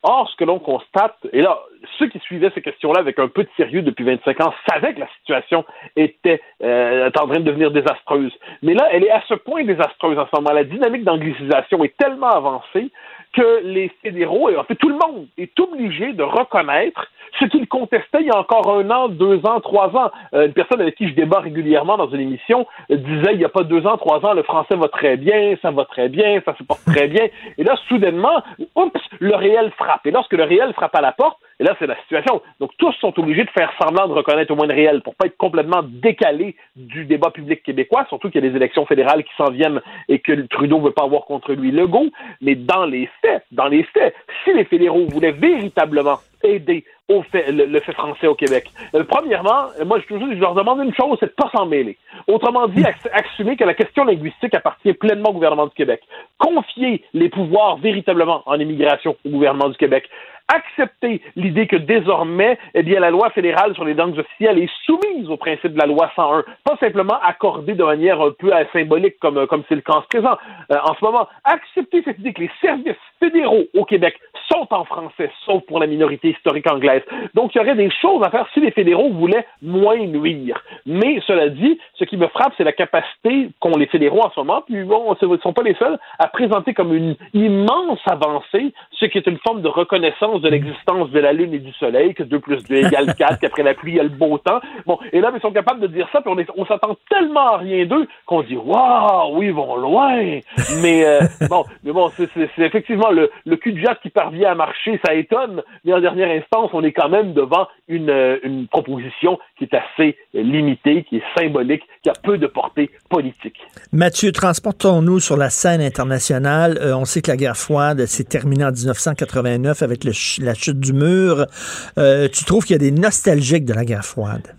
Or, ce que l'on constate, et là, ceux qui suivaient ces questions-là avec un peu de sérieux depuis 25 ans savaient que la situation était euh, en train de devenir désastreuse. Mais là, elle est à ce point désastreuse en ce moment. La dynamique d'anglicisation est tellement avancée que les fédéraux, et en fait tout le monde, est obligé de reconnaître ce qu'ils contestaient il y a encore un an, deux ans, trois ans. Euh, une personne avec qui je débat régulièrement dans une émission disait il n'y a pas deux ans, trois ans, le français va très bien, ça va très bien, ça se porte très bien. Et là, soudainement, oups, le réel frappe. Et lorsque le réel frappe à la porte, et là, c'est la situation. Donc, tous sont obligés de faire semblant de reconnaître au moins le réel pour pas être complètement décalés du débat public québécois, surtout qu'il y a des élections fédérales qui s'en viennent et que Trudeau veut pas avoir contre lui Legault. Mais dans les dans les faits, si les fédéraux voulaient véritablement aider le, fait français au Québec. Euh, premièrement, moi, je, je leur demande une chose, c'est de pas s'en mêler. Autrement dit, assumer que la question linguistique appartient pleinement au gouvernement du Québec. Confier les pouvoirs véritablement en immigration au gouvernement du Québec accepter l'idée que désormais, eh bien, la loi fédérale sur les langues officielles est soumise au principe de la loi 101, pas simplement accordée de manière un peu symbolique comme comme c'est le cas en ce présent. Euh, en ce moment, accepter cette idée que les services fédéraux au Québec sont en français, sauf pour la minorité historique anglaise. Donc, il y aurait des choses à faire si les fédéraux voulaient moins nuire. Mais cela dit, ce qui me frappe, c'est la capacité qu'ont les fédéraux en ce moment, puis bon, ils ne sont pas les seuls, à présenter comme une immense avancée, ce qui est une forme de reconnaissance de l'existence de la Lune et du Soleil, que 2 plus 2 égale [laughs] 4, qu'après la pluie, il y a le beau temps. Bon, et là, ils sont capables de dire ça, puis on, on s'attend tellement à rien d'eux qu'on dit Waouh, oui, ils vont loin. Mais euh, [laughs] bon, mais bon, c'est effectivement le, le cul de jatte qui parvient à marcher, ça étonne, mais en dernière instance, on est quand même devant une, euh, une proposition qui est assez limitée, qui est symbolique, qui a peu de portée politique. Mathieu, transportons-nous sur la scène internationale. Euh, on sait que la guerre froide s'est terminée en 1989 avec le la chute du mur. Euh, tu trouves qu'il y a des nostalgiques de la guerre froide?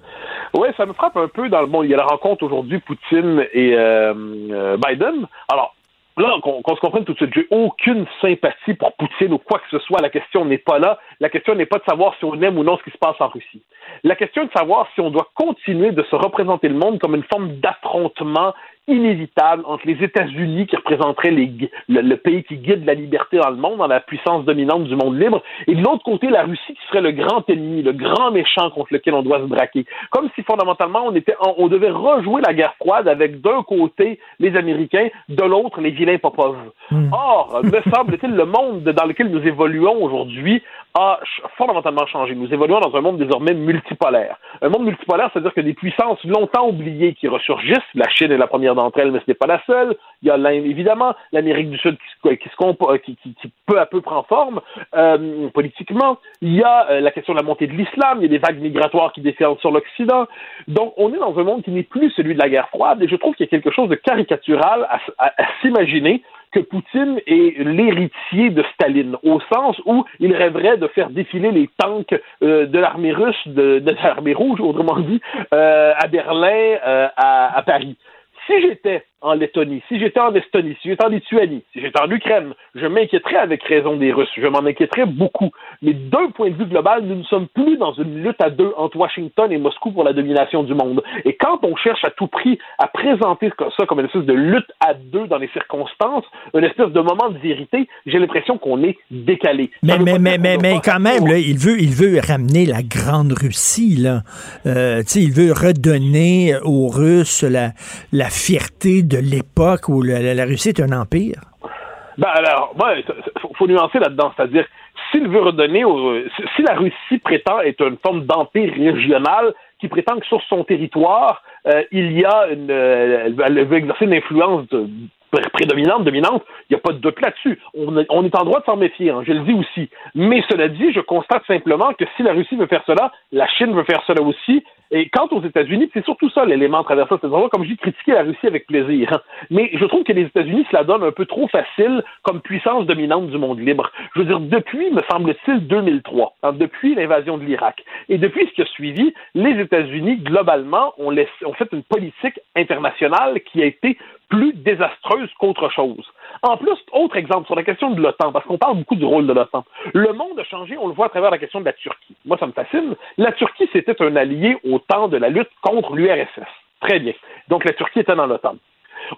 Oui, ça me frappe un peu dans le monde. Il y a la rencontre aujourd'hui Poutine et euh, euh, Biden. Alors, là, qu'on se comprenne tout de suite, j'ai aucune sympathie pour Poutine ou quoi que ce soit. La question n'est pas là. La question n'est pas de savoir si on aime ou non ce qui se passe en Russie. La question est de savoir si on doit continuer de se représenter le monde comme une forme d'affrontement inévitable entre les États-Unis qui représenteraient le, pays qui guide la liberté dans le monde, dans la puissance dominante du monde libre, et de l'autre côté la Russie qui serait le grand ennemi, le grand méchant contre lequel on doit se braquer. Comme si fondamentalement on était, on, devait rejouer la guerre froide avec d'un côté les Américains, de l'autre les vilains Popov. Hmm. Or, [laughs] me semble-t-il, le monde dans lequel nous évoluons aujourd'hui a fondamentalement changé. Nous évoluons dans un monde désormais multipolaire. Un monde multipolaire, c'est-à-dire que des puissances longtemps oubliées qui ressurgissent, la Chine est la première d'entre elles, mais ce n'est pas la seule. Il y a évidemment l'Amérique du Sud qui, qui, qui, qui, qui, peu à peu prend forme euh, politiquement. Il y a euh, la question de la montée de l'islam, il y a des vagues migratoires qui déferlent sur l'Occident. Donc on est dans un monde qui n'est plus celui de la guerre froide, et je trouve qu'il y a quelque chose de caricatural à, s'imaginer que Poutine est l'héritier de Staline, au sens où il rêverait de faire défiler les tanks euh, de l'armée russe, de, de l'armée rouge, autrement dit, euh, à Berlin, euh, à Paris. Si j'étais en Lettonie, si j'étais en Estonie, si j'étais en Lituanie, si j'étais en Ukraine, je m'inquiéterais avec raison des Russes. Je m'en inquiéterais beaucoup. Mais d'un point de vue global, nous ne sommes plus dans une lutte à deux entre Washington et Moscou pour la domination du monde. Et quand on cherche à tout prix à présenter ça comme une espèce de lutte à deux dans les circonstances, une espèce de moment de vérité, j'ai l'impression qu'on est décalé. Mais, mais, mais, mais, mais quand même, là, il, veut, il veut ramener la Grande Russie. Là. Euh, il veut redonner aux Russes la, la fierté de l'époque où la, Russie est un empire? Ben alors, il faut, nuancer là-dedans, c'est-à-dire s'il veut redonner, si la Russie prétend être une forme d'empire régional qui prétend que sur son territoire euh, il y a une, euh, elle veut exercer une influence prédominante, dominante, il n'y a pas de doute là-dessus. On, est en droit de s'en méfier, hein, je le dis aussi. Mais cela dit, je constate simplement que si la Russie veut faire cela, la Chine veut faire cela aussi. Et quant aux États-Unis, c'est surtout ça l'élément à travers ça. C'est comme je dis, critiquer la Russie avec plaisir. Hein. Mais je trouve que les États-Unis se la donnent un peu trop facile comme puissance dominante du monde libre. Je veux dire, depuis, me semble-t-il, 2003, hein, depuis l'invasion de l'Irak, et depuis ce qui a suivi, les États-Unis, globalement, ont fait une politique internationale qui a été plus désastreuse qu'autre chose. En plus, autre exemple sur la question de l'OTAN, parce qu'on parle beaucoup du rôle de l'OTAN. Le monde a changé, on le voit à travers la question de la Turquie. Moi, ça me fascine. La Turquie, c'était un allié au temps de la lutte contre l'URSS. Très bien. Donc, la Turquie était dans l'OTAN.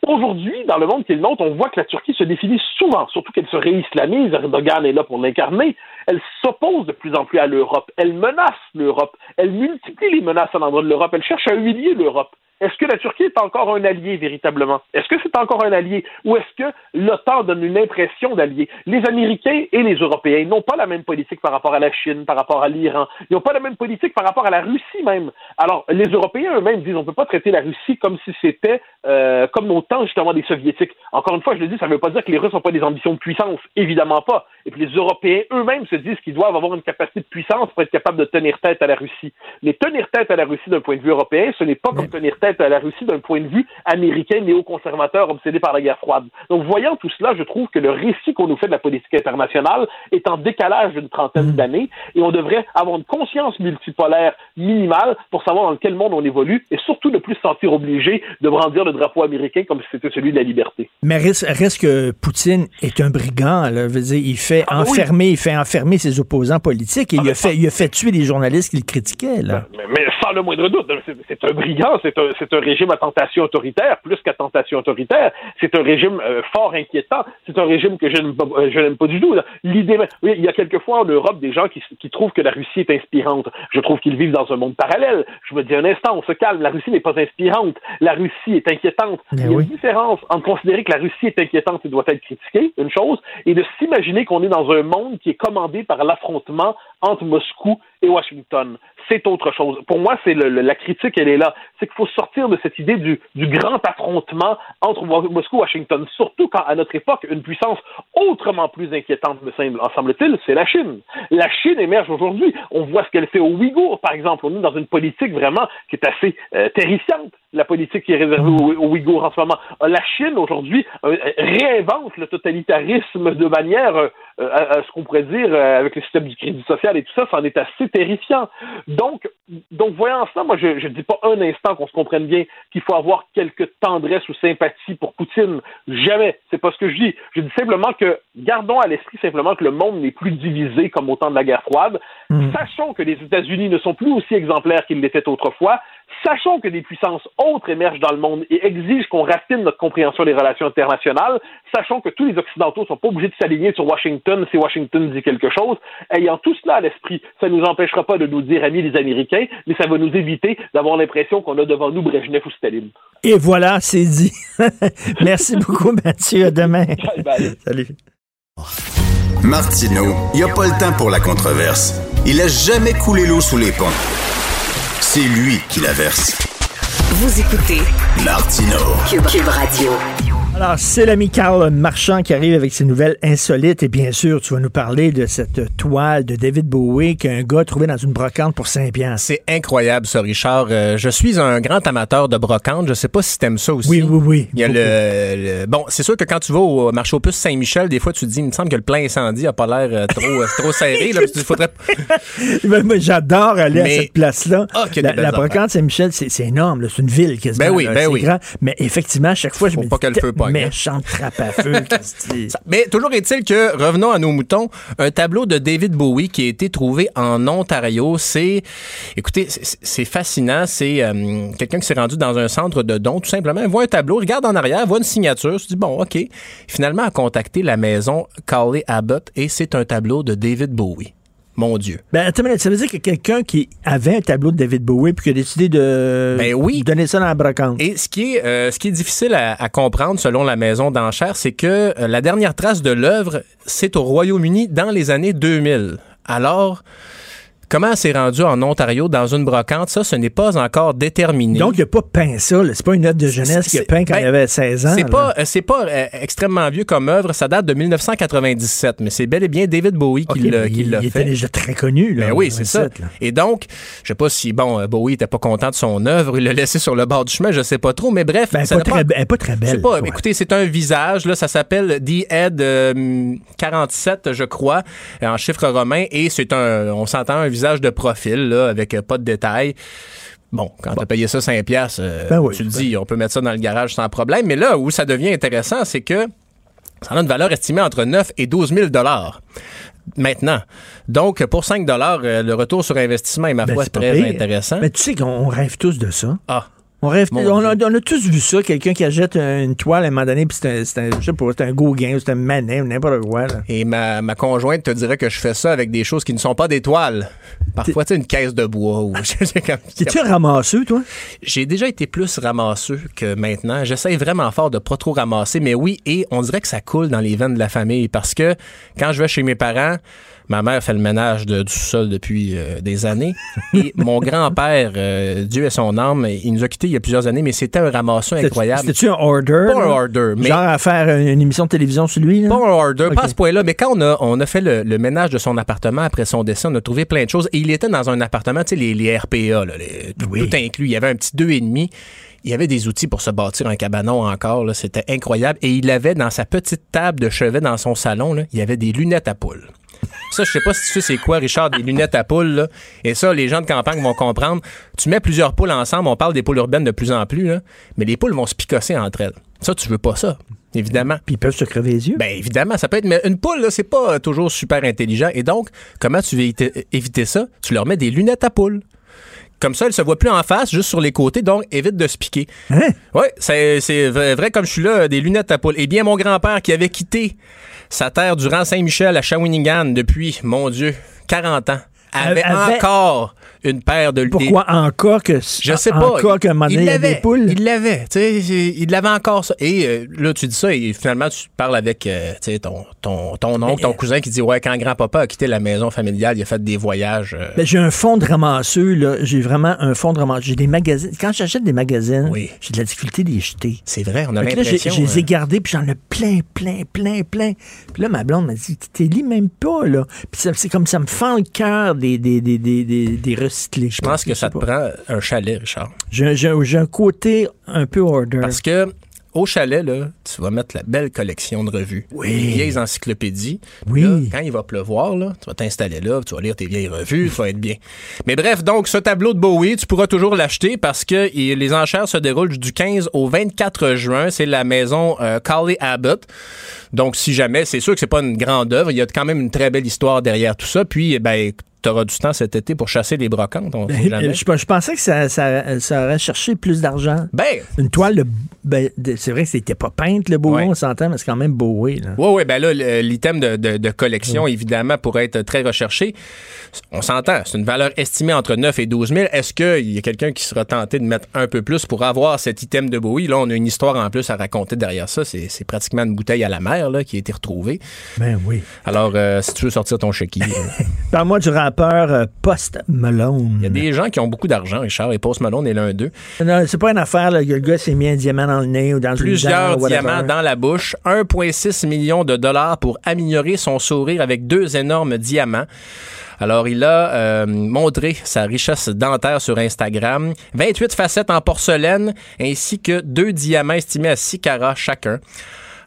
Aujourd'hui, dans le monde qui est le nôtre, on voit que la Turquie se définit souvent, surtout qu'elle se réislamise, Erdogan est là pour l'incarner, elle s'oppose de plus en plus à l'Europe, elle menace l'Europe, elle multiplie les menaces à l'endroit de l'Europe, elle cherche à humilier l'Europe. Est-ce que la Turquie est encore un allié véritablement? Est-ce que c'est encore un allié? Ou est-ce que l'OTAN donne une impression d'allié? Les Américains et les Européens n'ont pas la même politique par rapport à la Chine, par rapport à l'Iran. Ils n'ont pas la même politique par rapport à la Russie même. Alors, les Européens eux-mêmes disent on ne peut pas traiter la Russie comme si c'était euh, comme au temps justement des Soviétiques. Encore une fois, je le dis, ça ne veut pas dire que les Russes n'ont pas des ambitions de puissance. Évidemment pas. Et puis les Européens eux-mêmes se disent qu'ils doivent avoir une capacité de puissance pour être capables de tenir tête à la Russie. Mais tenir tête à la Russie d'un point de vue européen, ce n'est pas comme tenir tête peut-être la Russie d'un point de vue américain néoconservateur obsédé par la guerre froide. Donc, voyant tout cela, je trouve que le récit qu'on nous fait de la politique internationale est en décalage d'une trentaine d'années et on devrait avoir une conscience multipolaire minimale pour savoir dans quel monde on évolue et surtout ne plus se sentir obligé de brandir le drapeau américain comme si c'était celui de la liberté. Mais reste, reste que Poutine est un brigand. Là. Dire, il fait Ah, oui. enfermer, il fait enfermer ses opposants politiques et il, a fait, il a fait tuer les journalistes qui le critiquaient. Là. Mais, mais sans le moindre doute, c'est- c'est un brigand, c'est un, c'est un régime à tentation autoritaire, plus qu'à tentation autoritaire. C'est un régime euh, fort inquiétant. C'est un régime que je n'aime pas, euh, je n'aime pas du tout. L'idée, oui, il y a quelquefois en Europe des gens qui, qui trouvent que la Russie est inspirante. Je trouve qu'ils vivent dans un monde parallèle. Je me dis un instant, on se calme. La Russie n'est pas inspirante. La Russie est inquiétante. Ben il y a une différence entre considérer que la Russie est inquiétante et doit être critiquée, une chose, et de s'imaginer qu'on est dans un monde qui est commandé par l'affrontement entre Moscou et Washington. C'est autre chose. Pour moi, c'est le- le- la critique, elle est là. C'est qu'il faut sortir de cette idée du, du grand affrontement entre Mo- Moscou et Washington. Surtout quand, à notre époque, une puissance autrement plus inquiétante, me semble-t-il, c'est la Chine. La Chine émerge aujourd'hui. On voit ce qu'elle fait aux Ouïghours, par exemple. On est dans une politique vraiment qui est assez euh, terrifiante, la politique qui est réservée aux, aux Ouïghours en ce moment. Euh, La Chine, aujourd'hui, euh, réinvente le totalitarisme de manière, euh, à, à ce qu'on pourrait dire, euh, avec le système du crédit social et tout ça, c'en est assez terrifiant. Donc, donc voyant ça, moi, je ne dis pas un instant qu'on se comprenne bien qu'il faut avoir quelque tendresse ou sympathie pour Poutine. Jamais. C'est pas ce que je dis. Je dis simplement que gardons à l'esprit simplement que le monde n'est plus divisé comme au temps de la guerre froide. Sachons que les États-Unis ne sont plus aussi exemplaires qu'ils l'étaient autrefois. Sachons que des puissances autres émergent dans le monde et exigent qu'on raffine notre compréhension des relations internationales. Sachons que tous les Occidentaux ne sont pas obligés de s'aligner sur Washington si Washington dit quelque chose. Ayant tout cela à l'esprit, ça ne nous empêchera pas de nous dire amis les Américains, mais ça va nous éviter d'avoir l'impression qu'on a devant nous Brejnev ou Staline. Et voilà, c'est dit. [laughs] Merci beaucoup, Mathieu. À demain. Salut. Martineau, il n'y a pas le temps pour la controverse. Il a jamais coulé l'eau sous les ponts. C'est lui qui la verse. Vous écoutez Martineau. Cube, Cube Radio. Alors, c'est l'ami Carl Marchand qui arrive avec ses nouvelles insolites. Et bien sûr, tu vas nous parler de cette toile de David Bowie qu'un gars a trouvé dans une brocante pour 5 piastres. C'est incroyable, ça, Richard. Euh, je suis un grand amateur de brocante. Je sais pas si t'aimes ça aussi. Oui, oui, oui. Il y a le, le- Bon, c'est sûr que quand tu vas au marché aux puces Saint-Michel, des fois, tu te dis, il me semble que le plein incendie a pas l'air euh, trop, euh, trop serré. Là, tu faudrait... [laughs] Ben, J'adore aller Mais- à cette place-là. Ah, la la brocante Saint-Michel, c'est énorme. C'est une ville quasiment. Ben oui, là. ben oui. grand. Mais effectivement, à chaque fois, je Faut me pas dis, que le feu pogne, hein. méchante trappe à feu. [laughs] Mais toujours est-il que, revenons à nos moutons, un tableau de David Bowie qui a été trouvé en Ontario, c'est, écoutez, c'est- fascinant. C'est euh, quelqu'un qui s'est rendu dans un centre de dons, tout simplement, il voit un tableau, regarde en arrière, voit une signature, se dit, bon, OK. Finalement, a contacté la maison Carley Abbott et c'est un tableau de David Bowie. Mon Dieu. Ben, attends, ça veut dire que quelqu'un qui avait un tableau de David Bowie puis qui a décidé de Ben oui. donner ça dans la brocante. Et ce qui est, euh, ce qui est difficile à, à comprendre selon la maison d'enchères, c'est que euh, la dernière trace de l'œuvre, c'est au Royaume-Uni dans les années 2000. Alors, comment elle s'est rendue en Ontario dans une brocante, ça, ce n'est pas encore déterminé. Donc, il n'a pas peint ça. C'est pas une œuvre de jeunesse qu'il a C'est- peint quand ben, il avait 16 ans. C'est pas, euh, c'est pas euh, extrêmement vieux comme œuvre. Ça date de 1997, mais c'est bel et bien David Bowie qui l'a il, il fait. était déjà très connu. Là, Ben oui, c'est ça. 27, là. Et donc, je sais pas si, bon, euh, Bowie était pas content de son œuvre, il l'a laissé sur le bord du chemin, je sais pas trop, mais bref. Ben, ça pas très, elle est pas très je belle. pas, ouais. écoutez, c'est un visage, là, ça s'appelle The Head euh, 47, je crois, en chiffre romain, et c'est un, on s'entend, un visage de profil, là, avec euh, pas de détails. Bon, quand t'as payé ça 5 piastres, euh, Ben oui, tu te dis, on peut mettre ça dans le garage sans problème, mais là où ça devient intéressant, c'est que ça a une valeur estimée entre 9 et 12 000 dollars maintenant. Donc, pour 5 dollars, euh, le retour sur investissement est, ma Ben, foi, très pire. intéressant. Mais tu sais qu'on on rêve tous de ça. Ah, On rêve, on a, on a tous vu ça, quelqu'un qui achète une toile à un moment donné, puis c'est un, c'est un- je sais pas, c'est un Gauguin, c'est un Manet, n'importe quoi. là. Et ma, ma conjointe te dirait que je fais ça avec des choses qui ne sont pas des toiles. Parfois, tu une caisse de bois ou. [laughs] T'es-tu ramasseux, toi? J'ai déjà été plus ramasseux que maintenant. J'essaye vraiment fort de pas trop ramasser, mais oui, et on dirait que ça coule dans les veines de la famille parce que quand je vais chez mes parents, Ma mère fait le ménage de, du sol depuis euh, des années. Et [laughs] mon grand-père, euh, Dieu et son âme, il nous a quittés il y a plusieurs années, mais c'était un ramasseur incroyable. C'était-tu un order? Pas un order, mais... Genre à faire une émission de télévision sur lui? Là? Pas un order, Ok. pas à ce point-là, mais quand on a, on a fait le, le ménage de son appartement après son décès, on a trouvé plein de choses. Et il était dans un appartement, tu sais, les, les RPA, là, les- tout, tout inclus. Il y avait un petit deux et demi. Il y avait des outils pour se bâtir un cabanon encore. C'était incroyable. Et il avait dans sa petite table de chevet dans son salon, là, il y avait des lunettes à poules. Ça, je sais pas si tu sais c'est quoi, Richard, des lunettes à poules. là. Et ça, les gens de campagne vont comprendre. Tu mets plusieurs poules ensemble, on parle des poules urbaines de plus en plus, là, mais les poules vont se picosser entre elles. Ça, tu veux pas ça, évidemment. Puis ils peuvent se crever les yeux. Ben évidemment, ça peut être. Mais une poule, là, c'est pas toujours super intelligent. Et donc, comment tu veux éviter, ça? Tu leur mets des lunettes à poule. Comme ça, elle se voit plus en face, juste sur les côtés, donc évite de se piquer. Hein? Oui, c'est vrai comme je suis là, des lunettes à poule. Eh bien, mon grand-père qui avait quitté sa terre du rang Saint-Michel à Shawinigan depuis, mon Dieu, 40 ans, avait, Avait- encore une paire de lunettes. Pourquoi encore que Je sais pas. moment donné, il des l'avait. poules? Il l'avait. tu sais, Il l'avait encore ça. Et euh, là, tu dis ça et finalement, tu parles avec euh, tu sais, ton, ton, ton oncle, ton cousin qui dit Ouais, quand grand-papa a quitté la maison familiale, il a fait des voyages. euh, Ben, j'ai un fond de ramasseux, là. J'ai vraiment un fond de ramasseux. J'ai des magazines. Quand j'achète des magazines, j'ai de la difficulté de les jeter. C'est vrai, on a que l'impression. Je les ai euh, gardés, puis j'en ai plein, plein, plein, plein. Puis là, ma blonde m'a dit, t'es lis même pas, là. Puis ça- c'est comme ça me fend le cœur des, des, des, des, des, des Je pense que ça te prend un chalet, Richard. J'ai un côté un peu order. Parce que au chalet, là, tu vas mettre la belle collection de revues. Oui. Les vieilles encyclopédies. Oui. Là, quand il va pleuvoir, là, tu vas t'installer là, tu vas lire tes vieilles revues, tu vas être bien. Mais bref, donc, ce tableau de Bowie, tu pourras toujours l'acheter parce que les enchères se déroulent du 15 au 24 juin. C'est la maison euh, Carly Abbott. Donc, si jamais, c'est sûr que c'est pas une grande œuvre, il y a quand même une très belle histoire derrière tout ça. Puis, ben, tu auras du temps cet été pour chasser les brocantes. On sait jamais. Ben, je, je pensais que ça, ça, ça aurait cherché plus d'argent. Ben, Une toile, de, ben, de- c'est vrai que c'était pas peinte, le Ouais. on s'entend, mais c'est quand même Bowie. Oui, oui, ben là, l'item de, collection, évidemment, pourrait être très recherché. On s'entend, c'est une valeur estimée entre 9 et 12 000. Est-ce qu'il y a quelqu'un qui sera tenté de mettre un peu plus pour avoir cet item de Bowie? Là, on a une histoire en plus à raconter derrière ça. C'est pratiquement une bouteille à la mer là, qui a été retrouvée. Ben oui. Alors, euh, si tu veux sortir ton chéquier... [laughs] Parle-moi du rappeur euh, Post Malone. Il y a des gens qui ont beaucoup d'argent, Richard, et Post Malone est l'un d'eux. C'est pas une affaire, là, le gars s'est mis un diamant dans le nez ou dans Plusieurs diamants dans la bouche, 1,6 million de dollars pour améliorer son sourire avec deux énormes diamants. Alors, il a euh, montré sa richesse dentaire sur Instagram. 28 facettes en porcelaine ainsi que deux diamants estimés à 6 carats chacun.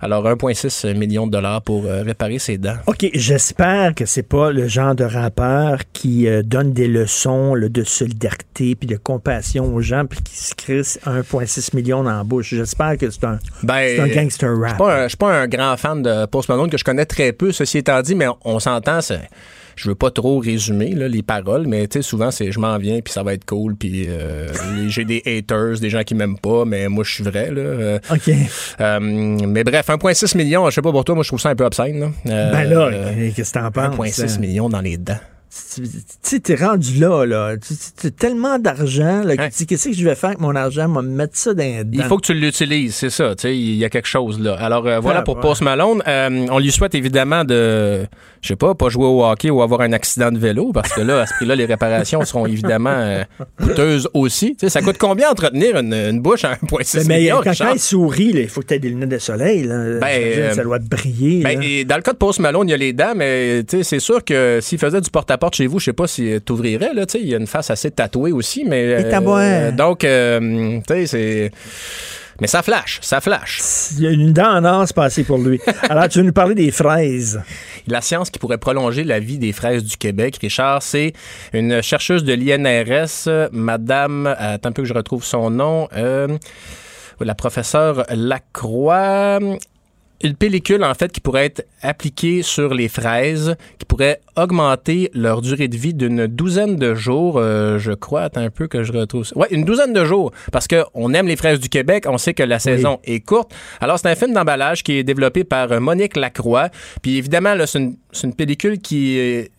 Alors, 1,6 million de dollars pour euh, réparer ses dents. OK, j'espère que c'est pas le genre de rappeur qui euh, donne des leçons là, de solidarité puis de compassion aux gens puis qui se crisse 1,6 million dans la bouche. J'espère que c'est un, Ben, un gangster Je rap. suis pas un- je suis pas un grand fan de Post Malone que je connais très peu, ceci étant dit, mais on, on s'entend, c'est- je veux pas trop résumer là, les paroles, mais tu sais, souvent c'est je m'en viens puis ça va être cool puis euh, j'ai des haters, des gens qui m'aiment pas, mais moi je suis vrai là. Euh, OK. euh, mais bref, 1.6 million, je sais pas pour toi, moi je trouve ça un peu obscène là. Euh, Ben là, qu'est-ce que t'en penses? 1.6 millions dans les dents. Tu sais, t'es rendu là, là. Tu as tellement d'argent, là, que tu dis, qu'est-ce que je vais faire avec mon argent? Me mettre ça dans dents. Il faut que tu l'utilises, c'est ça. Tu sais, il y a quelque chose là. Alors euh, voilà Ah, pour ouais. Post Malone. Euh, on lui souhaite évidemment de, je sais pas, pas jouer au hockey ou avoir un accident de vélo parce que là, à ce prix-là, les réparations seront évidemment euh, coûteuses aussi. Tu sais, ça coûte combien entretenir une, une bouche à 1,6 Mais million? quand, il sourit, il faut que tu aies des lunettes de soleil. Là. Ben, ça doit briller. Ben, et dans le cas de Post Malone, il y a les dents, mais tu sais, c'est sûr que s'il faisait du porte-à-porte chez vous, je sais pas si tu ouvrirais. Là, tu sais, il y a une face assez tatouée aussi, mais Et tabouin. donc, euh, tu sais, c'est. Mais ça flash, ça flash. Il y a une dent en or c'est passé pour lui. Alors, tu veux nous parler des fraises. La science qui pourrait prolonger la vie des fraises du Québec, Richard, c'est une chercheuse de l'INRS, euh, Madame, euh, attends un peu que je retrouve son nom, euh, la professeure Lacroix. Une pellicule, en fait, qui pourrait être appliquée sur les fraises, qui pourrait augmenter leur durée de vie d'une douzaine de jours, euh, je crois. Attends un peu que je retrouve ça. Ouais, une douzaine de jours. Parce qu'on aime les fraises du Québec, on sait que la saison est courte. Alors, c'est un film d'emballage qui est développé par euh, Monique Lacroix. Puis évidemment, là, c'est une, c'est une pellicule qui est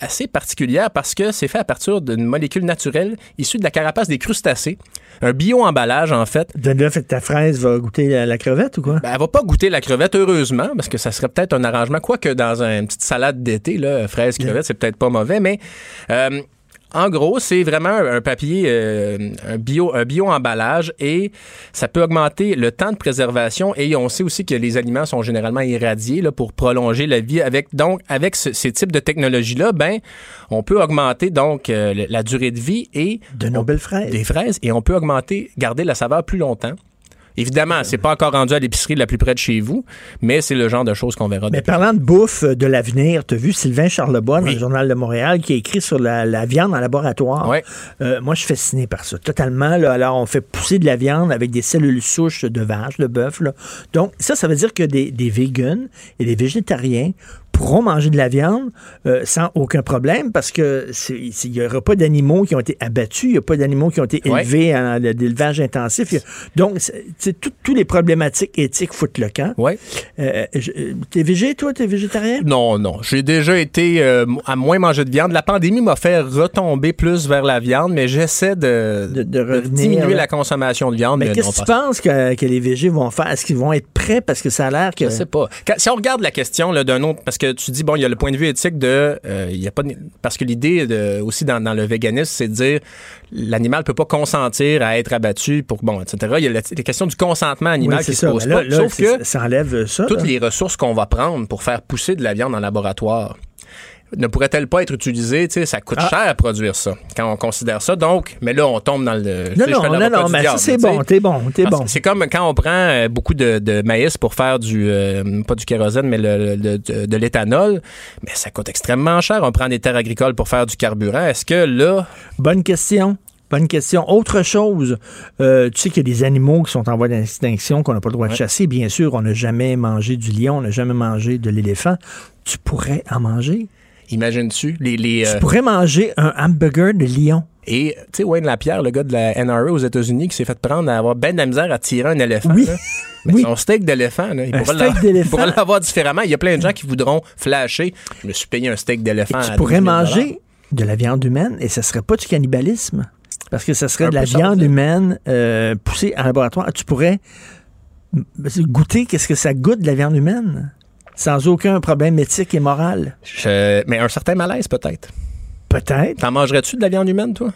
assez particulière parce que c'est fait à partir d'une molécule naturelle issue de la carapace des crustacés. Un bio-emballage, en fait. De là, fait que ta fraise va goûter la, la crevette ou quoi? Ben, elle va pas goûter la crevette, heureusement, parce que ça serait peut-être un arrangement. Quoique dans un- une petite salade d'été, là, fraise, crevette, c'est peut-être pas mauvais, mais euh, en gros, c'est vraiment un papier, euh, un bio, un bio-emballage et ça peut augmenter le temps de préservation et on sait aussi que les aliments sont généralement irradiés là, pour prolonger la vie. Avec donc avec ce- ces types de technologies-là, ben on peut augmenter donc euh, la durée de vie et de nos belles fraises. Des fraises et on peut augmenter, garder la saveur plus longtemps. Évidemment, c'est pas encore rendu à l'épicerie la plus près de chez vous, mais c'est le genre de choses qu'on verra. Mais parlant de bouffe euh, de l'avenir, tu as vu Sylvain Charlebois dans le Journal de Montréal qui a écrit sur la, la viande en laboratoire? Euh, moi, je suis fasciné par ça, totalement. là. Alors, on fait pousser de la viande avec des cellules souches de vache, de bœuf. Donc, ça, ça veut dire que des, des vegans et des végétariens pourront manger de la viande euh, sans aucun problème parce que il n'y aura pas d'animaux qui ont été abattus, il n'y a pas d'animaux qui ont été Ouais. élevés en d'élevage intensif. Il y a- Donc, c'est- c'est tout- tous les problématiques éthiques foutent le camp. Ouais. Euh, je- t'es végé, toi? T'es végétarien? Non, non. J'ai déjà été euh, à moins manger de viande. La pandémie m'a fait retomber plus vers la viande, mais j'essaie de, de revenir, diminuer la consommation de viande. Mais mais qu'est-ce que tu pas- penses que, que les végés vont faire? Est-ce qu'ils vont être prêts? Parce que ça a l'air que... Je sais pas. Quand- si on regarde la question d'un autre, parce que tu dis, bon, il y a le point de vue éthique de. euh, il y a pas de- parce que l'idée de- aussi dans, dans le véganisme, c'est de dire l'animal peut pas consentir à être abattu pour. Bon, etc. Il y a la, la question du consentement animal Oui, qui se ça. pose Mais là- pas. là, Sauf que. ça enlève ça, Toutes les ressources qu'on va prendre pour faire pousser de la viande en laboratoire ne pourraient-elles pas être sais, ça coûte Ah. cher à produire ça, quand on considère ça. Donc, mais là, on tombe dans le... Non, non, non, non, mais ça, diable, c'est bon, t'es bon, t'es bon. C'est comme quand on prend euh, beaucoup de, de maïs pour faire du, euh, pas du kérosène, mais le, le- de, de l'éthanol, mais ça coûte extrêmement cher. On prend des terres agricoles pour faire du carburant. Est-ce que là... Bonne question. Bonne question. Autre chose, euh, tu sais qu'il y a des animaux qui sont en voie d'extinction, qu'on n'a pas le droit de chasser. Bien sûr, on n'a jamais mangé du lion, on n'a jamais mangé de l'éléphant. Tu pourrais en manger? Imagines-tu les... les Tu euh, pourrais manger un hamburger de lion. Et, tu sais, Wayne Lapierre, le gars de la NRA aux États-Unis, qui s'est fait prendre à avoir ben de la misère à tirer un éléphant. Oui. là. [laughs] Mais son steak d'éléphant, il Un pourrait steak l'a- d'éléphant. il pourrait l'avoir différemment. Il y a plein de gens qui voudront flasher. Je me suis payé un steak d'éléphant. Tu pourrais 12 000 manger de la viande humaine et ça serait pas du cannibalisme. Parce que ça serait Un de la viande humaine euh, poussée en laboratoire. Tu pourrais goûter qu'est-ce que ça goûte de la viande humaine? Sans aucun problème éthique et moral. Je- Mais un certain malaise, peut-être. Peut-être. T'en mangerais-tu de la viande humaine, toi?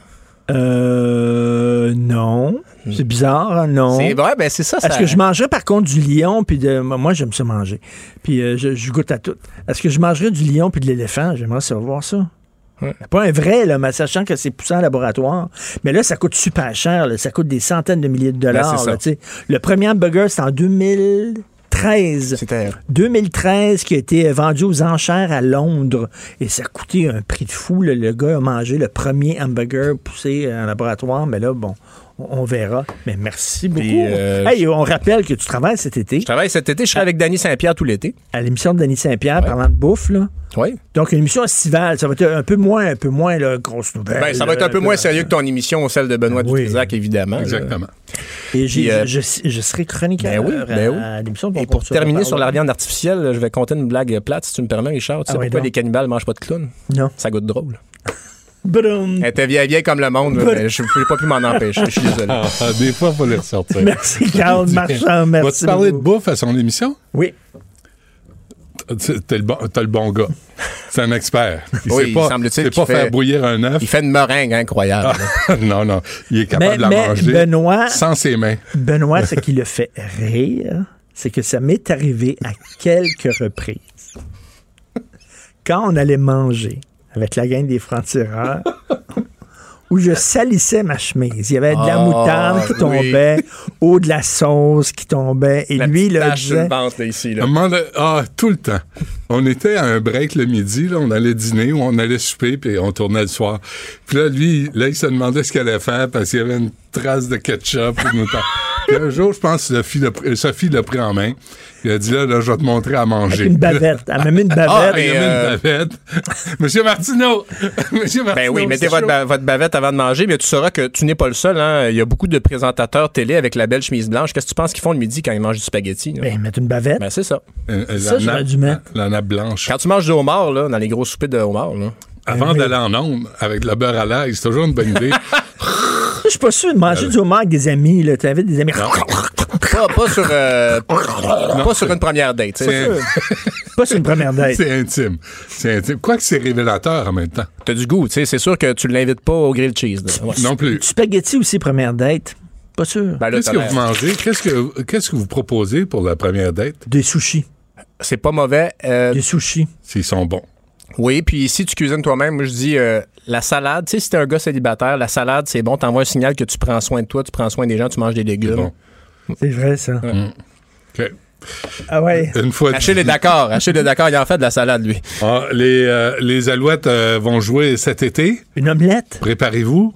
Euh, non. C'est bizarre, hein, non. C'est vrai, ben c'est ça. Est-ce ça- que je mangerais par contre du lion puis de moi j'aime ça manger. Puis euh, je, je goûte à tout. Est-ce que je mangerais du lion puis de l'éléphant? J'aimerais savoir ça. Pas un vrai, là, mais sachant que c'est poussé en laboratoire. Mais là, ça coûte super cher. là. Ça coûte des centaines de milliers de dollars. Ben, là, sais. le premier hamburger, c'est en 2013. C'était 2013 qui a été vendu aux enchères à Londres. Et ça a coûté un prix de fou. là. Le gars a mangé le premier hamburger poussé en laboratoire. Mais là, bon, on, verra. Mais merci beaucoup. euh, hey, on rappelle que tu travailles cet été. Je travaille cet été. Je serai avec Danny Saint-Pierre tout l'été. À l'émission de Denis Saint-Pierre, parlant de bouffe, là. Oui. Donc, une émission estivale, ça va être un peu moins, un peu moins, là, grosse nouvelle. Ben, ça va être un peu moins sérieux que ton émission, celle de Benoît Dutrisac, évidemment. Exactement. Et Puis, euh, je, je serai chroniqueur Ben oui, ben oui. à, à l'émission. Et pour terminer sur la viande artificielle, je vais compter une blague plate, si tu me permets, Richard. Tu Ah sais oui, pourquoi donc. les cannibales mangent pas de clowns? Non. Ça goûte drôle. Broum. Elle était vieille, vieille comme le monde, mais je ne pouvais pas pu m'en empêcher. Je suis désolé. Ah, ah, des fois, il faut les ressortir. Merci, [laughs] Carl Marchand, merci Vas-tu parler de bouffe à son émission? Oui. T'as le, bon, le bon gars. C'est un expert. Il Oui, sait pas, semble-t-il fait- faire bouillir un œuf. Il fait une meringue incroyable. Ah, [laughs] non, non. Il est capable Mais- de la mais manger Benoît- sans ses mains. Benoît, [laughs] ce qui le fait rire, c'est que ça m'est arrivé à quelques reprises. Quand on allait manger avec la gang des francs-tireurs, [laughs] où je salissais ma chemise. Il y avait de la Ah, moutarde qui oui. tombait, ou de la sauce qui tombait, et La lui, là, disait... le ici. Là. donné- ah, tout le temps. On était à un break le midi, là, on allait dîner ou on allait souper, puis on tournait le soir. Puis là, lui, là, il se demandait ce qu'il allait faire parce qu'il y avait une trace de ketchup. ou de moutarde. Puis un jour, je pense que Sophie l'a pris- Sophie l'a pris en main. Il a dit là, là, je vais te montrer à manger. Avec une bavette. Elle m'a mis une bavette. Ah, mis [laughs] euh, une bavette. Monsieur Martineau! [laughs] Monsieur Martineau! Ben oui, mettez votre, chaud. ba- votre bavette avant de manger, mais tu sauras que tu n'es pas le seul. Hein. Il y a beaucoup de présentateurs télé avec la belle chemise blanche. Qu'est-ce que tu penses qu'ils font le midi quand ils mangent du spaghetti? là? Ben, mettre une bavette. Ben, c'est ça. Euh, euh, Ça, la, j'aurais nappe, dû mettre. la nappe blanche. Quand tu manges du homard, là, dans les gros soupers de homard, là, avant oui. d'aller en onde avec le beurre à l'ail, c'est toujours une bonne idée. [laughs] Je suis pas sûr de manger du homard avec des amis. Tu avais des amis. Pas, pas sur, euh, pas sur une première date. sais. pas sur une première date. C'est intime. C'est intime. Quoique c'est révélateur en même temps. T'as du goût, tu sais. C'est sûr que tu l'invites pas au grilled cheese. Ouais. Non plus. Du spaghetti aussi, première date? Pas sûr. Ben là, Qu'est-ce que vous mangez? Qu'est-ce que, qu'est-ce que vous proposez pour la première date? Des sushis. C'est pas mauvais. euh, Des sushis. S'ils sont bons. Oui, puis si tu cuisines toi-même, moi je dis euh, la salade, tu sais, si t'es un gars célibataire, la salade, c'est bon, t'envoies un signal que tu prends soin de toi, tu prends soin des gens, tu manges des légumes. bon. C'est vrai, ça. OK. Ah ouais. Une fois Achille est d'accord. Achille est d'accord, il en fait de la salade, lui. Ah, les, euh, les Alouettes euh, vont jouer cet été. Une omelette? Préparez-vous.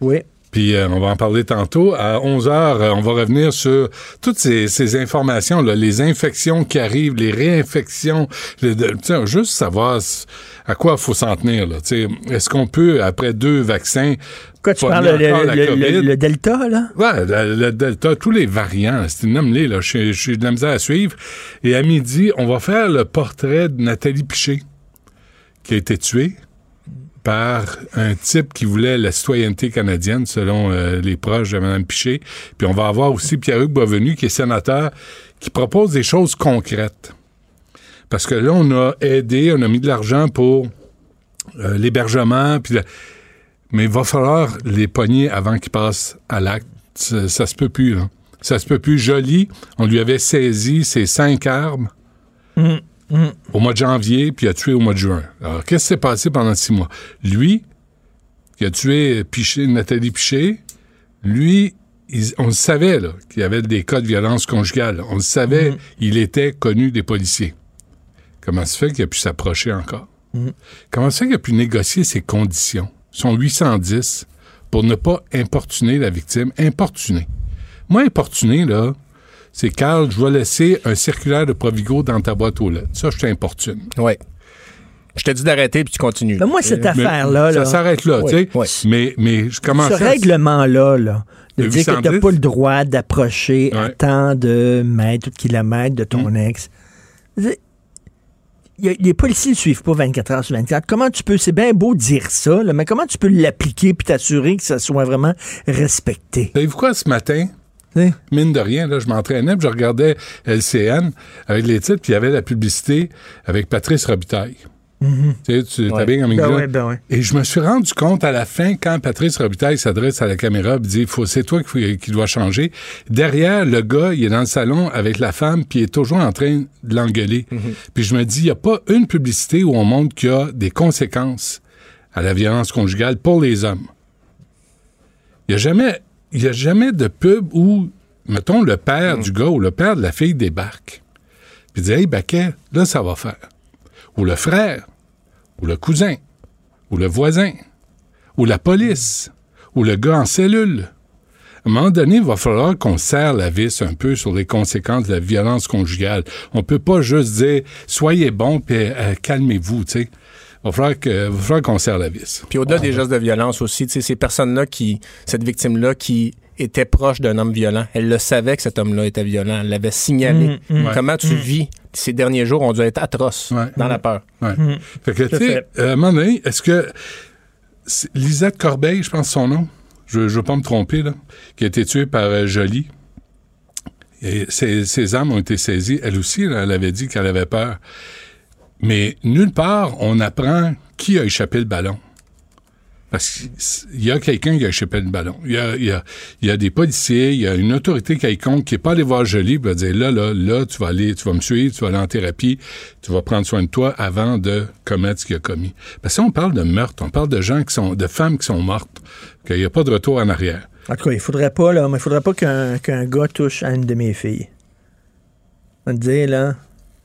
Oui. Puis euh, on va en parler tantôt. À 11 heures, euh, on va revenir sur toutes ces, ces informations, là, les infections qui arrivent, les réinfections, les- juste savoir à quoi il faut s'en tenir. là, tu sais. Est-ce qu'on peut, après deux vaccins, Quoi, tu parles le, Delta, là? Ouais, le, le Delta, tous les variants, c'est une les là. J'ai de la misère à suivre. Et à midi, on va faire le portrait de Nathalie Piché, qui a été tuée par un type qui voulait la citoyenneté canadienne, selon euh, les proches de Mme Piché. Puis on va avoir aussi Pierre-Hugues Boisvenu, qui est sénateur, qui propose des choses concrètes. Parce que là, on a aidé, on a mis de l'argent pour euh, l'hébergement, puis mais il va falloir les pogner avant qu'ils passent à l'acte. Ça, se peut plus. Ça se peut plus. Jolie, on lui avait saisi ses cinq armes Hum, hum. au mois de janvier, puis il a tué au mois de juin. Alors, qu'est-ce qui s'est passé pendant six mois? Lui, qui a tué Piché, Nathalie Piché, lui, il- on le savait, là, qu'il y avait des cas de violence conjugale. On le savait, il était connu des policiers. Comment se fait qu'il a pu s'approcher encore? Mhm. Comment se fait qu'il a pu négocier ses conditions? Son 810 pour ne pas importuner la victime? Importuner. Moi, importuner, là, c'est Carl, je vais laisser un circulaire de Provigo dans ta boîte aux lettres. Ça, je t'importune. Oui. Je t'ai dit d'arrêter, puis tu continues. Ben, moi, cette Mais affaire-là, Ça là, s'arrête là, Oui, tu sais. Mais, mais je commence ce à... règlement-là, là, de Le dire que tu 810? n'as pas le droit d'approcher à Ouais. tant de mètres ou de kilomètres de ton Mm. ex. C'est- y a- les policiers ne suivent pas 24 heures sur 24. Comment tu peux, c'est bien beau dire ça, là, mais comment tu peux l'appliquer puis t'assurer que ça soit vraiment respecté? Savez-vous quoi, ce matin? Oui. Mine de rien, là, je m'entraînais, je regardais LCN avec les titres, puis il y avait la publicité avec Patrice Robitaille. Mhm. Tu sais, tu Ouais. t'habilles comme Ben ouais, ben ouais. Et je me suis rendu compte à la fin, quand Patrice Robitaille s'adresse à la caméra et dit c'est toi qui, qui dois changer. Derrière, le gars, il est dans le salon avec la femme, puis il est toujours en train de l'engueuler. Puis je me dis, il n'y a pas une publicité où on montre qu'il y a des conséquences à la violence conjugale pour les hommes. Il n'y a jamais, il y a jamais de pub où, mettons, le père du gars ou le père de la fille débarque. Puis dit, hey, Baquet, là, ça va faire. Ou le frère, ou le cousin, ou le voisin, ou la police, ou le gars en cellule. À un moment donné, il va falloir qu'on serre la vis un peu sur les conséquences de la violence conjugale. On peut pas juste dire soyez bon puis euh, calmez-vous, tu sais. Il va falloir que- va falloir qu'on serre la vis. Puis au-delà des gestes de violence aussi, tu sais, ces personnes-là qui, cette victime-là qui était proche d'un homme violent, elle le savait que cet homme-là était violent, elle l'avait signalé. Mm, mm. Comment tu Mm. vis ces derniers jours? Ont dû être atroces dans la peur. Ouais. Fait que, tu sais, euh, à un moment donné, est-ce que Lisette Corbeil, je pense son nom, je ne veux pas me tromper, là, qui a été tuée par euh, Jolie, et ses, ses armes ont été saisies. Elle aussi, là, elle avait dit qu'elle avait peur. Mais nulle part, on apprend qui a échappé le ballon. Parce qu'il y a quelqu'un qui a échappé le ballon. Il y a, y a- y a des policiers, il y a une autorité quelconque qui n'est pas allé voir Jolie va dire là, là, là, tu vas aller, tu vas me suivre, tu vas aller en thérapie, tu vas prendre soin de toi avant de commettre ce qu'il a commis. Parce que on parle de meurtre, on parle de gens qui sont, de femmes qui sont mortes, qu'il n'y a pas de retour en arrière. En tout cas, il faudrait pas, là, mais il faudrait pas qu'un qu'un gars touche à une de mes filles. On va te dire, là,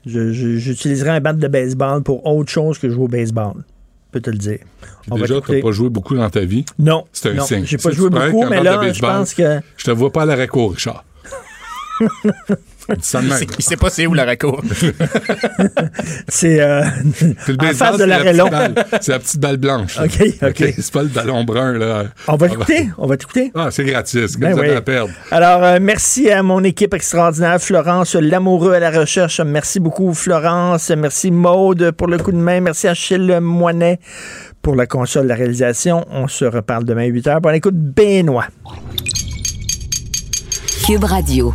j'utiliserais un bat de baseball pour autre chose que jouer au baseball. Je peux te le dire. On Déjà, tu n'as pas joué beaucoup dans ta vie? Non, C'est un non, signe. j'ai pas Si joué beaucoup, mais là, je pense que- Je te vois pas à l'arrêt Richard. [laughs] il, sait, il sait pas c'est où la [laughs] c'est euh, en face de l'arrêt long. C'est la petite balle blanche. OK, OK. okay c'est pas le ballon brun, là. On va t'écouter? On va t'écouter? Ah, c'est gratis. Ben oui. à perdre. Alors, euh, merci à mon équipe extraordinaire, Florence Lamoureux à la recherche. Merci beaucoup, Florence. Merci, Maude, pour le coup de main. Merci à Achille Moinet pour la console de la réalisation. On se reparle demain à 8 h. Bon, écoute, Benoît. Cube Radio.